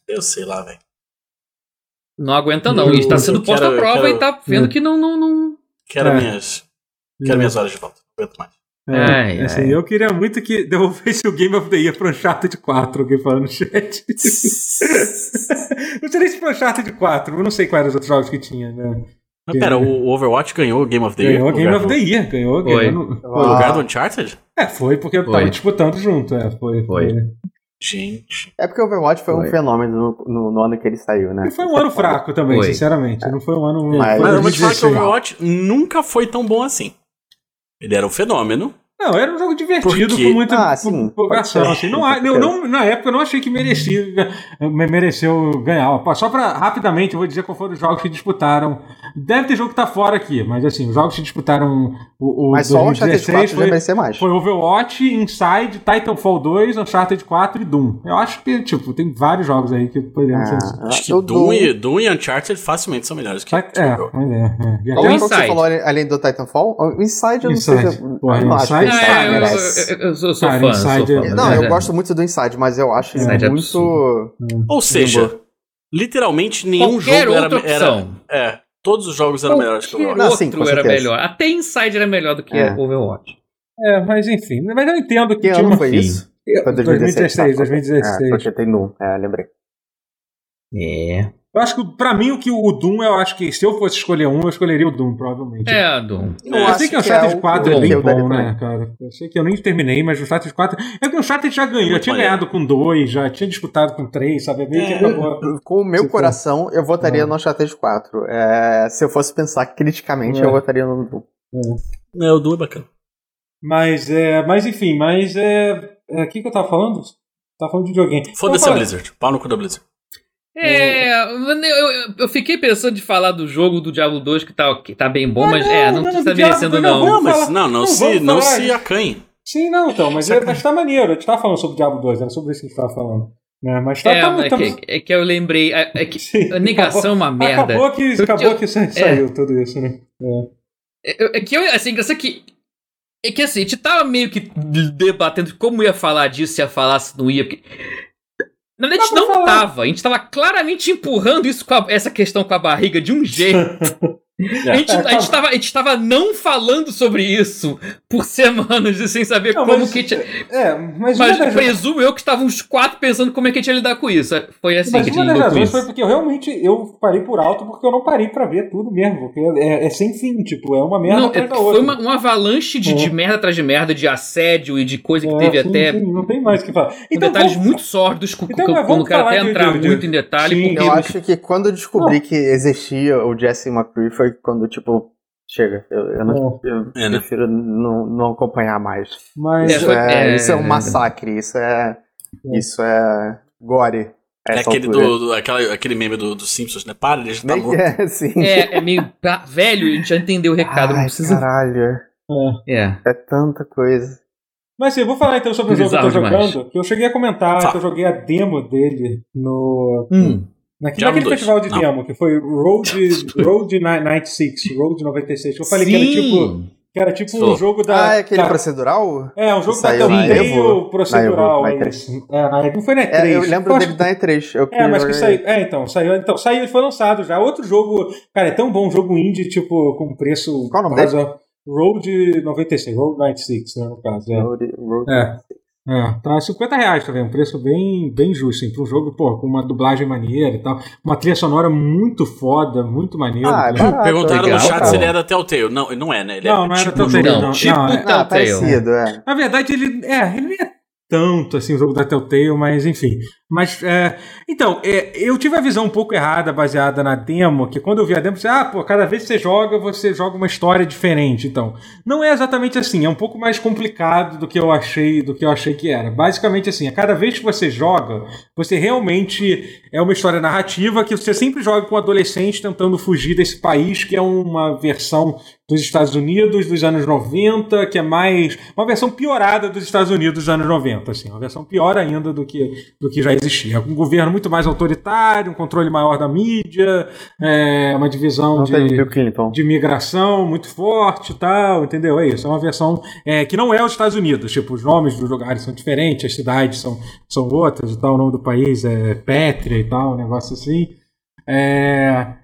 Eu sei lá, velho. Não aguenta, não. e está sendo posto à prova quero... e está vendo que não. não, não... Quero, é. minhas, quero minhas horas de volta. Não aguento mais. É, ai, assim, ai. Eu queria muito que devolvesse o Game of the Year pro Uncharted 4, alguém falando no chat. [LAUGHS] não sei nem se pro Uncharted 4, eu não sei quais eram os outros jogos que tinha, né? Pera, o Overwatch ganhou o Game of the Year? Ganhou o Game of the Year, ganhou. Foi. ganhou no... no lugar do Uncharted? É, foi porque foi. tava disputando junto, é, foi. Foi. foi. Gente. É porque o Overwatch foi, foi. um fenômeno no, no, no, ano que ele saiu, né? E foi um ano fraco também, foi. sinceramente. É. Não foi um ano. Mas, mas eu vou te falar que o Overwatch nunca foi tão bom assim. Ele era um fenômeno, Não, era um jogo divertido com muita ah, sim, empolgação. Assim. Não, eu não, na época eu não achei que merecia, mereceu ganhar. Só para rapidamente, eu vou dizer qual foram os jogos que disputaram. Deve ter jogo que tá fora aqui, mas assim, os jogos que disputaram o, o mas 2016 só o foi, mais. foi Overwatch, Inside, Titanfall 2, Uncharted 4 e Doom. Eu acho que, tipo, tem vários jogos aí que poderiam ah, ser. Acho que Doom, e, Doom e Uncharted facilmente são melhores que É, é, é. E Qual você falou além do Titanfall? O Inside eu não Inside. sei. Porra, eu não Inside é, eu, eu, eu, sou, sou Cara, fã. Inside sou fã. Não, eu gosto muito do Inside, mas eu acho Inside muito. Ou seja, literalmente nenhum Qualquer jogo era, era. É, todos os jogos eram melhores que o Overwatch. Outro sim, era melhor. Até Inside era melhor do que é. Overwatch. É, mas enfim. Mas eu entendo que. Que ano foi isso? Foi 2016, 2016. É, porque tem no. É, lembrei. É. Eu acho que, pra mim, o que o Doom, eu acho que se eu fosse escolher um, eu escolheria o Doom, provavelmente. É, Doom. Eu, eu sei que o Uncharted é 4 é bem bom, né, cara? Eu sei que eu nem terminei, mas o Uncharted 4. É que o Uncharted já ganhou, já tinha ganhado com 2, já tinha disputado com 3, sabe? É meio que acabou. Com o meu coração, for. eu votaria é. no Uncharted 4. É, se eu fosse pensar criticamente, é. eu votaria no Doom. É. é, o Doom é bacana. Mas, é, mas enfim, mas é. O é, que, que eu tava falando? Tava falando de videogame. Foda-se a Blizzard. Pau no cu da Blizzard. É, eu, eu, eu, fiquei pensando de falar do jogo do Diablo 2 que tá, que tá bem bom, mas não, é, não, não está merecendo não. Não, mas não, não, se, não se acanhe. Sim, não, então, mas, é, mas tá maneiro. A gente tava falando sobre o Diablo 2, era sobre isso que a gente tava falando. É, mas tá, é, tá, é, tá, que, é que eu lembrei. É, é que Sim, a negação acabou, é uma merda. Acabou que, acabou que [LAUGHS] saiu é. tudo isso, né? É. é que eu, assim, engraçado que. É que assim, a gente tava meio que debatendo como ia falar disso, se ia falar, se não ia. Porque na verdade, a gente não falar. tava. A gente tava claramente empurrando isso com a, essa questão com a barriga de um jeito. [LAUGHS] a, gente, a, gente tava, a gente tava não falando sobre isso por semanas sem saber não, como mas, que tinha. É, mas, mas presumo eu que estavam os quatro pensando como é que a gente ia lidar com isso. Foi assim mas que a gente lidou com isso. Foi porque eu realmente eu parei por alto porque eu não parei pra ver tudo mesmo. Porque é, é sem fim, tipo, é uma merda não, atrás é, da outra. Foi uma, uma avalanche de, é. de, merda atrás de merda, de assédio e de coisa que é, teve sim, até. Sim, não tem mais o que falar. Então, detalhes vamos... muito sórdidos, então, que eu não quero até entrar de, muito em detalhe. Sim, porque... Eu acho que quando eu descobri não. que existia o Jesse McCree foi quando, tipo, Chega, eu, eu, não, eu é, né? prefiro não, não acompanhar mais. Mas isso é, é, isso é um massacre, isso é, é. isso é gore. É aquele, do, do, aquela, aquele meme do, do Simpsons, né? Para, ele já tá morto. [LAUGHS] É, sim. é, é meio. Velho, a gente já entendeu o recado. Ai, não precisa... caralho. É. é. É tanta coisa. Mas sim, eu vou falar então sobre o jogo que eu tô jogando. Que eu cheguei a comentar que eu joguei a demo dele no. Hum. Naquele, naquele festival de não. demo, que foi Road, [LAUGHS] Road 96, Road 96. Eu falei Sim. que era tipo. Que era tipo um jogo da. Ah, é aquele procedural? É, um jogo da Telltale procedural. Na Evo, é isso. É, na Evo foi na E3. É, eu lembro dele da E3. Eu é, mas que saiu. É, então, saiu. Então, saiu, foi lançado já. Outro jogo. Cara, é tão bom um jogo indie, tipo, com preço. Qual o nome dele? Road 96, Road 96, né, no caso. É. Road, Road é. 96. É, tá 50 reais, tá vendo? Um preço bem, bem justo, assim, pra um jogo, pô, com uma dublagem maneira e tal. Uma trilha sonora muito foda, muito maneira. Ah, é Perguntaram legal, no chat se ele era Telltale. Não, não é, né? Ele não, é não tipo era Telltale, não. não. Tipo não, é, Telltale. Ah, parecido, é. Na verdade, ele é, ele é tanto assim o jogo da Telltale, mas enfim. Mas, é, então, é, eu tive a visão um pouco errada, baseada na demo, que quando eu vi a demo, eu ah, pô, cada vez que você joga, você joga uma história diferente. Então, não é exatamente assim, é um pouco mais complicado do que eu achei, do que eu achei que era. Basicamente assim, a cada vez que você joga, você realmente é uma história narrativa que você sempre joga com um adolescente tentando fugir desse país, que é uma versão dos Estados Unidos dos anos 90, que é mais uma versão piorada dos Estados Unidos dos anos 90, assim, uma versão pior ainda do que, do que já existia. Um governo muito mais autoritário, um controle maior da mídia, é, uma divisão de, de migração muito forte e tal, entendeu? É isso, é uma versão é, que não é os Estados Unidos, tipo, os nomes dos lugares são diferentes, as cidades são, são outras e tal, o nome do país é Pétria e tal, um negócio assim. É,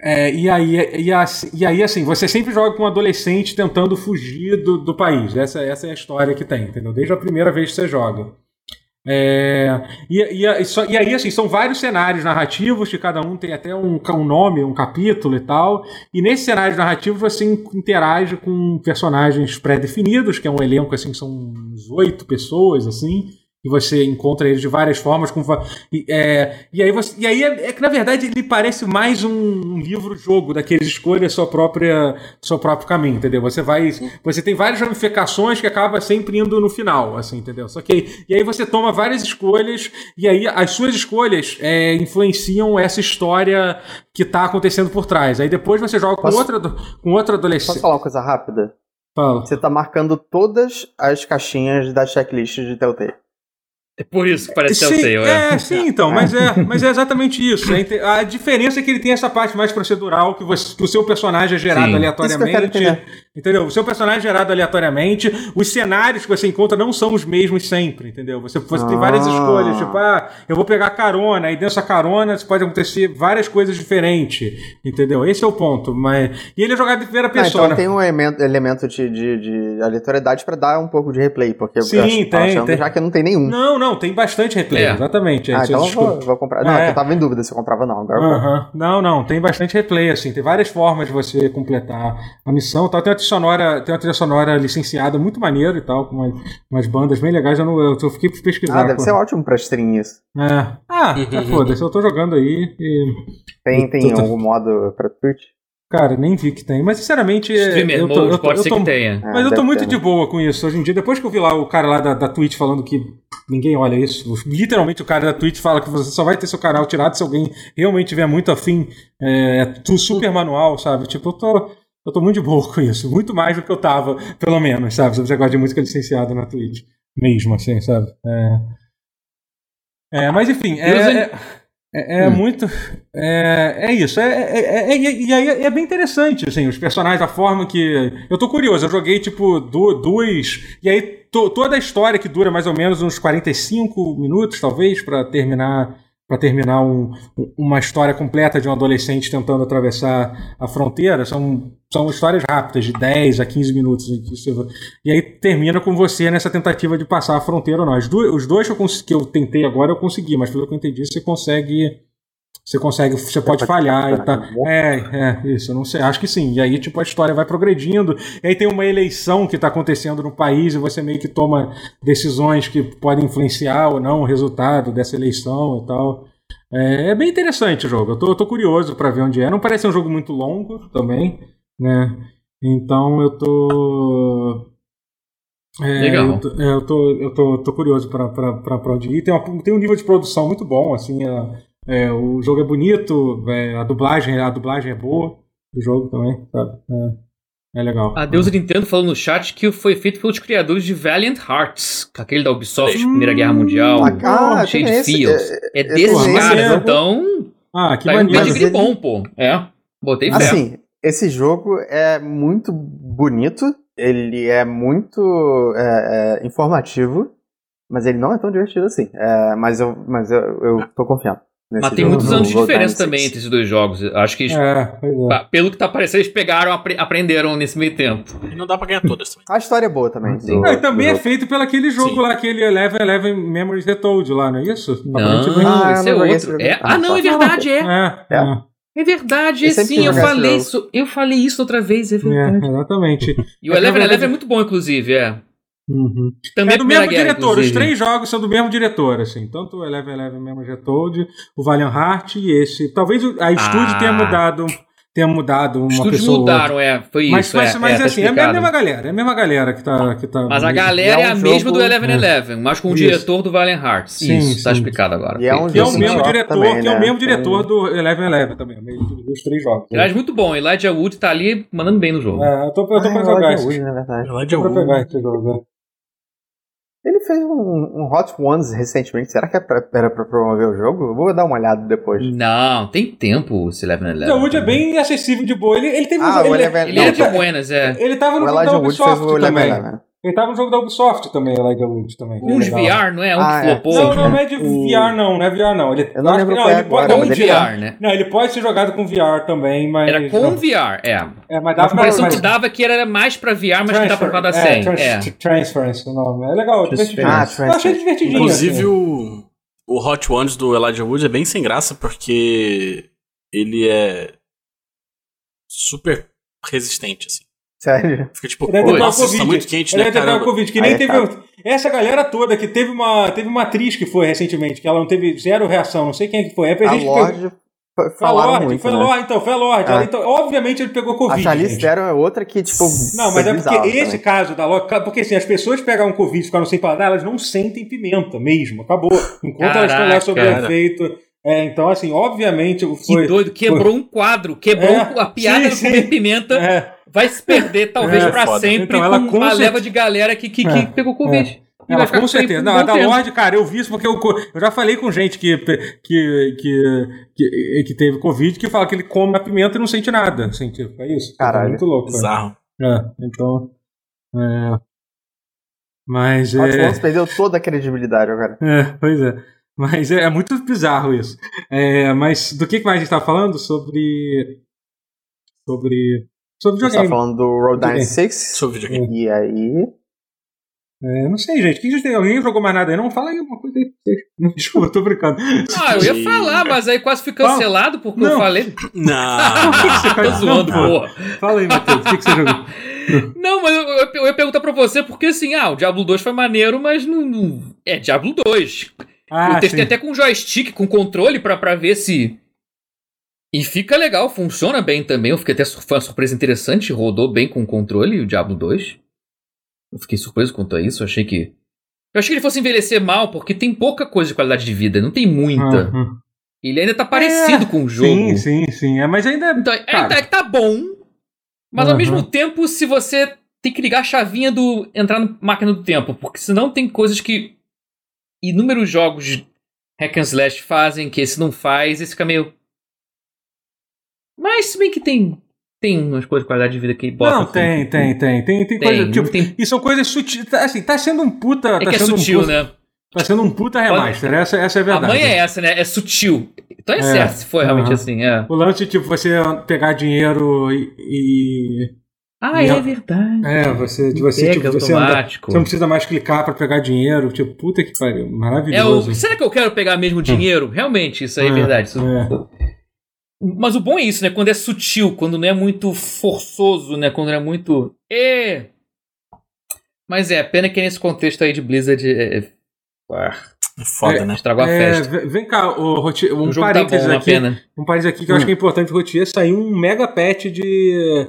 é, e, aí, e, assim, e aí, assim, você sempre joga com um adolescente tentando fugir do, do país. Essa, essa é a história que tem, entendeu? Desde a primeira vez que você joga. É, e, e, e, aí, assim, são vários cenários narrativos, que cada um tem até um, um nome, um capítulo e tal. E nesse cenário narrativo você interage com personagens pré-definidos, que é um elenco, assim, são uns oito pessoas, assim. E você encontra eles de várias formas. Com, e, é, e aí, você, e aí é, é, que, na verdade, ele parece mais um livro-jogo daqueles escolha sua própria seu próprio caminho, entendeu? Você vai. Você tem várias ramificações que acaba sempre indo no final, assim, entendeu? Só que. E aí você toma várias escolhas, e aí as suas escolhas é, influenciam essa história que tá acontecendo por trás. Aí depois você joga com, outra, com outra adolescente. Posso falar uma coisa rápida? Fala. Você tá marcando todas as caixinhas da checklist de Telltale. É por isso que parece sim, Telltale, é. É, sim, então, mas é, mas é exatamente isso. A diferença é que ele tem essa parte mais procedural, que, você, que o seu personagem é gerado sim. aleatoriamente. Entendeu? O seu personagem é gerado aleatoriamente. Os cenários que você encontra não são os mesmos sempre, entendeu? Você, você ah. tem várias escolhas, tipo, ah, eu vou pegar carona, e dessa carona pode acontecer várias coisas diferentes, entendeu? Esse é o ponto. Mas... E ele é jogado em primeira pessoa. Ah, então tem um elemento, elemento de, de, de aleatoriedade para dar um pouco de replay, porque Sim, eu acho, tem, tem. já que não tem nenhum. Não, não, tem bastante replay, é. exatamente. Ah, então eu vou, vou, comprar. Não, é. eu tava em dúvida se eu comprava não. Agora uh -huh. Não, não, tem bastante replay, assim. Tem várias formas de você completar a missão. Tal. Tem uma sonora, tem uma trilha sonora licenciada muito maneiro e tal, com umas, umas bandas bem legais. Eu, não, eu, eu fiquei pesquisar. Ah, deve ser ótimo pra stream isso. É. Ah, [LAUGHS] é, foda-se, eu tô jogando aí e. Tem, tem tô, algum modo pra Twitch? Cara, nem vi que tem. Mas, sinceramente. Streamer eu tô, eu tô, pode eu ser tô, que tenha. Mas é, eu tô muito ter, de boa com isso hoje em dia. Depois que eu vi lá o cara lá da, da Twitch falando que ninguém olha isso. Literalmente o cara da Twitch fala que você só vai ter seu canal tirado se alguém realmente tiver muito afim. É, é tudo super manual, sabe? Tipo, eu tô. Eu tô muito de boa com isso. Muito mais do que eu tava, pelo menos, sabe? Sobre esse negócio de música licenciada na Twitch. Mesmo, assim, sabe? É, é mas enfim, é, é, é, é hum. muito. É, é isso. É, é, é, e aí é, bem interessante, assim, os personagens, a forma que. Eu tô curioso, eu joguei, tipo, duas. E aí to, toda a história que dura mais ou menos uns 45 minutos, talvez, para terminar para terminar um, uma história completa de um adolescente tentando atravessar a fronteira. São, são histórias rápidas, de 10 a 15 minutos. E aí termina com você nessa tentativa de passar a fronteira ou não. Os dois, que eu tentei agora eu consegui, mas pelo que eu entendi, você consegue você consegue, você pode falhar e tá. É, é, isso, eu não sei, acho que sim. E aí, tipo, a história vai progredindo. E aí tem uma eleição que está acontecendo no país e você meio que toma decisões que podem influenciar ou não o resultado dessa eleição e tal. É, é bem interessante o jogo. Eu tô, eu tô curioso para ver onde é. Não parece um jogo muito longo também, né? Então eu tô. É, Legal. Eu tô, é, eu tô, eu tô, tô curioso para onde ir. Tem, uma, tem um nível de produção muito bom, assim. É, o jogo é bonito, é, a dublagem, a dublagem é boa do jogo também, sabe? É, é legal. A Deus Nintendo falou no chat que foi feito pelos criadores de Valiant Hearts, aquele da Ubisoft, hum, Primeira Guerra Mundial, ah, cheio de fios. É, é, é desses caras, então. Ah, que tá maneiro. Um ele... bom, pô. É. Botei fé. Assim, esse jogo é muito bonito, ele é muito é, é, informativo, mas ele não é tão divertido assim. É, mas eu, mas eu, eu tô confiando. Mas tem muitos anos de diferença também entre esses dois jogos. Acho que, eles, é, é. pelo que tá parecendo, eles pegaram, apre aprenderam nesse meio tempo. E não dá pra ganhar todas também. [LAUGHS] A história é boa também. Do, não, e também é feito pelo aquele jogo Sim. lá, aquele Eleven Eleven Memories Retold lá, não é isso? Não, ah, esse é outro. É, ah, não, é verdade, é. É, é. É verdade, sim, eu falei isso. Eu falei isso outra vez, é verdade. É, exatamente. E o Eleven Eleven é muito bom, inclusive, é. Uhum. Também é do mesmo guerra, diretor, inclusive. os três jogos são do mesmo diretor, assim. Tanto o Eleven Eleven mesmo já told, o Valiant Heart e esse. Talvez a estúdio ah. tenha mudado tenha mudado uma Estúdios pessoa. mudaram, é, foi mas, isso. Mas, é, mas é, tá assim, é a mesma galera, é a mesma galera que tá. Que tá mas a galera é, é um a mesma do Eleven é. Eleven, mas com o isso. diretor do Valiant Hearts. Sim, isso, tá sim. tá explicado agora. E é um que é o mesmo diretor, também, que é o né? mesmo diretor do Eleven Eleven também, dos três jogos. Aliás, muito bom, Elijah Wood tá ali mandando bem no jogo. É, eu tô, eu tô ah, pra jogar esse. na verdade. Elijah Wood. pra pegar esse jogo? Ele fez um, um, Hot Ones recentemente. Será que é era pra promover o jogo? Eu vou dar uma olhada depois. Não, tem tempo o Eleven Eleven. O Wood é bem acessível de boa. Ele, ele teve ah, um, ele, ele, ele, é de Buenas, é. Ele tava no o jogo da Ubisoft também. Ele tava no jogo da Ubisoft também, Elijah Wood também. Um de VR, não é? Um ah, que é. flopou. Não, não é de VR não, não é VR não. Ele, eu não lembro não, ele pode, não, com VR, né? Não, ele pode ser jogado com VR também, mas... Era com não. VR, é. É, mas dava a impressão que dava que era mais pra VR, mas que dá pra rodar sem. É, é. Transference o nome. É legal, divertidinho. Ah, eu achei divertidinho. Inclusive assim. o, o Hot Ones do Elijah Wood é bem sem graça, porque ele é super resistente, assim. Sério? Fica tipo, Ele ter pegado nossa, isso tá Covid. muito quente, Ele né, caramba? Covid, que nem Aí teve. tá. Essa galera toda que teve uma, teve uma atriz que foi recentemente, que ela não teve zero reação, não sei quem é que foi. É A gente que Lorde fa- Foi a falaram Lorde, muito, foi a né? Lorde, então, foi a Lorde. É. Então, obviamente ele pegou A Covid. Charlize gente. Theron é outra que, tipo. Não, foi mas é porque esse também. caso da Lorde. Porque assim, as pessoas pegaram Covid e ficaram sem paladar, elas não sentem pimenta mesmo. Acabou. Enquanto elas estão lá sob o Caraca. efeito. É, então, assim, obviamente Que foi. doido, quebrou um quadro, quebrou É, a piada sim, do comer pimenta, É, vai se perder talvez É, pra foda. sempre Então, ela com com certeza- leva de galera que, que, É, que pegou Covid. E Ela, com certeza. Não, a da tempo. Lorde, cara, eu vi isso porque eu, eu já falei com gente que, que, que, que, que teve Covid que fala que ele come a pimenta e não sente nada. Assim, tipo, é isso. Caralho. É muito louco. né? Bizarro. É, então. É. Mas é. Afonso perdeu toda a credibilidade agora. É, pois é. Mas é, é muito bizarro isso. É, mas do que mais a gente tá falando? Sobre. Sobre. Sobre Você tá videogame. falando do Road Videogame. 96? Sobre videogame. E aí. É, não sei, gente. Quem já tem? Alguém jogou mais nada aí? Não? Fala aí alguma coisa aí. [LAUGHS] Desculpa, eu tô brincando. Ah, eu ia falar, mas aí quase fui cancelado porque eu Não. falei. [LAUGHS] Não. Você Tô zoando, Não, porra. Fala aí, Matheus. O que, que você jogou? Não, mas eu, eu, eu ia perguntar pra você, porque assim, ah, o Diablo 2 foi maneiro, mas não. não- é Diablo 2. Ah, eu testei sim. até com joystick, com controle, pra, pra ver se. E fica legal, funciona bem também. Eu fiquei até foi uma surpresa interessante, rodou bem com o controle, o Diablo 2. Eu fiquei surpreso quanto a isso, eu achei que. Eu achei que ele fosse envelhecer mal, porque tem pouca coisa de qualidade de vida, não tem muita. Uhum. Ele ainda tá parecido com o jogo. Sim, sim, sim. É, mas ainda. Então, Cara. ainda é que tá bom, mas ao Uhum. mesmo tempo, se você tem que ligar a chavinha do. entrar na máquina do tempo, porque senão tem coisas que inúmeros jogos de hack and slash fazem, que esse não faz, esse fica meio. Mas se bem que tem. Tem umas coisas de qualidade de vida que bota. Não, tem, tem, tem. Tem, tem, coisa. Tem, Tipo, não tem- E são coisas sutis. tá, Assim, tá sendo um puta. É tá que é sutil, um puta, né? Tá sendo um puta remaster. Essa, essa é a A verdade. mãe é essa, né? É sutil. Então é, É, certo, se for realmente aham. assim, é. O lance, tipo, você pegar dinheiro e. e- Ah, Não. é verdade. é, você, de você, tipo, você, anda- automático. você não precisa mais clicar pra pegar dinheiro. Tipo, puta que pariu. É Maravilhoso. o, será que eu quero pegar mesmo dinheiro? Realmente, isso aí é, É, verdade. Isso- é. Mas o bom é isso, né? Quando é sutil, quando não é muito forçoso, né? Quando não é muito. É. Mas é, pena que nesse contexto aí de Blizzard. É... é- ah, É foda, É, né? estragou a É, festa. v- vem cá, o Roti- um O tá bom, parênteses uma aqui. pena. Um parênteses aqui que eu Hum. acho que é importante, Rotier, saiu um mega patch de,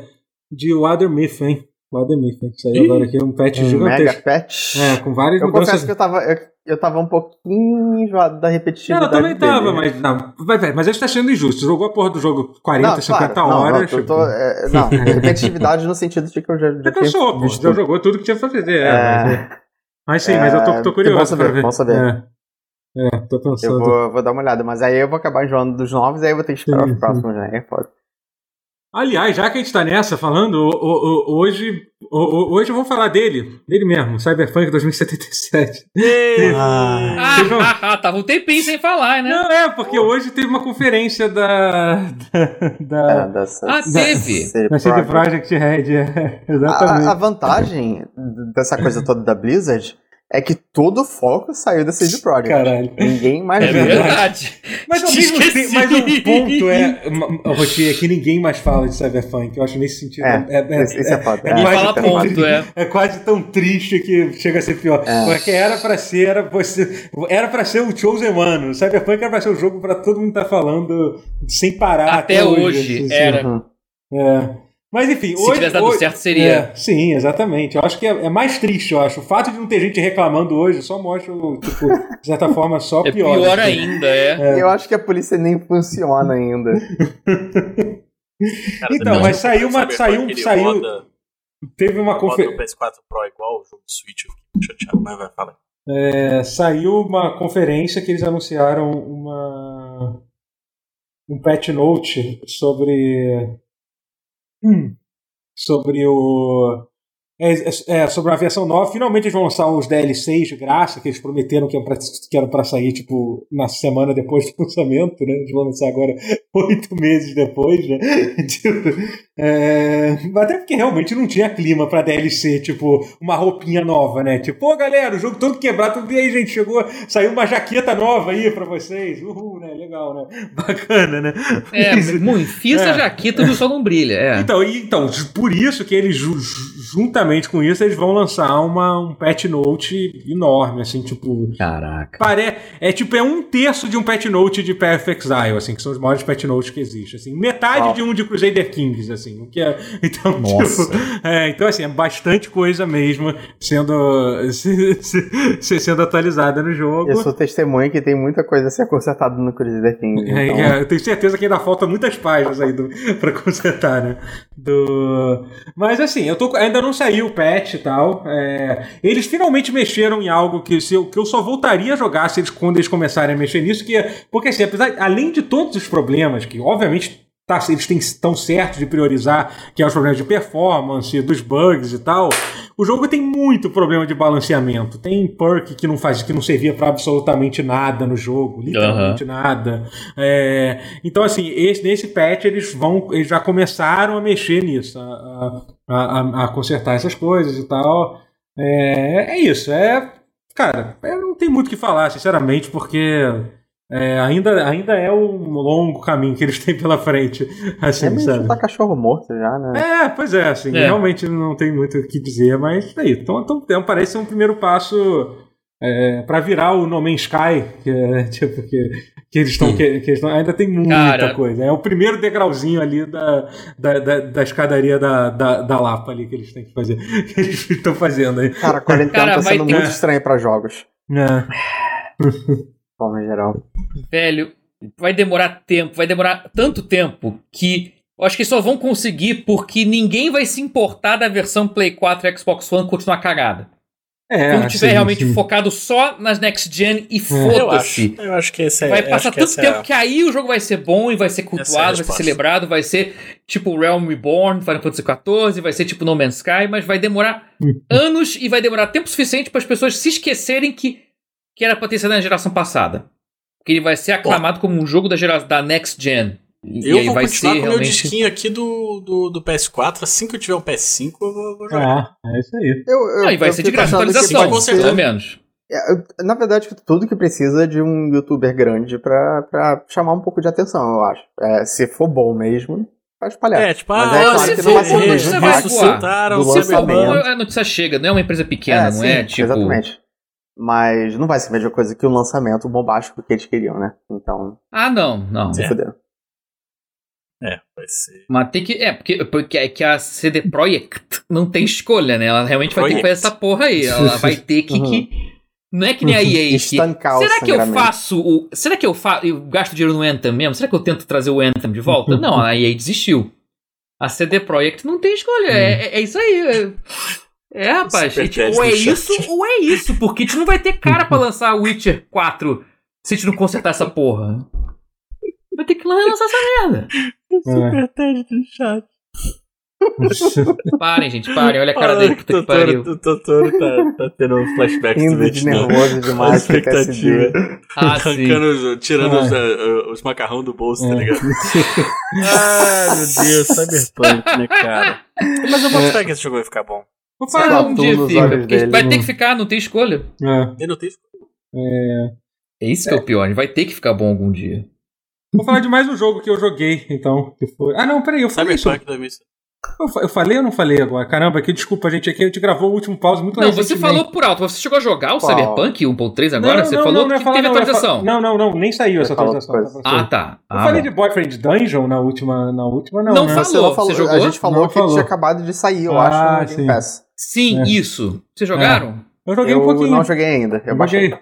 de Water Myth, hein? Water Myth, hein? Saiu Ih, agora aqui, um patch Um mega gigantesco. patch. É, com várias Eu mudanças. confesso que eu tava, eu, eu tava um pouquinho enjoado da Não, repetitividade eu também tava, dele. mas. Não, vai, mas isso tá sendo injusto. Jogou a porra do jogo 40, Não, 50 claro, não, horas. Não, eu tipo, tô, é, não, repetitividade no sentido de que eu já, já cansou, pô. visto Você já jogou tudo que tinha pra fazer. É, É. mas, mas sim, mas eu tô, tô É, curioso. saber, pra ver. bom saber. É, É, tô Eu pensando. vou, vou dar uma olhada, mas aí eu vou acabar enjoando dos novos e aí eu vou ter que esperar Sim, os próximos, né? É foda. Aliás, já que a gente tá nessa falando, hoje, hoje eu vou falar dele, dele mesmo, Cyberpunk 2077. Ah, Ah, Teve [LAUGHS] tava um tempinho sem falar, né? Não, é, porque hoje teve uma conferência da. da, da é, Ah, teve. Da CD Projekt. Projekt Red, é, A, exatamente. a vantagem dessa coisa toda da Blizzard é que todo o foco saiu da CD Projekt. Caralho. Ninguém mais É viu. verdade. Mas ao Te mesmo tempo, mas o ponto é, Rotier, é que ninguém mais fala de Cyberpunk. Eu acho nesse sentido. É, isso é foda. é É, fala isso é tão foda. ponto, é. É quase tão triste que chega a ser pior. É. Porque era pra ser, era pra ser, era pra ser o Chosen One. O Cyberpunk era pra ser o jogo pra todo mundo estar falando sem parar. Até hoje, assim, era. Uhum. É. Mas enfim, Se hoje. tivesse dado hoje- certo, seria. É, sim, exatamente. Eu acho que é, é mais triste, eu acho. O fato de não ter gente reclamando hoje só mostra, tipo, de certa forma, só [LAUGHS] É pior. pior assim. ainda, é. Eu acho que a polícia nem funciona ainda. Cara, [LAUGHS] Então, mas saiu uma- saiu- ele saiu- Roda, Teve uma conferência. no PS4 Pro igual o jogo do Switch, eu fiquei chateado, mas vai, fala. É, saiu uma conferência que eles anunciaram uma um patch note sobre hum, sobre o é, é, é, sobre uma versão nova. Finalmente eles vão lançar os DLCs de graça, que eles prometeram que eram pra sair, tipo, na semana depois do [LAUGHS] lançamento, né? Eles vão lançar agora [LAUGHS] oito meses depois, né? [LAUGHS] tipo, é, até porque realmente não tinha clima pra DLC, tipo, uma roupinha nova, né? Tipo, pô, galera, o jogo todo quebrado, tudo e aí, gente, chegou, saiu uma jaqueta nova aí pra vocês. Uhul, né? Legal, né? Bacana, né? É, muito, fiz a jaqueta do Sol não brilha, é. Então, e, então, por isso que eles juntamente com isso, eles vão lançar uma, um patch note enorme, assim, tipo. Caraca. Pare... É tipo, é um terço de um patch note de Path Exile, assim, que são os maiores patch notes que existem. Assim, metade oh. de um de Crusader Kings, assim. O que é. [LAUGHS] Então, Nossa. tipo. É, então, assim, é bastante coisa mesmo sendo, [LAUGHS] se, se, sendo atualizada no jogo. Eu sou testemunha que tem muita coisa a ser consertada no Crusader Kings. É, então... É, eu tenho certeza que ainda falta muitas páginas aí do, [LAUGHS] pra consertar, né? Do... Mas assim, eu tô, ainda não saiu o patch e tal. É, eles finalmente mexeram em algo que, se eu, que eu só voltaria a jogar se eles, quando eles começarem a mexer nisso, que é, porque assim, apesar, além de todos os problemas, que obviamente tá, eles estão certos de priorizar, que é os problemas de performance, dos bugs e tal. O jogo tem muito problema de balanceamento. Tem perk que não faz, que não servia para absolutamente nada no jogo, literalmente uhum. nada. É, então assim, esse, nesse patch eles vão, eles já começaram a mexer nisso, a, a, a, a consertar essas coisas e tal. É, é isso. É, cara, eu não tem muito o que falar, sinceramente, porque é, ainda, ainda é um longo caminho que eles têm pela frente. [LAUGHS] Assim, é meio sabe? tá cachorro morto já, né? É, pois é, assim, é. realmente não tem muito o que dizer, mas aí, então, então, então parece um primeiro passo é, para virar o No Man's Sky, que é [LAUGHS] tipo que, que eles estão que, que eles ainda tem muita Cara, coisa. É o primeiro degrauzinho ali da, da, da, da escadaria da, da, da, Lapa ali que eles têm que fazer, [LAUGHS] que eles estão fazendo aí. Cara, a quarentena Cara, tá sendo ter... muito estranho para jogos. É. forma geral. Velho, vai demorar tempo, vai demorar tanto tempo que eu acho que só vão conseguir porque ninguém vai se importar da versão Play 4 e Xbox One continuar cagada. É, Quando tiver sim, realmente sim. focado só nas next gen e é, foda-se. Eu, eu, acho que esse é Vai passar tanto que tempo é que aí o jogo vai ser bom e vai ser cultuado, é vai ser celebrado, vai ser tipo Realm Reborn, Final Fantasy XIV, vai ser tipo No Man's Sky, mas vai demorar anos e vai demorar tempo suficiente para as pessoas se esquecerem que que era pra ter sido na geração passada. Porque ele vai ser aclamado como um jogo da, geração, da Next Gen. E eu vou vai continuar ser com o realmente... meu disquinho aqui do, do, do, PS4. Assim que eu tiver um PS5, eu vou, vou jogar. Ah, é isso aí. Eu, eu, ah, e vai ser de graça atualização, pelo menos. É, na verdade, tudo que precisa é de um youtuber grande pra, pra chamar um pouco de atenção, eu acho. É, se for bom mesmo, vai espalhar. É, tipo, Mas ah, é claro se que for, não vai ser bom, você vai se for bom, a notícia chega, não é uma empresa pequena, é, não é, sim, é tipo... Exatamente. Mas não vai ser a mesma coisa que o lançamento bombástico que eles queriam, né? Então. Ah, não, não. Se é. fuderam. É, vai ser. Mas tem que. É, porque, porque é que a CD Projekt não tem escolha, né? Ela realmente vai ter que fazer essa porra aí. Ela [LAUGHS] vai ter que. uhum. que não é que nem a EA. Que, será que eu faço o. Será que eu faço. Eu gasto dinheiro no Anthem mesmo? Será que eu tento trazer o Anthem de volta? [LAUGHS] não, a EA desistiu. A CD Projekt não tem escolha. É, é, é isso aí. É, rapaz. Gente, ou é isso ou é isso, porque a gente não vai ter cara pra lançar [LAUGHS] Witcher 4 se a gente não consertar essa porra. Vai ter que lançar essa merda. Super é. do chat. parem, gente, parem. Olha a cara dele, puta que pariu. O Totoro tá, tá tendo um flashback do Vietnã. nervoso demais. [LAUGHS] A expectativa. Ah, Arrancando, tirando os, uh, os macarrão do bolso, tá é. ligado? Ai, [LAUGHS] meu Deus, Cyberpunk, né, cara? Mas eu boto fé que esse jogo vai ficar bom. Vou falar um dia, filho. Assim, vai ter que ficar, não tem escolha. É. Não tem escolha. É. Isso é. que é o pior, vai ter que ficar bom algum dia. Vou falar de mais um jogo que eu joguei, então. Que foi... Ah, não, peraí, eu falei. Cyberpunk 2077. Eu, eu falei ou não falei agora? Caramba, que desculpa, gente. Aqui a gente gravou o último pause muito Não, você falou por alto. Você chegou a jogar o Pau. Cyberpunk 1.3 agora? Não, você não, falou não, é que falar, teve é atualização. Não, não, não. Nem saiu essa atualização. Tá ah, tá. Ah, eu falei de Boyfriend Dungeon na última, na última não. Não, né? falou. Você, você jogou? A gente falou que falou. tinha acabado de sair, eu ah, acho, sim. Sim, é. isso. Vocês é. jogaram? É. Eu joguei eu um pouquinho. Eu não joguei ainda. Eu, joguei baixei.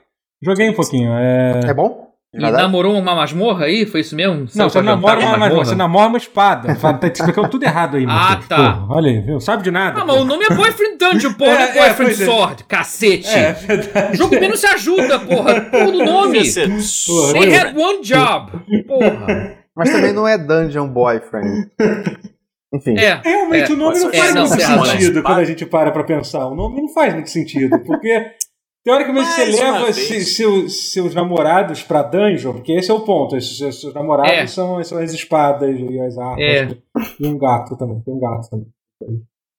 Joguei um pouquinho. É, é bom? E namorou uma masmorra aí? Foi isso mesmo? Não, você namora uma masmorra, você namora uma espada. tá te explicando tudo errado aí, Ah, tá. Porra, olha aí, viu? Sabe de nada. Ah, mas o nome é Boyfriend Dungeon, porra, [LAUGHS] é, não é Boyfriend é, Sword, cacete. É, é verdade. O jogo menos se ajuda, porra. Porra do nome. They had one job. Porra. Mas também não é Dungeon Boyfriend. Enfim. É, Realmente, é, o nome não faz é, muito sentido quando a gente para pra pensar. O nome não faz muito sentido, porque teoricamente você leva se, seus, seus namorados pra dungeon, porque esse é o ponto. Esses, seus namorados é. são, são as espadas e as armas. É. E um gato também. Tem um gato também.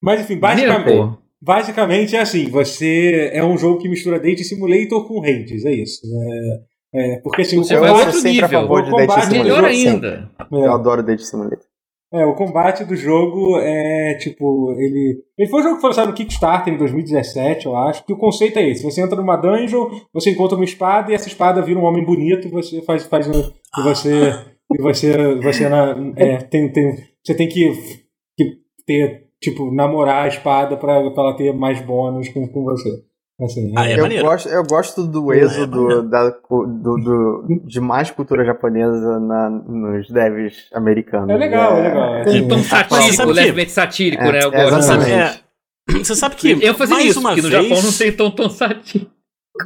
Mas enfim, basicamente, basicamente é assim: você é um jogo que mistura Date Simulator com Hades, é isso. É, é porque assim, você vai outro nível. O combate melhor ainda. Eu adoro Date Simulator. É, o combate do jogo é tipo. Ele. Ele foi um jogo que foi lançado no Kickstarter em 2017, eu acho. Que o conceito é esse: você entra numa dungeon, você encontra uma espada e essa espada vira um homem bonito, você faz. faz um, e você. E você. Você, na, é, tem, tem, você tem que, que ter, tipo, namorar a espada pra, pra ela ter mais bônus com, com você. Assim, ah, é eu, gosto, eu gosto do é êxodo é da, do, do, de mais cultura japonesa na, nos devs americanos. É legal, é, é legal. É, tom satírico, levemente satírico, é, né? Eu gosto. Sabe, é, você sabe que. Eu fazia isso, porque no Japão não tem tom, tom satírico.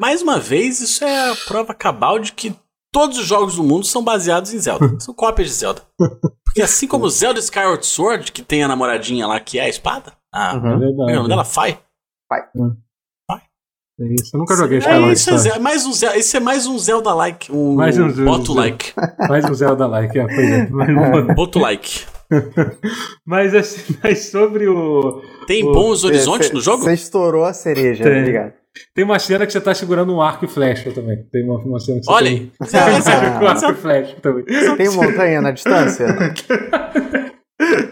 Mais uma vez, isso é a prova cabal de que todos os jogos do mundo são baseados em Zelda. São cópias de Zelda. Porque assim como Zelda Skyward Sword, que tem a namoradinha lá que é a espada, a, uhum, é o nome dela? Fai. Fai. Uhum. É isso, eu nunca joguei Skyward é, isso é, mais um Zelda, esse é mais um Zelda-like, um, [LAUGHS] mais um Boto-like. Mais um Zelda-like, é, foi é. [LAUGHS] Boto-like. [LAUGHS] mas assim, mas sobre o... Tem o, bons horizontes cê, no jogo? Você estourou a cereja, Tem. Obrigado. Tem uma cena que você tá segurando um arco e flecha também. Tem uma, uma cena que você Olha tem, você com arco e flecha também. Tem montanha na distância?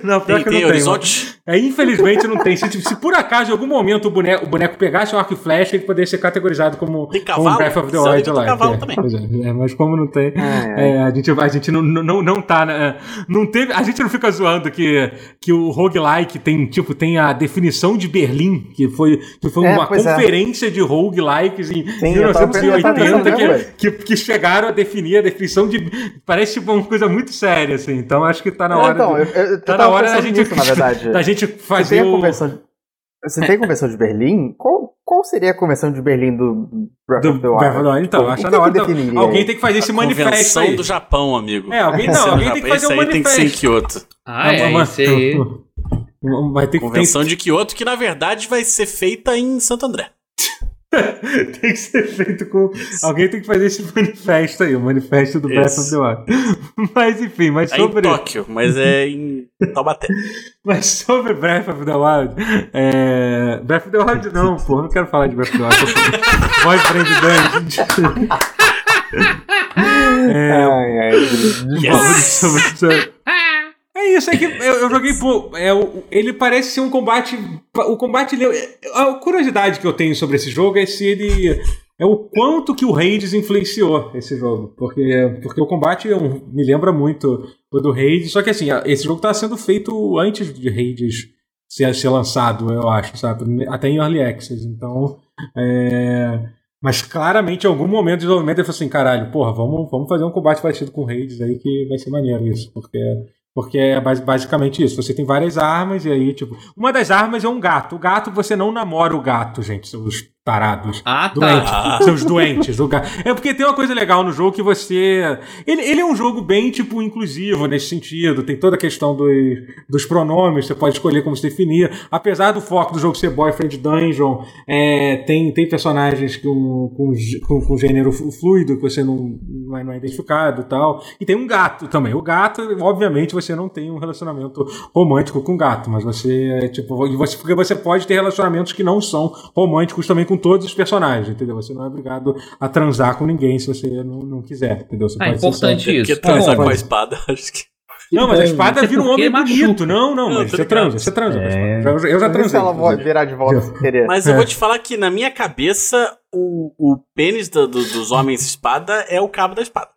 Não, pior tem, que tem não horizonte? É, infelizmente não tem. Se, se, por acaso, em algum momento, o boneco, o boneco pegasse um arco e flecha, ele poderia ser categorizado como, tem cavalo? como Breath of the Wild lá. Cavalo é, também. É, é, mas como não tem, é, a gente, a gente não, não, não tá. Né, não teve, a gente não fica zoando que, que o roguelike tem, tipo, tem a definição de Berlim, que foi, que foi uma conferência de roguelikes em Sim, 1980 que, que, que, chegaram a definir a definição de. Parece tipo, uma coisa muito séria, assim. Então acho que tá na hora. Então, de, eu, eu, tá na hora da gente, nisso, na verdade. da gente fazer o... Convenção, você tem a convenção de Berlim? Qual, qual seria a convenção de Berlim do Breath do of the Wild? Então, acho que na hora. Alguém tem que fazer esse manifesto convenção aí. do Japão, amigo. É, alguém, não, alguém tem que fazer um manifesto. aí tem que ser em Kyoto. Ah, é, é esse aí. Vai ter Convenção tem... de Kyoto que, na verdade, vai ser feita em Santo André. [LAUGHS] tem que ser feito com. Alguém tem que fazer esse manifesto aí, o manifesto do Breath of the Wild. [LAUGHS] Mas enfim, mas sobre. É em Tóquio, mas é em Taubaté. [LAUGHS] mas sobre Breath of the Wild. É... Breath of the Wild não, pô, não quero falar de Breath of the Wild. Boyfriend Dungeon. é... Ai, ai. Yes. Sobre, é isso, é que eu, eu joguei, é, ele parece ser um combate. O combate. A curiosidade que eu tenho sobre esse jogo é se ele. É o quanto que o Hades influenciou esse jogo. Porque, porque o combate é me lembra muito o do Hades. Só que assim, esse jogo tá sendo feito antes de Hades ser, ser lançado, eu acho, sabe? Até em Early Access. Então. É... Mas claramente, em algum momento de desenvolvimento, ele falou assim: caralho, porra, vamos, vamos fazer um combate parecido com o Hades aí que vai ser maneiro isso. Porque porque é basicamente isso. Você tem várias armas e aí, tipo. Uma das armas é um gato. O gato, você não namora o gato, gente. Seus tarados. Ah, tá. Doentes, [LAUGHS] seus doentes. O gato. É porque tem uma coisa legal no jogo que você. Ele, ele é um jogo bem, tipo, inclusivo nesse sentido. Tem toda a questão dos, dos pronomes, você pode escolher como se definir. Apesar do foco do jogo ser Boyfriend Dungeon, é, tem, tem personagens com, com, com, com gênero fluido que você não, não é, não é identificado e tal. E tem um gato também. O gato, obviamente, você não tem um relacionamento romântico com gato, mas você, tipo, você, porque você pode ter relacionamentos que não são românticos também com todos os personagens, entendeu? Você não é obrigado a transar com ninguém se você não, não quiser, entendeu? Você ah, importante isso. Porque transar é, com a espada, [LAUGHS] acho que. Não, mas a espada vira um homem bonito. Não, não, mas você transa, você transa. É... Eu já transei. ela vai virar de volta querer. Mas eu vou te falar que na minha cabeça, o, o pênis do, do, dos homens espada é o cabo da espada.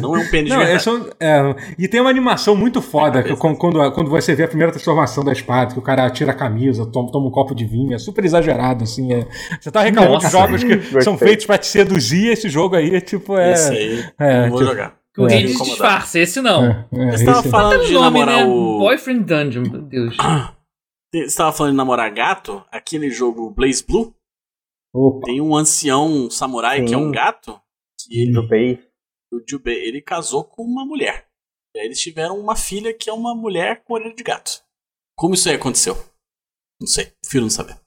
Não é um pênis não, de verdade. É, é, e tem uma animação muito foda que, quando, quando você vê a primeira transformação da espada, que o cara tira a camisa, toma, toma um copo de vinho, é super exagerado, assim. É, você tá reclamando de jogos que são feitos pra te seduzir, esse jogo aí é tipo. É, esse aí, é, vou tipo, jogar. Que o Hades disfarça, esse não. É, é, Você tava falando de nome, namorar né? o... Boyfriend Dungeon, meu Deus. [CLEARS THROAT] Você tava falando de namorar gato? Aquele jogo Blaze Blue? Opa. Tem um ancião samurai Sim. que é um gato. Que ele, Jubei. O Jubei. Ele casou com uma mulher. E aí eles tiveram uma filha que é uma mulher com orelha de gato. Como isso aí aconteceu? Não sei, prefiro não saber.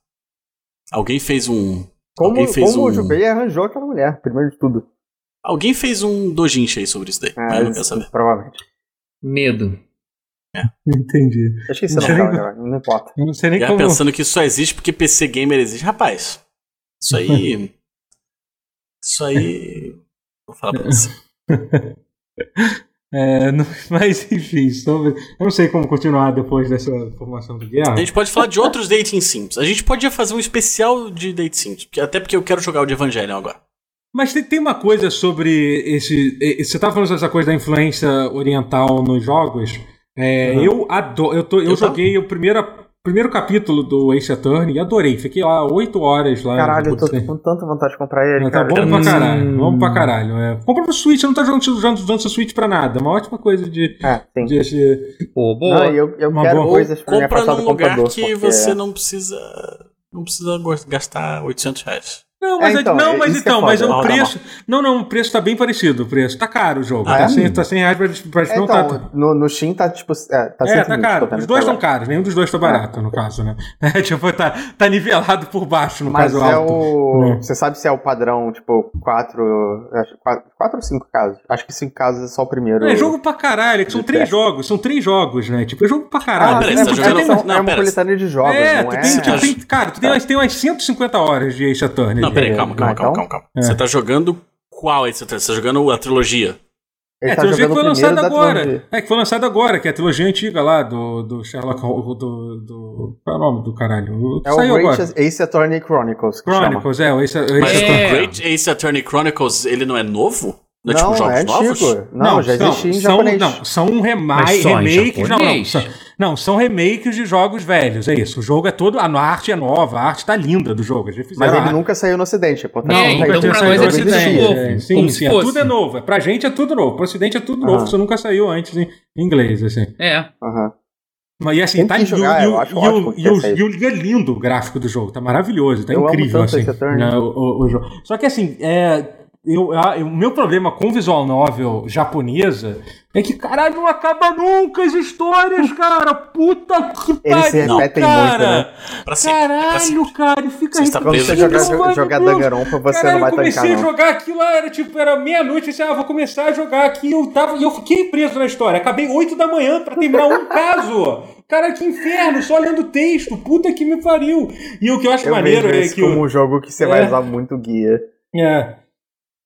Alguém fez um. Como, alguém fez como um... o Jubei arranjou aquela mulher, primeiro de tudo. Alguém fez um dojinshi aí sobre isso daí, Ah, mas eu não quero saber. Provavelmente. Medo. Entendi. Eu esqueci Não o sei nome nem- dela agora, não importa. Eu não sei nem Já como. pensando que isso só existe porque PC Gamer existe. Rapaz, isso aí. isso aí. Vou falar pra você. [LAUGHS] É, não- mas enfim, sobre... eu não sei como continuar depois dessa formação do Guerra. A gente pode falar de outros dating sims. A gente podia fazer um especial de dating sims. Até porque eu quero jogar o de Evangelion agora. Mas tem, tem uma coisa sobre esse. Você tava falando sobre essa coisa da influência oriental nos jogos. É, Uhum. Eu adoro. Eu, tô, eu Eu joguei o primeiro, primeiro capítulo do Ace Attorney e adorei. Fiquei lá oito horas lá. Caralho, eu tô Putz, com tanta vontade de comprar ele, É, tá bom pra caralho. Vamos pra caralho. É. Compra no Switch, eu não tô jogando, usando, usando seu Switch pra nada. É uma ótima coisa de. É, sim. de esse- Pô, boa. Não, eu, eu Uma quero boa- coisas pra Compra num lugar que porque- você não precisa. Não precisa gastar 800 reais. Não, mas, É, então, não, é mas que é então, mas foda. o Roda preço. Não, não, o preço tá bem parecido. O preço tá caro o jogo. Ah, tá, é? 100, tá 100 reais pra, pra É, não então, tá. no, no Steam tá tipo. É, tá É, 120, tá caro. vendo Os dois estão caros, nenhum dos dois tá barato, no caso, né? [LAUGHS] É, tipo, tá, tá nivelado por baixo, no Mas caso é alto. o. É. Você sabe se é o padrão, tipo, 4. quatro ou 5 casos? Acho que 5 casos é só o primeiro. É jogo pra caralho, é que são de três teste. jogos, são três jogos, né? Tipo, é jogo pra Ah, caralho. peraí, é, tá é uma coletânea de jogos, é, não tu é. tem, tem, cara, tu tem, umas, tem umas 150 horas de Ace Attorney. Não, peraí, calma, calma, Não, calma, calma, calma. Você tá jogando qual aí? Você tá, você tá jogando a trilogia? Ele É, a tá trilogia que foi o lançada da agora. trilogia. É, que foi lançada agora, que é a trilogia antiga lá do, do Sherlock Holmes. Do, do. Qual é o nome do caralho? O É o saiu Great agora. Ace Attorney Chronicles. Que chama. Chronicles, é, o Ace, o Ace Mas Attorney. É. o Great Ace Attorney Chronicles, ele não é novo? Não é tipo Não, jogos é novos? antigo. Não, já são- existia em são, japonês. Não, são um rema Mas só em remakes. Não, não, não, são remakes de jogos velhos. É isso. O jogo é todo. A arte é nova, a arte tá linda do jogo. Mas a ele nunca saiu no ocidente, portanto Não, não, então tinha pra saído nós no é tudo Ocidente, novo, é, Sim, sim, é, tudo é novo. É, Pra gente é tudo novo. Pro Ocidente é tudo novo. Isso nunca saiu antes em inglês, assim. É. Aham. Mas e assim, tá e jogar, e o- e o- e o- e e é lindo o gráfico do jogo, tá maravilhoso, tá Eu incrível assim. né, o, o- o jogo. Só que assim, é, eu, a- o meu problema com visual novel japonesa é que, caralho, não acaba nunca as histórias, [LAUGHS] cara. Puta que Eles se pariu, repetem cara. muito, né? Pra sempre, pra Caralho, sempre. cara, e fica Quando você jogar, de jogar. Danganronpa, você Caralho, não vai eu comecei tancar, a jogar aquilo, era tipo, era meia-noite, assim, ah, vou começar a jogar aqui, eu tava, e eu fiquei preso na história. Acabei 8 da manhã pra terminar um [LAUGHS] caso. Cara, que inferno, só lendo texto, puta que me pariu. E o que eu acho Eu maneiro é isso que. como o- um jogo que você É. vai usar muito guia. É.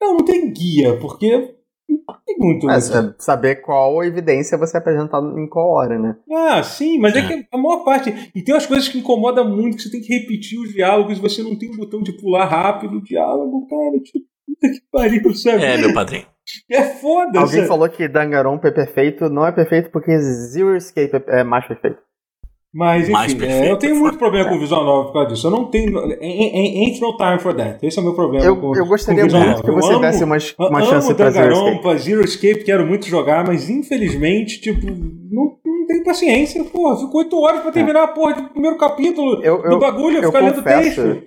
Não, não tem guia, porque. Não tem muito. Mas é saber qual evidência você apresentar em qual hora, né? Ah, sim, mas é. É. que a maior parte. E tem umas coisas que incomodam muito, que você tem que repetir os diálogos, você não tem um botão de pular rápido o diálogo, cara. Tipo, puta que pariu, [LAUGHS] sabe? É, meu padrinho. É foda, Alguém sabe? falou que Danganronpa é perfeito. Não é perfeito porque Zero Escape é é mais perfeito. Mas, enfim, é, eu tenho é muito problema com o visual novel por causa disso. Eu não tenho. ain't- no time for that. Esse é o meu problema. Eu, com, eu gostaria com muito que você eu amo, desse uma, uma amo chance pra Zero Escape. Zero Escape, quero muito jogar, mas infelizmente, tipo, não, não tenho paciência. Porra, fico oito horas pra terminar a porra do primeiro capítulo Eu- do eu- bagulho, eu ficar lendo confesso, texto.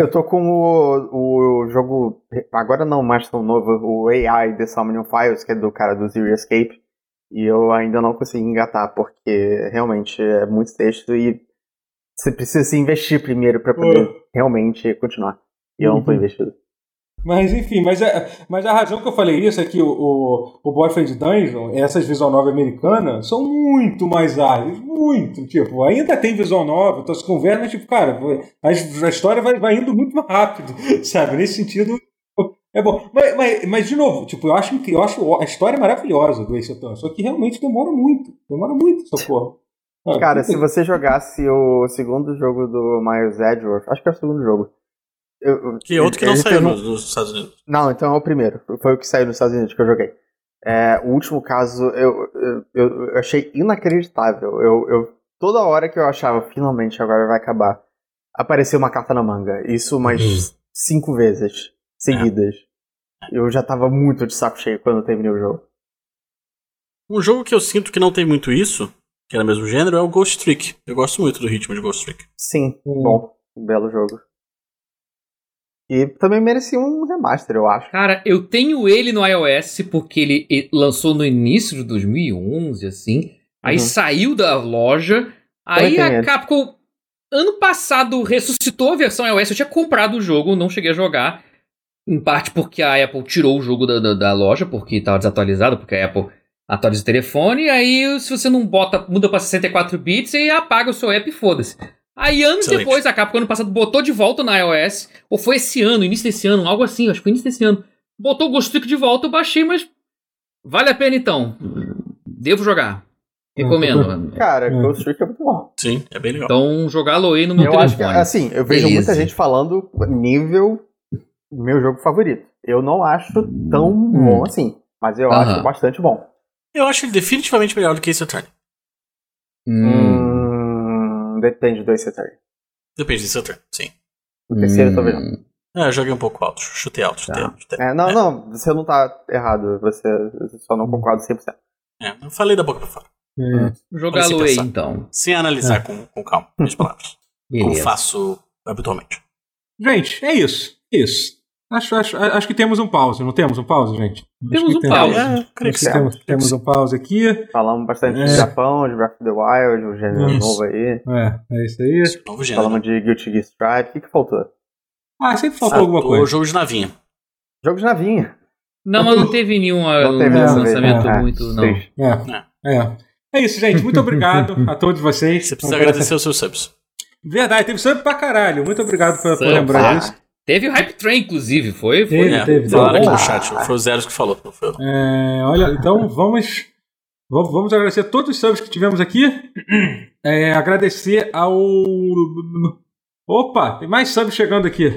Eu tô com o, o jogo. Agora não mais tão novo, o AI The Summoning Files, que é do cara do Zero Escape. E eu ainda não consegui engatar, porque realmente é muito texto e você precisa se investir primeiro pra poder realmente continuar. E eu não tô Uhum. investido. Mas enfim, mas, é, mas a razão que eu falei isso é que o, o, o Boyfriend Dungeon, essas visual novel americanas, são muito mais ágeis, muito. Tipo, ainda tem visual novel, então se conversa, mas tipo, cara, a, a história vai, vai indo muito mais rápido, [LAUGHS] sabe? Nesse sentido, é bom. Mas, mas, mas, de novo, tipo, eu acho, que- eu acho a história maravilhosa do Ace Attorney, só que realmente demora muito, demora muito essa porra. Ah, Cara, se você jogasse o segundo jogo do Miles Edgeworth, acho que é o segundo jogo. Eu- Que é outro que não saiu nos, nos Estados Unidos. Não, então é o primeiro. Foi o que saiu nos Estados Unidos que eu joguei. É, o último caso eu, eu, eu- achei inacreditável. Eu, eu- toda hora que eu achava, finalmente agora vai acabar, apareceu uma carta na manga. Isso umas Uhum. cinco vezes seguidas. Eu já tava muito de saco cheio quando eu terminei o jogo. Um jogo que eu sinto que não tem muito isso, que é do mesmo gênero, é o Ghost Trick. Eu gosto muito do ritmo de Ghost Trick. Sim, Hum. bom, um belo jogo. E também merecia um remaster, eu acho. Cara, eu tenho ele no iOS porque ele ele lançou no início de 2011, assim. Aí Uhum. saiu da loja, Aí a Capcom, ano passado, ressuscitou a versão iOS. Eu tinha comprado o jogo, não cheguei a jogar. Em parte porque a Apple tirou o jogo da, da, da loja, porque estava desatualizado, porque a Apple atualiza o telefone, e aí se você não bota, muda para 64 bits, e apaga o seu app e foda-se. Aí anos Excelente. depois, a Capcom ano passado botou de volta na iOS, ou foi esse ano, início desse ano, algo assim, acho que foi início desse ano. Botou o Ghost Trick de volta, eu baixei, mas vale a pena então. Devo jogar. Recomendo. Cara, é. Ghost Trick é muito bom. Sim, é bem legal. Então, jogá-lo aí no meu eu telefone. Acho que, assim, eu vejo Beleza. muita gente falando nível meu jogo favorito. Eu não acho tão hum. bom assim, mas eu uh -huh. acho bastante bom. Eu acho ele definitivamente melhor do que Ace Attorney. Hum. hum, depende do Ace Attorney. Depende do Ace Attorney, sim. O terceiro hum. talvez não. É, eu joguei um pouco alto, chutei alto, chutei tá. alto. Chutei. É, não, é. não, você não tá errado, você, só não concorda 100%. É, eu falei da boca pra fora. É. Jogá-lo aí, então. Sem analisar é. com, com calma, [LAUGHS] minhas palavras. Beleza. Como faço habitualmente. Gente, é isso. Isso. Acho, acho, acho que temos um pause, não temos um pause, gente? Temos um pause. É, temos, temos um pause aqui. Falamos bastante é. de Japão, de Breath of the Wild, um gênero isso. novo aí. É, é isso aí. Esse novo gênero. Falamos de Guilty Gear Stripe. O que, que faltou? Ah, sempre faltou ah, alguma coisa. O jogo de navinha. Jogo de navinha. Não, mas não teve nenhum não teve um lançamento é, muito, não. É, é. É isso, gente. Muito obrigado a todos vocês. Você precisa agradecer os seus subs. Verdade, teve sub pra caralho. Muito obrigado por, por lembrar disso. Teve o Hype Train, inclusive, foi? Teve, foi. É, teve. Falaram aqui no chat, foi o Zeros que falou, não foi é, olha, então vamos, vamos agradecer a todos os subs que tivemos aqui. É, agradecer ao. Opa, tem mais subs chegando aqui.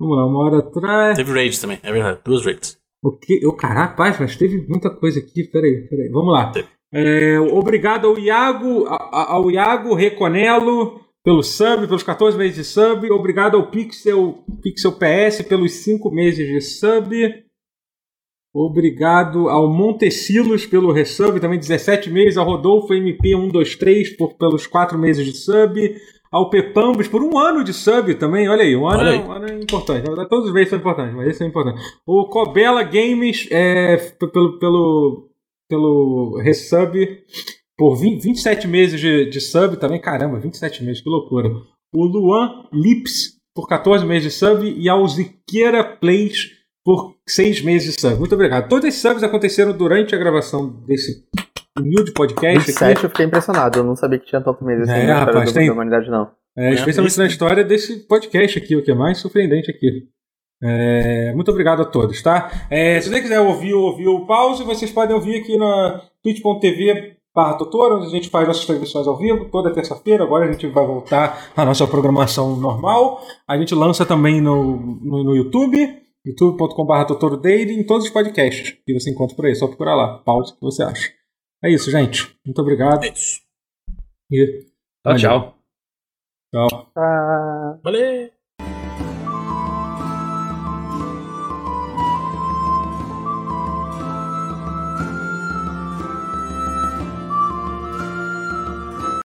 Vamos lá, uma hora atrás. Teve raids também, é verdade, duas raids. O que? Eu, caraca, mas teve muita coisa aqui. Peraí, peraí. Vamos lá. É, obrigado ao Iago, ao Iago Reconelo, pelo sub, pelos 14 meses de sub. Obrigado ao Pixel, Pixel PS pelos 5 meses de sub. Obrigado ao Montecilos pelo resub, também 17 meses. Ao Rodolfo MP123 por, pelos 4 meses de sub. Ao Pepambos por um ano de sub também. Olha aí, um ano, aí. Um ano é importante. Na verdade, todos os meses são importantes, mas esse é importante. O Cobela Games é, pelo, pelo, pelo resub por 20, 27 meses de, de sub também, caramba, 27 meses, que loucura. O Luan Lips por 14 meses de sub e ao Ziqueira Plays por 6 meses de sub. Muito obrigado. Todos esses subs aconteceram durante a gravação desse humilde podcast 27 aqui. eu fiquei impressionado, eu não sabia que tinha tanto meses assim é, rapaz, tem... da humanidade, não. É, especialmente na história desse podcast aqui, o que é mais surpreendente aqui. É, muito obrigado a todos, tá? É, se você quiser ouvir, ouvir o pause, vocês podem ouvir aqui na twitch.tv barra Totoro, onde a gente faz nossas transmissões ao vivo toda terça-feira. Agora a gente vai voltar à nossa programação normal. A gente lança também no, no, no YouTube, youtube.com.br Totoro Daily, em todos os podcasts que você encontra por aí. Só procurar lá. Pause, o que você acha. É isso, gente. Muito obrigado. É isso. E, tchau, tchau. Tchau. Ah. Valeu.